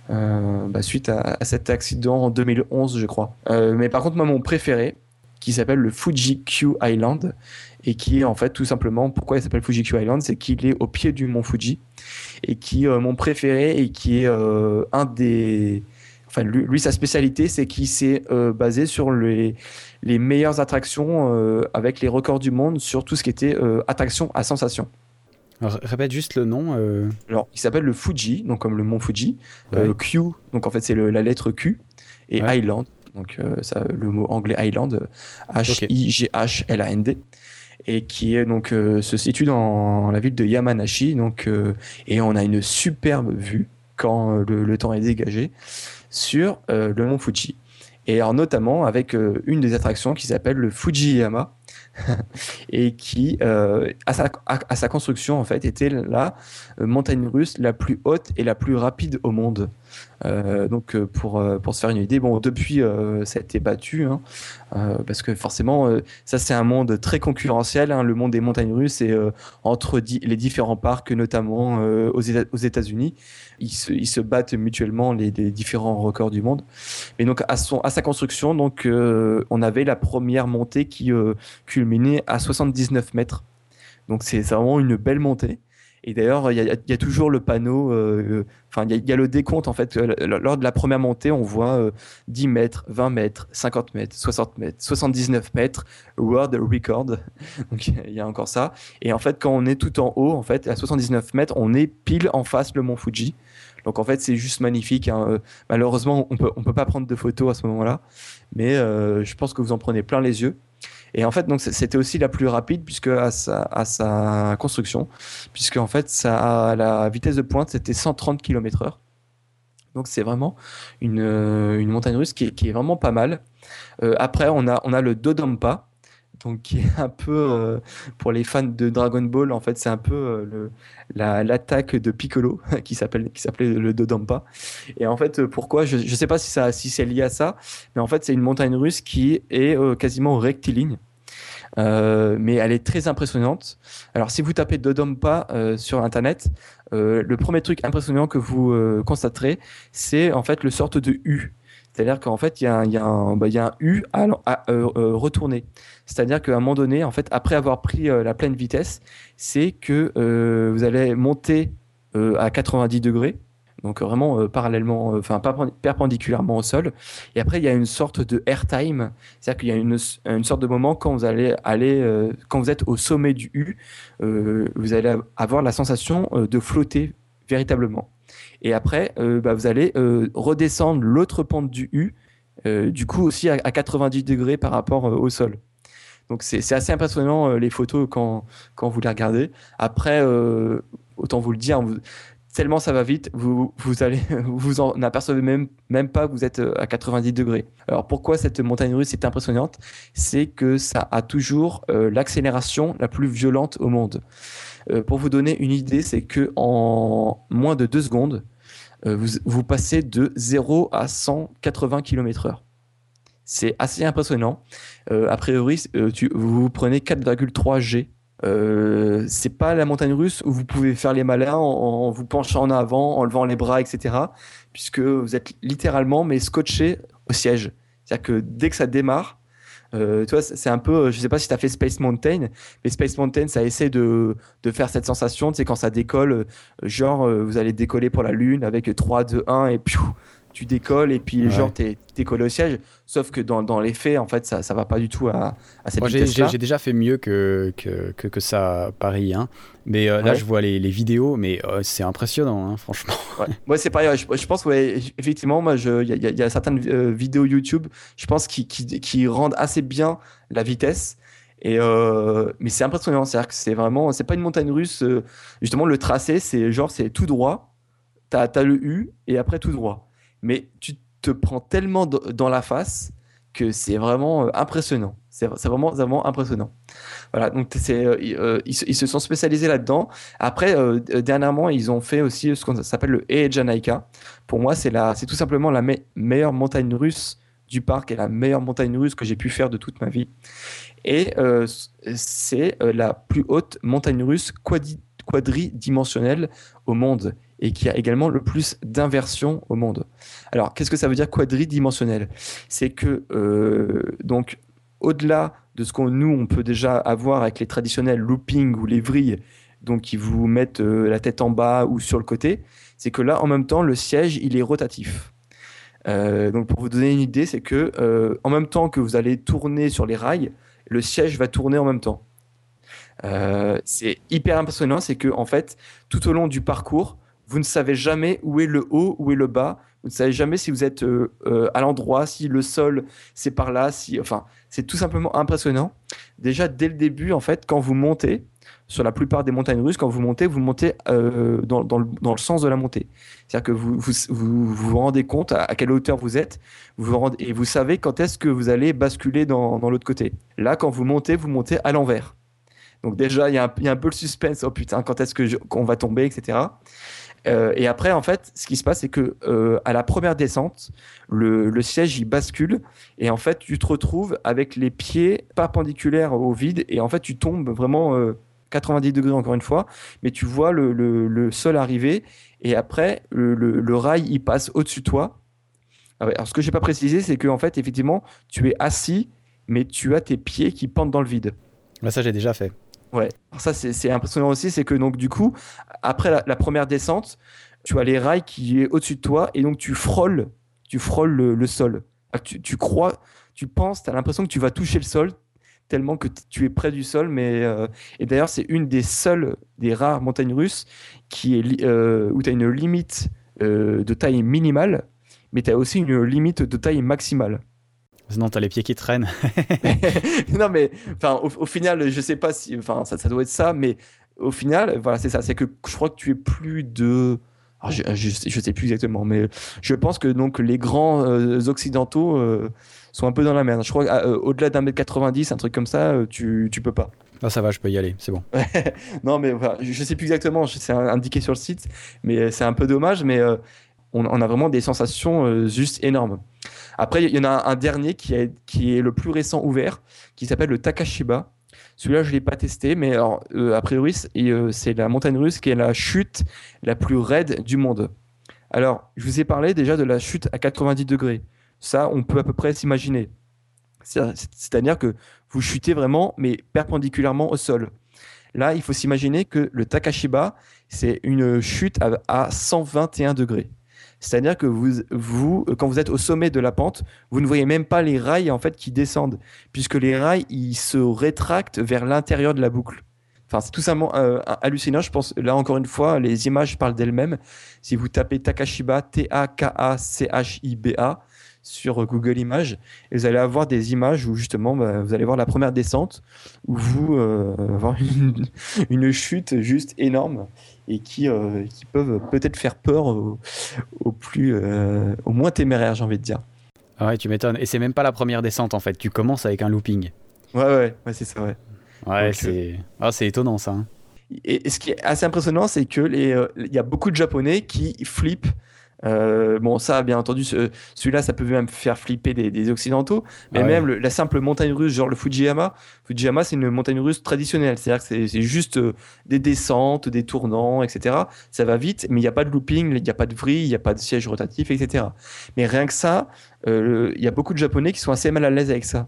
E: euh, bah, suite à, cet accident en 2011, je crois. Euh, mais par contre, moi, mon préféré, qui s'appelle le Fuji Q Island, et qui est en fait tout simplement, pourquoi il s'appelle Fuji Q Island, c'est qu'il est au pied du mont Fuji, et qui euh, mon préféré, et qui est euh, un des... Enfin, lui, lui, sa spécialité, c'est qu'il s'est euh, basé sur les, les meilleures attractions euh, avec les records du monde sur tout ce qui était euh, attraction à sensation.
A: alors, répète juste le nom.
E: Alors, il s'appelle le Fuji, donc comme le mont Fuji.
A: Ouais.
E: Q, donc en fait, c'est la lettre Q. Et
A: Ouais.
E: Island, donc ça, le mot anglais Island, H-I-G-H-L-A-N-D. Et qui est donc euh, se situe dans la ville de Yamanashi. Donc, euh, et on a une superbe vue quand euh, le, le temps est dégagé sur euh, le mont Fuji. Et alors notamment avec euh, une des attractions qui s'appelle le Fujiyama et qui euh, à, sa, construction en fait était la montagne russe la plus haute et la plus rapide au monde. Donc pour, pour se faire une idée, bon depuis ça a été battu hein, parce que forcément ça c'est un monde très concurrentiel, hein, le monde des montagnes russes et entre les différents parcs notamment aux Éta- aux États-Unis, ils se, ils se battent mutuellement les, les différents records du monde. Et donc à, son, à sa construction, donc euh, on avait la première montée qui euh, culminait à 79 mètres. Donc c'est vraiment une belle montée. Et d'ailleurs, il y, a- toujours le panneau, euh, enfin, il y, a- le décompte en fait. euh, Lors de la première montée, on voit euh, 10 mètres, 20 mètres, 50 mètres, 60 mètres, 79 mètres, World Record. Donc il y a encore ça. Et en fait, quand on est tout en haut, en fait, à 79 mètres, on est pile en face le mont Fuji. Donc en fait, c'est juste magnifique. hein. Euh, Malheureusement, on peut, on peut pas prendre de photos à ce moment-là, mais euh, je pense que vous en prenez plein les yeux. Et en fait, donc c'était aussi la plus rapide puisque à sa, construction, puisque en fait, la vitesse de pointe c'était 130 km/h. Donc c'est vraiment une, euh, une montagne russe qui est, vraiment pas mal. Euh, après, on a, le Dodonpa. Donc qui est un peu euh, pour les fans de Dragon Ball en fait c'est un peu euh, l'attaque de Piccolo qui s'appelle qui s'appelait le Dodampa. Et en fait euh, pourquoi je, je sais pas si c'est lié à ça mais en fait c'est une montagne russe qui est quasiment rectiligne. Mais elle est très impressionnante. Alors si vous tapez Dodampa euh, sur internet le premier truc impressionnant que vous constaterez c'est en fait le sorte de U c'est-à-dire qu'en fait, il y, a un- bah, U à, euh, euh, retourner. C'est-à-dire qu'à un moment donné, en fait, après avoir pris euh, la pleine vitesse, c'est que vous allez monter à 90 degrés, donc vraiment parallèlement, enfin perpendiculairement au sol. Et après, il y a une sorte de airtime, c'est-à-dire qu'il y a une, une sorte de moment quand vous allez aller, quand vous êtes au sommet du U, vous allez avoir la sensation de flotter véritablement. Et après, euh, bah, vous allez euh, redescendre l'autre pente du U, euh, du coup aussi à, à 90 degrés par rapport au sol. Donc c'est assez impressionnant les photos quand, quand vous les regardez. Après, autant vous le dire, tellement ça va vite, vous, vous allez vous en même, même pas que vous êtes à 90 degrés. Alors pourquoi cette montagne russe est impressionnante? C'est que ça a toujours l'accélération la plus violente au monde. Euh, pour vous donner une idée, c'est que en moins de deux secondes, euh, vous, passez de 0 à 180 km/h. C'est assez impressionnant. Euh, a priori, vous prenez 4,3 G. C'est pas la montagne russe où vous pouvez faire les malins en, en vous penchant en avant, en levant les bras, etc. Puisque vous êtes littéralement mais scotché au siège. C'est-à-dire que dès que ça démarre, euh, tu c'est un peu, je sais pas si tu as fait Space Mountain, mais Space Mountain, ça essaie de, faire cette sensation, tu sais, quand ça décolle, euh, genre, euh, vous allez décoller pour la Lune avec 3, 2, 1, et puis tu décolles, et puis
A: Ouais.
E: genre, t'es collé au siège. Sauf que dans, dans les faits, en fait, ça, ça va pas du tout à, à cette
A: Moi, j'ai-
E: vitesse-là.
A: j'ai déjà fait mieux que, que, que, que ça à Paris. Hein. Mais euh, là,
E: Ouais.
A: je vois les, les vidéos, mais euh, c'est impressionnant, hein, franchement.
E: Ouais, Ouais, c'est pareil. Je, je pense, ouais, effectivement, moi, il y, y y a certaines euh, vidéos YouTube, je pense, qui, qui, qui rendent assez bien la vitesse. Et mais c'est impressionnant, c'est-à-dire que c'est vraiment, c'est pas une montagne russe. justement, le tracé, c'est genre, c'est tout droit. T'as as le U et après tout droit. Mais tu te prends tellement dans la face que c'est vraiment euh, impressionnant. C'est vraiment, vraiment impressionnant. Voilà, donc euh, ils, euh, ils se- sont spécialisés là-dedans. Après, dernièrement, ils ont fait aussi ce qu'on s'appelle le Ejanaika. Pour moi, c'est tout simplement la me- meilleure montagne russe du parc et la meilleure montagne russe que j'ai pu faire de toute ma vie. Et c'est la plus haute montagne russe quadi- quadridimensionnelle au monde et qui a également le plus d'inversions au monde. Alors, qu'est-ce que ça veut dire quadridimensionnel? C'est que euh, donc au-delà de ce qu'on nous on peut déjà avoir avec les traditionnels looping ou les vrilles, donc qui vous mettent euh, la tête en bas ou sur le côté, c'est que là en même temps le siège il est rotatif. Euh, donc pour vous donner une idée, c'est que en même temps que vous allez tourner sur les rails, le siège va tourner en même temps. C'est hyper impressionnant, c'est que en fait, tout au long du parcours, vous ne savez jamais où est le haut, où est le bas. Vous ne savez jamais si vous êtes euh, euh, à l'endroit, si le sol c'est par là, enfin, c'est tout simplement impressionnant. Déjà dès le début, en fait, quand vous montez sur la plupart des montagnes russes, quand vous montez, vous montez euh, dans, le, sens de la montée. C'est-à-dire que vous vous, rendez compte à, quelle hauteur vous êtes, et vous savez quand est-ce que vous allez basculer dans, l'autre côté. Là, quand vous montez, vous montez à l'envers. Donc déjà, il y, a un- peu le suspense. Oh putain, quand est-ce qu'on va tomber, etc. Euh, et après, en fait, ce qui se passe, c'est que euh, à la première descente, le, siège il bascule et en fait, tu te retrouves avec les pieds perpendiculaires au vide et en fait, tu tombes vraiment euh, 90 degrés encore une fois, mais tu vois le, sol arriver et après, le, rail il passe au-dessus de toi. Ah Alors, ce que j'ai pas précisé, c'est que en fait, effectivement, tu es assis, mais tu as tes pieds qui pendent dans le vide.
A: Bah, ça, j'ai déjà fait.
E: Ouais, ça c'est impressionnant aussi, c'est que donc du coup, après la, première descente, tu as les rails qui est au-dessus de toi et donc tu frôles, tu frôles le, sol. Ah, Tu, crois, tu penses, tu as l'impression que tu vas toucher le sol tellement que tu es près du sol. Mais euh, et d'ailleurs c'est une des seules, des rares montagnes russes qui est euh, où tu as une limite euh, de taille minimale, mais tu as aussi une limite de taille maximale.
A: Sinon, t'as les pieds qui traînent.
E: non mais enfin au, au final je sais pas si enfin ça, ça doit être ça mais au final voilà c'est ça c'est que je crois que tu es plus de alors, je, je, sais- je sais plus exactement, mais je pense que donc les grands euh, occidentaux euh, sont un peu dans la merde. Je crois qu'au-delà d'un mètre 90, un truc comme ça, euh, tu, tu peux pas.
A: Ah, ça va, je peux y aller, c'est bon.
E: Non, mais enfin, je sais plus exactement, je- c'est indiqué sur le site, mais euh, c'est un peu dommage, mais euh, on, a vraiment des sensations euh, juste énormes. Après, il y en a un dernier qui, est le plus récent ouvert, qui s'appelle le Takashiba. Celui-là, je ne l'ai pas testé, mais euh, a priori, euh, c'est la montagne russe qui est la chute la plus raide du monde. Alors, je vous ai parlé déjà de la chute à 90 degrés. Ça, on peut à peu près s'imaginer. C'est- C'est-à-dire que vous chutez vraiment, mais perpendiculairement au sol. Là, il faut s'imaginer que le Takashiba, c'est une chute à, à 121 degrés. C'est-à-dire que vous, quand vous êtes au sommet de la pente, vous ne voyez même pas les rails en fait qui descendent, puisque les rails ils se rétractent vers l'intérieur de la boucle. Enfin, c'est tout simplement euh, hallucinant. Je pense là encore une fois, les images parlent d'elles-mêmes. Si vous tapez Takashiba, T-A-K-A-C-H-I-B-A sur Google Images, vous allez avoir des images où justement bah, vous allez voir la première descente où vous euh, avoir une chute juste énorme et qui, euh, qui peuvent peut-être faire peur aux, aux plus euh, aux moins téméraires, j'ai envie de dire.
A: Ah ouais, tu m'étonnes. Et c'est même pas la première descente en fait, tu commences avec un looping.
E: Ouais, ouais, ouais c'est ça, ouais.
A: Ouais, c'est ah, étonnant ça. hein.
E: Et, et ce qui est assez impressionnant, c'est que euh, il y a beaucoup de Japonais qui flippent. Euh, bon, ça, bien entendu, ce- celui-là, ça peut même faire flipper des, des Occidentaux, mais
A: Ah ouais.
E: même le- la simple montagne russe, genre le Fujiyama. Fujiyama, c'est une montagne russe traditionnelle, c'est-à-dire que c'est- c'est juste euh, des descentes, des tournants, etc. Ça va vite, mais il n'y a pas de looping, il n'y a pas de vrille, il n'y a pas de siège rotatif, etc. Mais rien que ça, euh, il y a beaucoup de Japonais qui sont assez mal à l'aise avec ça.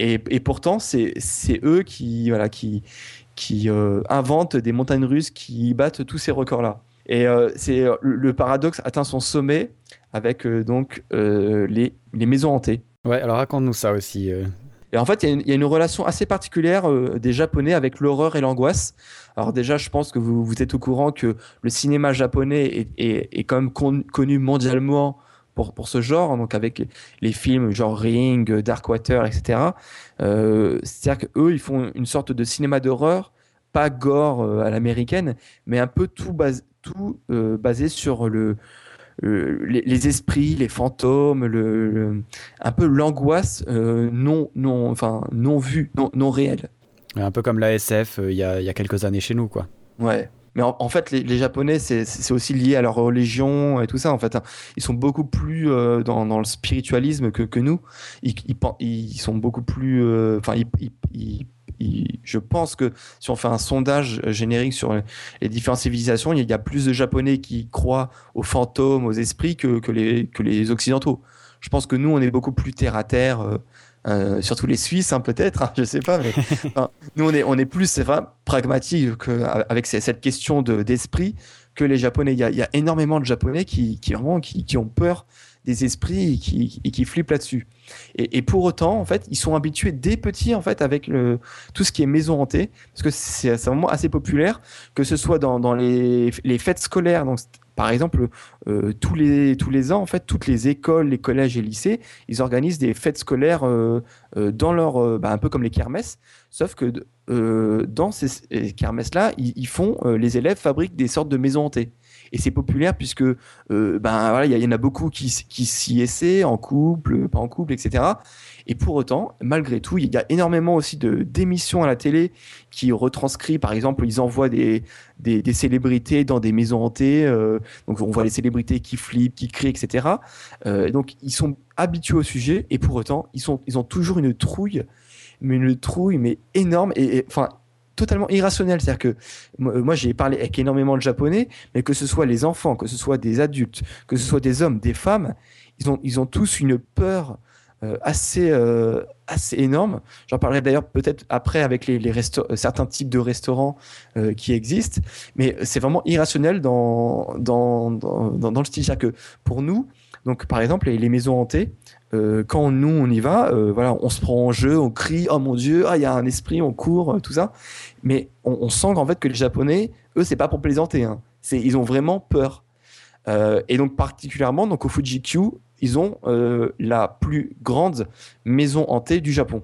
E: Et, et pourtant, c'est c'est eux qui, voilà, qui, qui euh, inventent des montagnes russes qui battent tous ces records-là. Et euh, c'est euh, le paradoxe atteint son sommet avec euh, donc les, les maisons hantées.
A: Ouais, alors raconte-nous ça aussi.
E: Et en fait, il y a une- il y, a une relation assez particulière euh, des Japonais avec l'horreur et l'angoisse. Alors déjà, je pense que vous, vous êtes au courant que le cinéma japonais est, est, est quand même con- connu mondialement pour, pour ce genre, donc avec les, films genre Ring, Darkwater, etc. Euh, C'est-à-dire qu'eux, ils font une sorte de cinéma d'horreur, pas gore à l'américaine, mais un peu tout, bas- tout euh, basé sur le, euh, les, les esprits, les fantômes, le, le- un peu l'angoisse euh, non, non, enfin, non vue, non, non réelle.
A: Un peu comme la SF euh, il y, a, y a quelques années chez nous, quoi.
E: Ouais. Mais en, en fait, les, les Japonais, c'est- aussi lié à leur religion et tout ça. En fait, hein. ils sont beaucoup plus dans, dans le spiritualisme que, que nous. Ils, ils, ils sont beaucoup plus. Enfin, ils- ils- je pense que si on fait un sondage euh, générique sur les, différentes civilisations, il y a- plus de Japonais qui croient aux fantômes, aux esprits que, les, Occidentaux. Je pense que nous, on est beaucoup plus terre à terre. euh, euh, surtout les Suisses, hein, peut-être, hein, je sais pas, mais nous on est, plus c'est pragmatique que, avec cette question de- d'esprit que les Japonais. Il y a, énormément de Japonais qui, vraiment, qui ont peur des esprits qui, qui flippent là-dessus. Et, pour autant, en fait, ils sont habitués dès petits en fait avec le, tout ce qui est maison hantée, parce que c'est vraiment assez populaire, que ce soit dans, dans les, les fêtes scolaires. Donc, par exemple, euh, tous les tous les ans, en fait, toutes les écoles, les collèges et lycées, ils organisent des fêtes scolaires euh, euh, dans leur, bah, un peu comme les kermesses, sauf que dans ces kermesses-là, ils, font, les élèves fabriquent des sortes de maisons hantées. Et c'est populaire puisque euh, ben voilà, il y, en a beaucoup qui, s'y essaient en couple, pas en couple, etc. Et pour autant, malgré tout, il y a énormément aussi de d'émissions à la télé qui retranscrit, par exemple, ils envoient des, des, célébrités dans des maisons hantées. euh, donc on voit les célébrités qui flippent, qui crient, etc. Euh, donc ils sont habitués au sujet et pour autant, ils, sont, ils ont toujours une trouille, mais une trouille mais énorme enfin totalement irrationnelle. C'est-à-dire que moi, moi, j'ai parlé avec énormément de japonais, mais que ce soit les enfants, que ce soit des adultes, que ce soit des hommes, des femmes, ils ont, ils ont tous une peur euh, assez, euh, assez énorme. J'en parlerai d'ailleurs peut-être après avec les, les euh, certains types de restaurants euh, qui existent, mais c'est vraiment irrationnel dans, dans, dans, dans, le style. C'est-à-dire que pour nous, donc par exemple, les, les maisons hantées, euh, quand nous on y va, euh, voilà, on se prend en jeu, on crie, oh mon dieu, ah il y a un esprit, on court, euh, tout ça. Mais on, on sent qu'en fait que les Japonais, eux, c'est pas pour plaisanter. Hein. C'est, ils ont vraiment peur. Euh, et donc particulièrement, donc au Fuji-Q, ils ont euh, la plus grande maison hantée du Japon.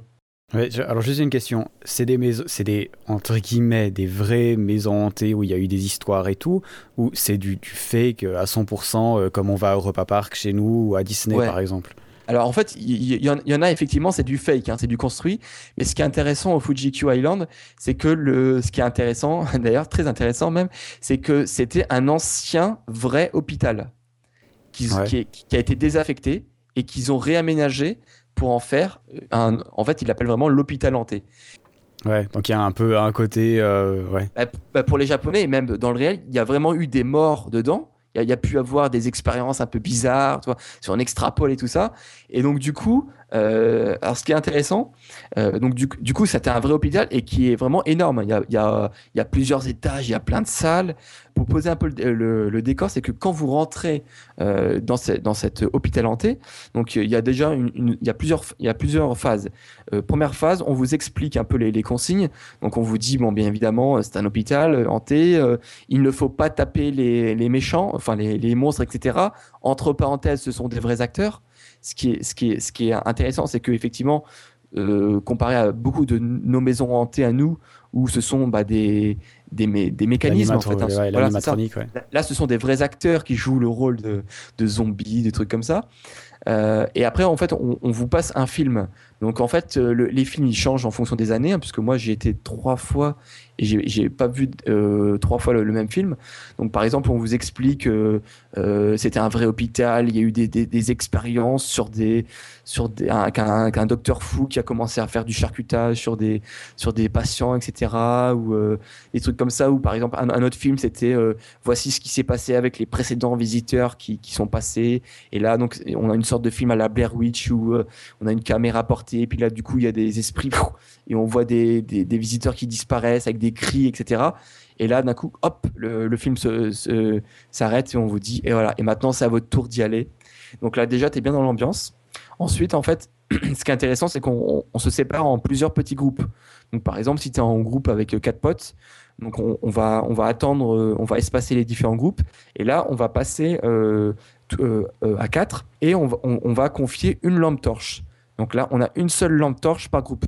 A: Ouais, alors juste une question, c'est des maisons, c'est des entre guillemets des vraies maisons hantées où il y a eu des histoires et tout, ou c'est du, du fake à 100% euh, comme on va à Europa Park chez nous ou à Disney
E: Ouais.
A: par exemple?
E: Alors en fait, il y, y en- il y en a effectivement, c'est du fake, hein, c'est du construit. Mais ce qui est intéressant au Fuji-Q Island, c'est que le, ce qui est intéressant, d'ailleurs très intéressant même, c'est que c'était un ancien vrai hôpital qui,
A: Ouais.
E: qui, est- qui a été désaffecté et qu'ils ont réaménagé pour en faire un. En fait, ils l'appellent vraiment l'hôpital hanté.
A: Ouais, donc il y a un peu un côté, euh, ouais.
E: Bah, bah, pour les Japonais et même dans le réel, il y a vraiment eu des morts dedans. Il y a, pu avoir des expériences un peu bizarres, tu vois, si on extrapole et tout ça. Et donc du coup, euh, alors ce qui est intéressant, euh, donc du, coup, c'était un vrai hôpital et qui est vraiment énorme. Il y a, plusieurs étages, il y a plein de salles. Pour poser un peu le, décor, c'est que quand vous rentrez euh, dans, ce- dans cet hôpital hanté, donc il y a déjà plusieurs, phases. Euh, première phase, on vous explique un peu les, consignes. Donc on vous dit, bon, bien évidemment, c'est un hôpital hanté, il ne faut pas taper les, méchants, enfin les monstres, etc. Entre parenthèses, ce sont des vrais acteurs. Ce qui est, intéressant, c'est que effectivement, euh, comparé à beaucoup de nos maisons hantées à nous, où ce sont bah, des, des, mé- des mécanismes en fait. Hein.
A: ouais,
E: Voilà,
A: ouais.
E: Là, ce sont des vrais acteurs qui jouent le rôle de, de zombies, des trucs comme ça. Euh, et après, en fait, on, on vous passe un film. Donc, en fait, euh, le- les films, ils changent en fonction des années, hein, puisque moi, j'ai été trois fois et j'ai- pas vu euh, trois fois le, le même film. Donc, par exemple, on vous explique euh, c'était un vrai hôpital, il y a eu des, des, des expériences sur des sur des, un, qu'un docteur fou qui a commencé à faire du charcutage sur des sur des patients, etc. Ou des trucs comme ça. Ou par exemple, un, autre film, c'était euh, voici ce qui s'est passé avec les précédents visiteurs qui, qui sont passés. Et là, donc, on a une sorte de film à la Blair Witch où euh, on a une caméra portée, et puis là, du coup, il y a des esprits, et on voit des, des, visiteurs qui disparaissent avec des cris, etc. Et là, d'un coup, hop, le, le film se, se- s'arrête et on vous dit, et voilà, et maintenant, c'est à votre tour d'y aller. Donc là, déjà, tu es bien dans l'ambiance. Ensuite, en fait, ce qui est intéressant, c'est qu'on on- on se sépare en plusieurs petits groupes. Donc, par exemple, si tu es en groupe avec euh, quatre potes, donc on, va, on va attendre, euh, on va espacer les différents groupes. Et là, on va passer euh, euh, à 4 et on, on va confier une lampe torche. Donc là, on a une seule lampe torche par groupe.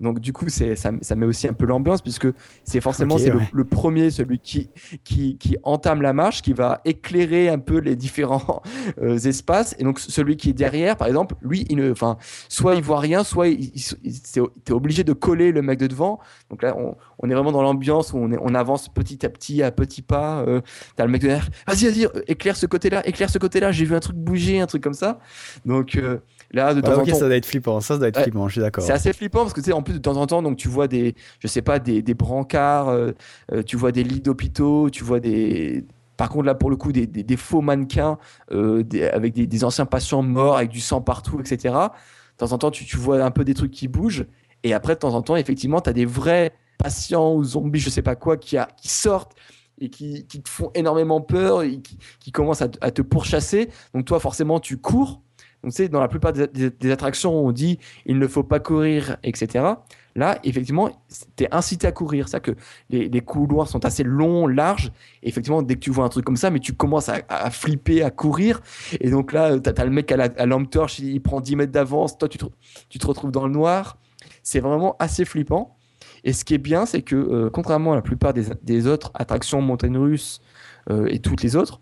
E: Donc du coup, c'est, ça, ça met aussi un peu l'ambiance puisque c'est forcément c'est le-
A: ouais.
E: le, premier, celui qui, qui, qui entame la marche, qui va éclairer un peu les différents euh, espaces. Et donc celui qui est derrière, par exemple, lui, il ne, enfin, soit il voit rien, soit il, il, t'es obligé de coller le mec de devant. Donc là, on, on est vraiment dans l'ambiance où on, est, on avance petit à petit, à petits pas. Euh, T'as le mec de derrière, vas-y, vas-y, euh, éclaire ce côté-là, éclaire ce côté-là. J'ai vu un truc bouger, un truc comme ça. Donc euh, là, de temps
A: Ah,
E: en
A: ok,
E: temps,
A: ça doit être flippant, ça, ça doit être
E: Ouais.
A: flippant, je suis d'accord.
E: c'est assez flippant parce que tu sais, en plus de temps en temps, donc tu vois des, je sais pas, des, des brancards, euh, euh, tu vois des lits d'hôpitaux, tu vois des. Par contre, là, pour le coup, des, des, des faux mannequins euh, des- avec des, anciens patients morts, avec du sang partout, etc. De temps en temps, tu, tu vois un peu des trucs qui bougent. Et après, de temps en temps, effectivement, tu as des vrais patients ou zombies, je sais pas quoi, qui, a, qui sortent et qui, qui te font énormément peur et qui, qui commencent à te pourchasser. Donc, toi, forcément, tu cours. Donc, tu dans la plupart des, des- des attractions, on dit il ne faut pas courir, etc. Là, effectivement, tu es incité à courir. C'est que les, couloirs sont assez longs, larges. Et effectivement, dès que tu vois un truc comme ça, mais tu commences à, flipper, à courir. Et donc là, tu as, le mec à la lampe torche, il, prend 10 mètres d'avance. Toi, tu te, retrouves dans le noir. C'est vraiment assez flippant. Et ce qui est bien, c'est que euh, contrairement à la plupart des, des autres attractions montagnes russes euh, et toutes les autres,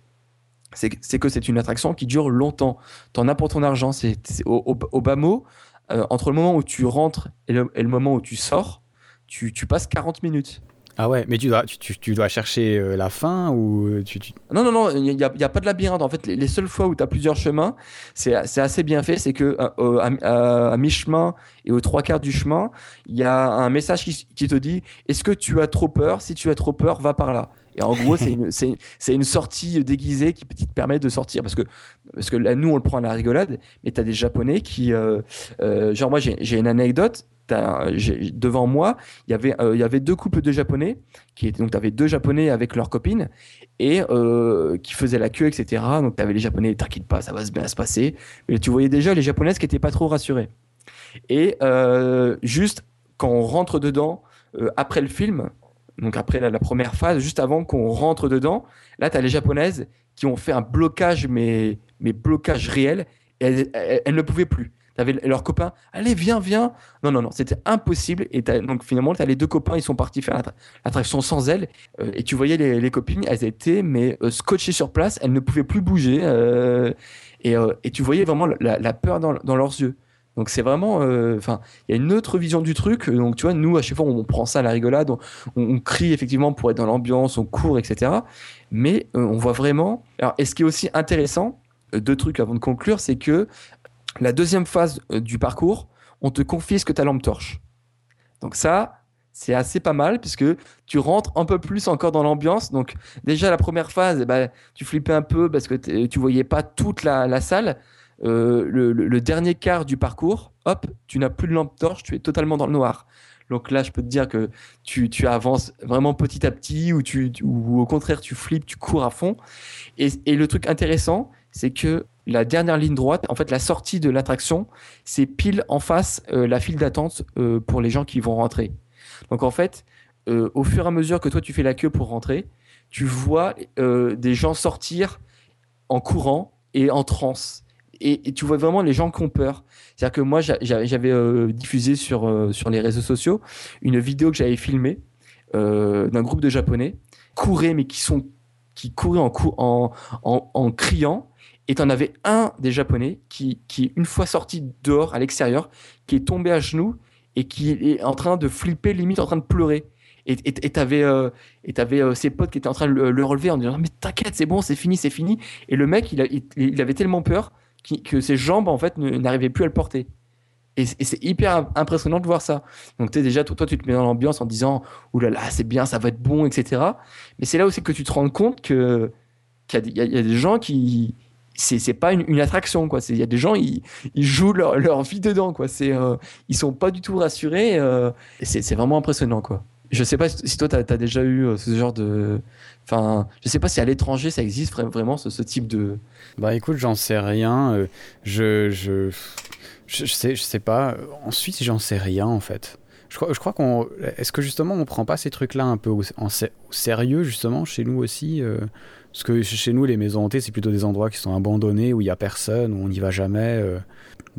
E: c'est que- c'est une attraction qui dure longtemps. T'en as pour ton argent. C'est au, au, au bas mot, euh, entre le moment où tu rentres et le, et le moment où tu sors, tu, tu passes 40 minutes.
A: Ah ouais, mais tu dois, tu, tu, tu dois chercher euh, la fin ou euh, tu,
E: Non, non, non, il n'y a, il y a pas de labyrinthe. En fait, les, les seules fois où tu as plusieurs chemins, c'est assez bien fait. C'est que euh, à, à- à mi-chemin et aux trois quarts du chemin, il y a un message qui, qui te dit Est-ce que tu as trop peur? Si tu as trop peur, va par là. En gros, c'est une, sortie déguisée qui, te permet de sortir. Parce que, nous, on le prend à la rigolade, mais tu as des Japonais qui. euh, euh, genre, moi, j'ai une anecdote. Devant moi, il y avait, euh, il y avait deux couples de Japonais qui étaient donc avais deux Japonais avec leurs copines et qui faisaient la queue, etc. Donc tu avais les Japonais, t'inquiète pas, ça va bien se passer. Mais tu voyais déjà les Japonaises qui étaient pas trop rassurées. Et juste quand on rentre dedans, après le film, donc après la, première phase, juste avant qu'on rentre dedans, là tu as les Japonaises qui ont fait un blocage, mais, blocage réel, et elles, elles- elles ne pouvaient plus. T'avais leurs copains, allez, viens, viens. Non, non, non, c'était impossible. Et donc finalement, tu as les deux copains, ils sont partis faire l'attra- l'attraction sans elle. Euh, et tu voyais les, copines, elles étaient mais euh, scotchées sur place, elles ne pouvaient plus bouger. euh, et, tu voyais vraiment la, peur dans leurs yeux. Donc c'est vraiment, euh, enfin, il y a une autre vision du truc. Donc tu vois, nous à chaque fois on prend ça à la rigolade, on, on- crie effectivement pour être dans l'ambiance, on court, etc. Mais euh, on voit vraiment. Alors, et ce qui est aussi intéressant, euh, deux trucs avant de conclure, c'est que la deuxième phase du parcours, on te confisque ta lampe torche. Donc ça, c'est assez pas mal puisque tu rentres un peu plus encore dans l'ambiance. Donc déjà la première phase, eh ben, tu flippais un peu parce que tu voyais pas toute la salle. Euh, le, dernier quart du parcours, hop, tu n'as plus de lampe torche, tu es totalement dans le noir. Donc là, je peux te dire que tu, avances vraiment petit à petit ou, au contraire, tu flippes, tu cours à fond. Et, le truc intéressant, c'est que la dernière ligne droite, en fait, la sortie de l'attraction, c'est pile en face euh, la file d'attente euh, pour les gens qui vont rentrer. Donc en fait, au fur et à mesure que toi tu fais la queue pour rentrer, tu vois des gens sortir en courant et en transe. Et, tu vois vraiment les gens qui ont peur. C'est-à-dire que moi, j'a- j'a- j'avais euh, diffusé sur, euh, sur les réseaux sociaux une vidéo que j'avais filmée euh, d'un groupe de Japonais couraient, mais qui sont qui couraient en, cou- en, en, en criant. Et t'en avais un des Japonais qui, qui, une fois sorti dehors, à l'extérieur, qui est tombé à genoux et qui est en train de flipper, limite en train de pleurer. Et t'avais euh, euh, ses potes qui étaient en train de le, le relever en disant mais t'inquiète c'est bon c'est fini c'est fini et le mec il, il avait tellement peur que ses jambes en fait n'arrivaient plus à le porter. Et, c'est hyper im- impressionnant de voir ça. Donc sais déjà toi, tu te mets dans l'ambiance en disant là là, c'est bien ça va être bon etc mais c'est là aussi que tu te rends compte que qu'il y, a des- gens qui c'est pas une, attraction quoi. Il y a des gens ils, jouent leur, vie dedans quoi. Euh, ils sont pas du tout rassurés euh, c'est vraiment impressionnant quoi je sais pas si toi tu as, déjà eu euh, ce genre de enfin je sais pas si à l'étranger ça existe vra- vraiment ce, type de
A: Bah écoute, j'en sais rien. euh, je, je, je, sais, je sais pas. Ensuite, j'en sais rien en fait. Je crois, je crois qu'on. Est-ce que justement on prend pas ces trucs-là un peu au, en sérieux justement chez nous aussi euh, Parce que chez nous, les maisons hantées, c'est plutôt des endroits qui sont abandonnés où il y a personne, où on n'y va jamais. euh,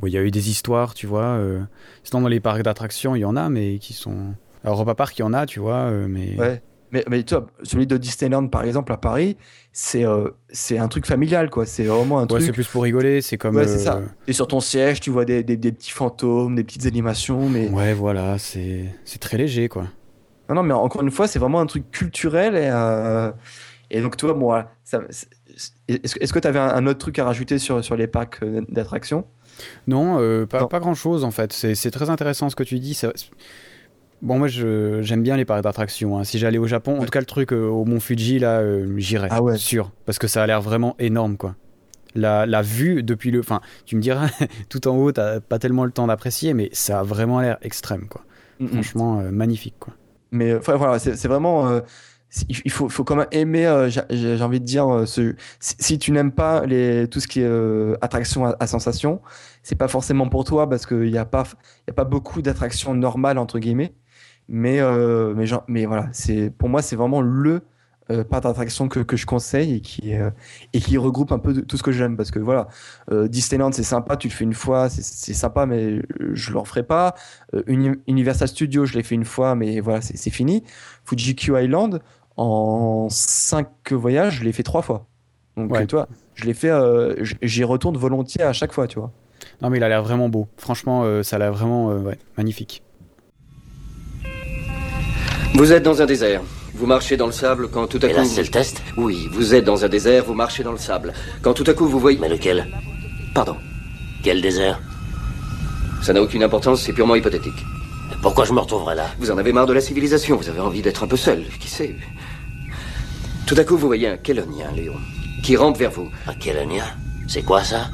A: où il y a eu des histoires, tu vois. euh. Sinon, dans les parcs d'attractions, il y en a, mais qui sont. Alors, Europa Park, il y en a, tu vois, euh, mais.
E: ouais mais, mais tu vois, celui de Disneyland par exemple à Paris c'est euh, c'est un truc familial quoi c'est vraiment un
A: Ouais,
E: truc
A: c'est plus pour rigoler, c'est comme.
E: Ouais, c'est
A: euh,
E: ça. Et sur ton siège, tu vois des, des, des petits fantômes, des petites animations, mais
A: Ouais, voilà, c'est très léger, quoi.
E: non, non, mais encore une fois, c'est vraiment un truc culturel et euh, et donc toi, moi, c'est- est-ce que est-ce que tu avais un, un autre truc à rajouter sur sur les parcs euh, d'attractions?
A: Non, euh, pas,
E: Non.
A: pas grand chose en fait. C'est très intéressant ce que tu dis. Bon, moi j'aime bien les parcs d'attractions. hein. Si j'allais au Japon, en tout cas le truc euh, au Mont Fuji, là, euh, j'irais.
E: Ah ouais.
A: Sûr. Parce que ça a l'air vraiment énorme, quoi. La, la vue depuis le. Enfin, tu me diras, tout en haut, t'as pas tellement le temps d'apprécier, mais ça a vraiment l'air extrême, quoi. Franchement, euh, magnifique, quoi.
E: Mais voilà, c'est vraiment. il faut, faut quand même aimer, j'ai envie de dire, ce, si, si tu n'aimes pas les, tout ce qui est attraction à, à sensation, c'est pas forcément pour toi parce qu'il n'y a, pas- y a pas beaucoup d'attractions normales, entre guillemets. Mais, euh, mais, genre- mais voilà, c'est pour moi, c'est vraiment le euh, parc d'attraction que, que je conseille et qui, euh, et qui regroupe un peu de- tout ce que j'aime. Parce que voilà, euh, Disneyland, c'est sympa, tu le fais une fois, c'est- sympa, mais je le referai pas. Uni- Universal Studios, je l'ai fait une fois, mais voilà, c'est fini. Fuji Q Island, en cinq voyages, je l'ai fait trois fois. Donc,
A: Ouais.
E: vois, je l'ai fait, j'y retourne volontiers à chaque fois, tu vois.
A: Non, mais il a l'air vraiment beau. Franchement, ça a l'air vraiment ouais, magnifique.
F: Vous êtes dans un désert. Vous marchez dans le sable quand tout à
G: Et
F: coup.
G: là,
F: vous-
G: c'est le test?
F: Oui, vous êtes dans un désert, vous marchez dans le sable. Quand tout à coup vous voyez.
G: Mais lequel?
F: Pardon.
G: Quel désert?
F: Ça n'a aucune importance, c'est purement hypothétique.
G: Pourquoi je me retrouverais là?
F: Vous en avez marre de la civilisation, vous avez envie d'être un peu seul, qui sait? Tout à coup vous voyez un Kélonien, Léon, qui rampe vers vous.
G: Un Kélonia? C'est quoi ça?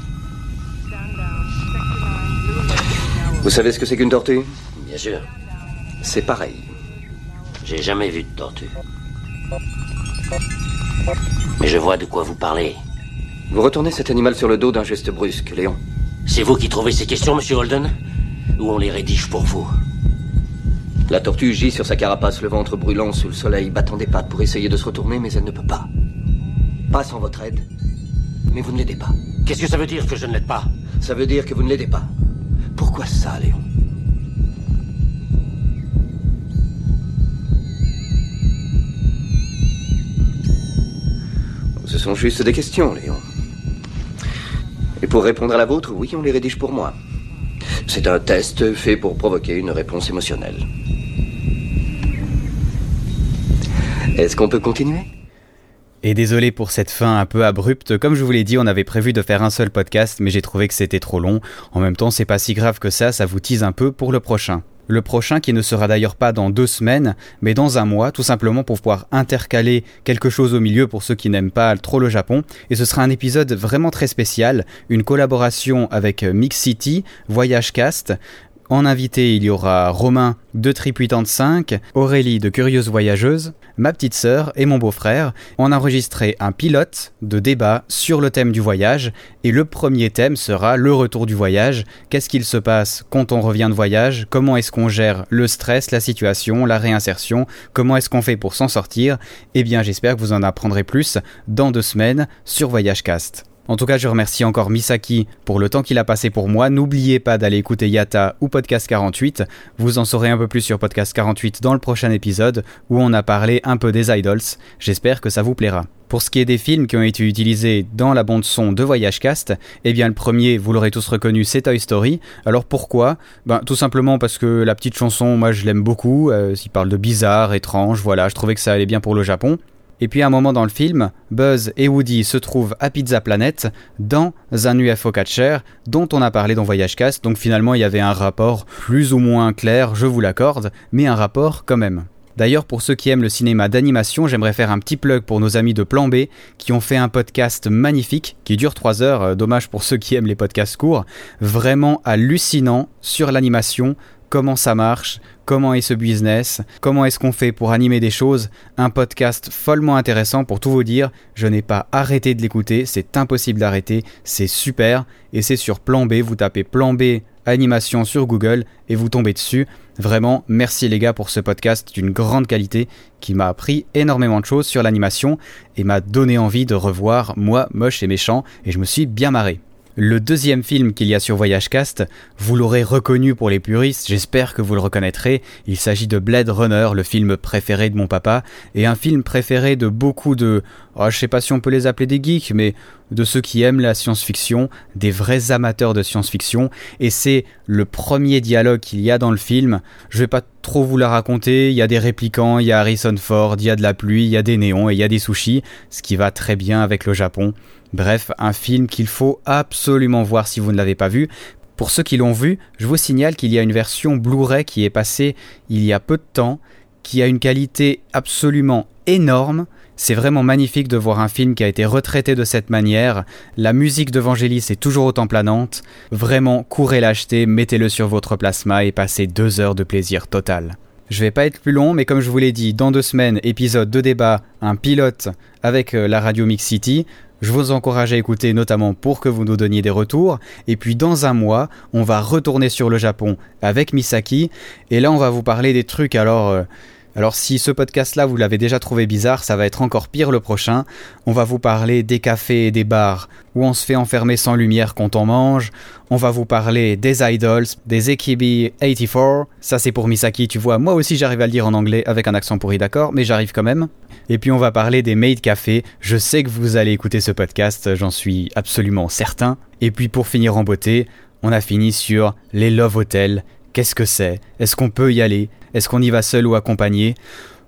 F: Vous savez ce que c'est qu'une tortue?
G: Bien sûr.
F: C'est pareil.
G: J'ai jamais vu de tortue. Mais je vois de quoi vous parlez.
F: Vous retournez cet animal sur le dos d'un geste brusque, Léon.
G: C'est vous qui trouvez ces questions, monsieur Holden? Ou on les rédige pour vous?
F: La tortue gît sur sa carapace, le ventre brûlant sous le soleil, battant des pattes pour essayer de se retourner, mais elle ne peut pas. Pas sans votre aide. Mais vous ne l'aidez pas.
G: Qu'est-ce que ça veut dire que je ne l'aide pas?
F: Ça veut dire que vous ne l'aidez pas. Pourquoi ça, Léon? Ce sont juste des questions, Léon. Et pour répondre à la vôtre, oui, on les rédige pour moi. C'est un test fait pour provoquer une réponse émotionnelle. Est-ce qu'on peut continuer?
A: Et désolé pour cette fin un peu abrupte, comme je vous l'ai dit, on avait prévu de faire un seul podcast, mais j'ai trouvé que c'était trop long. En même temps, c'est pas si grave que ça, ça vous tease un peu pour le prochain. Le prochain qui ne sera d'ailleurs pas dans deux semaines, mais dans un mois, tout simplement pour pouvoir intercaler quelque chose au milieu pour ceux qui n'aiment pas trop le Japon. Et ce sera un épisode vraiment très spécial, une collaboration avec Mix City, Voyage Cast, en invité, il y aura Romain de Trip 85, Aurélie de Curieuse Voyageuse, ma petite sœur et mon beau-frère. On a enregistré un pilote de débat sur le thème du voyage et le premier thème sera le retour du voyage. Qu'est-ce qu'il se passe quand on revient de voyage? Comment est-ce qu'on gère le stress, la situation, la réinsertion? Comment est-ce qu'on fait pour s'en sortir? Eh bien, j'espère que vous en apprendrez plus dans deux semaines sur Voyagecast. En tout cas, je remercie encore Misaki pour le temps qu'il a passé pour moi. N'oubliez pas d'aller écouter Yata ou Podcast 48. Vous en saurez un peu plus sur Podcast 48 dans le prochain épisode où on a parlé un peu des idols. J'espère que ça vous plaira. Pour ce qui est des films qui ont été utilisés dans la bande son de Voyage Cast, eh bien le premier, vous l'aurez tous reconnu, c'est Toy Story. Alors pourquoi? Ben tout simplement parce que la petite chanson, moi je l'aime beaucoup. Euh, il parle de bizarre, étrange, voilà, je trouvais que ça allait bien pour le Japon. Et puis à un moment dans le film, Buzz et Woody se trouvent à Pizza Planet dans un UFO catcher dont on a parlé dans Voyage Cast, donc finalement il y avait un rapport plus ou moins clair, je vous l'accorde, mais un rapport quand même. D'ailleurs, pour ceux qui aiment le cinéma d'animation, j'aimerais faire un petit plug pour nos amis de Plan B qui ont fait un podcast magnifique qui dure 3 heures, euh, dommage pour ceux qui aiment les podcasts courts, vraiment hallucinant sur l'animation, comment ça marche, comment est ce business, comment est-ce qu'on fait pour animer des choses, un podcast follement intéressant pour tout vous dire, je n'ai pas arrêté de l'écouter, c'est impossible d'arrêter, c'est super, et c'est sur Plan B, vous tapez Plan B animation sur Google et vous tombez dessus. Vraiment, merci les gars pour ce podcast d'une grande qualité qui m'a appris énormément de choses sur l'animation et m'a donné envie de revoir moi moche et méchant. Et je me suis bien marré. Le deuxième film qu'il y a sur Voyage Cast, vous l'aurez reconnu pour les puristes, j'espère que vous le reconnaîtrez. Il s'agit de Blade Runner, le film préféré de mon papa, et un film préféré de beaucoup de, oh, je sais pas si on peut les appeler des geeks, mais de ceux qui aiment la science-fiction, des vrais amateurs de science-fiction, et c'est le premier dialogue qu'il y a dans le film. Je vais pas trop vous la raconter, il y a des réplicants, il y a Harrison Ford, il y a de la pluie, il y a des néons et il y a des sushis, ce qui va très bien avec le Japon. Bref, un film qu'il faut absolument voir si vous ne l'avez pas vu. Pour ceux qui l'ont vu, je vous signale qu'il y a une version Blu-ray qui est passée il y a peu de temps, qui a une qualité absolument énorme. C'est vraiment magnifique de voir un film qui a été retraité de cette manière. La musique d'Evangelis est toujours autant planante. Vraiment, courez l'acheter, mettez-le sur votre plasma et passez deux heures de plaisir total. Je vais pas être plus long, mais comme je vous l'ai dit, dans deux semaines, épisode de débat, un pilote avec euh, la radio Mix City. Je vous encourage à écouter notamment pour que vous nous donniez des retours. Et puis dans un mois, on va retourner sur le Japon avec Misaki. Et là, on va vous parler des trucs. Alors, euh, alors si ce podcast-là vous l'avez déjà trouvé bizarre, ça va être encore pire le prochain. On va vous parler des cafés et des bars où on se fait enfermer sans lumière quand on mange. On va vous parler des idols, des Ekibi 84. Ça c'est pour Misaki, tu vois. Moi aussi j'arrive à le dire en anglais avec un accent pourri, d'accord, mais j'arrive quand même. Et puis on va parler des maid cafés. Je sais que vous allez écouter ce podcast, j'en suis absolument certain. Et puis pour finir en beauté, on a fini sur les love hotels. Qu'est-ce que c'est? Est-ce qu'on peut y aller? Est-ce qu'on y va seul ou accompagné?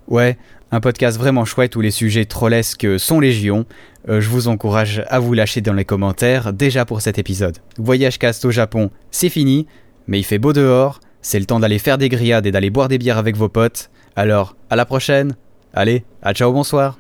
A: Ouais, un podcast vraiment chouette où les sujets trollesques sont légion. Euh, je vous encourage à vous lâcher dans les commentaires déjà pour cet épisode. Voyage cast au Japon, c'est fini, mais il fait beau dehors, c'est le temps d'aller faire des grillades et d'aller boire des bières avec vos potes. Alors, à la prochaine Allez, à ciao, bonsoir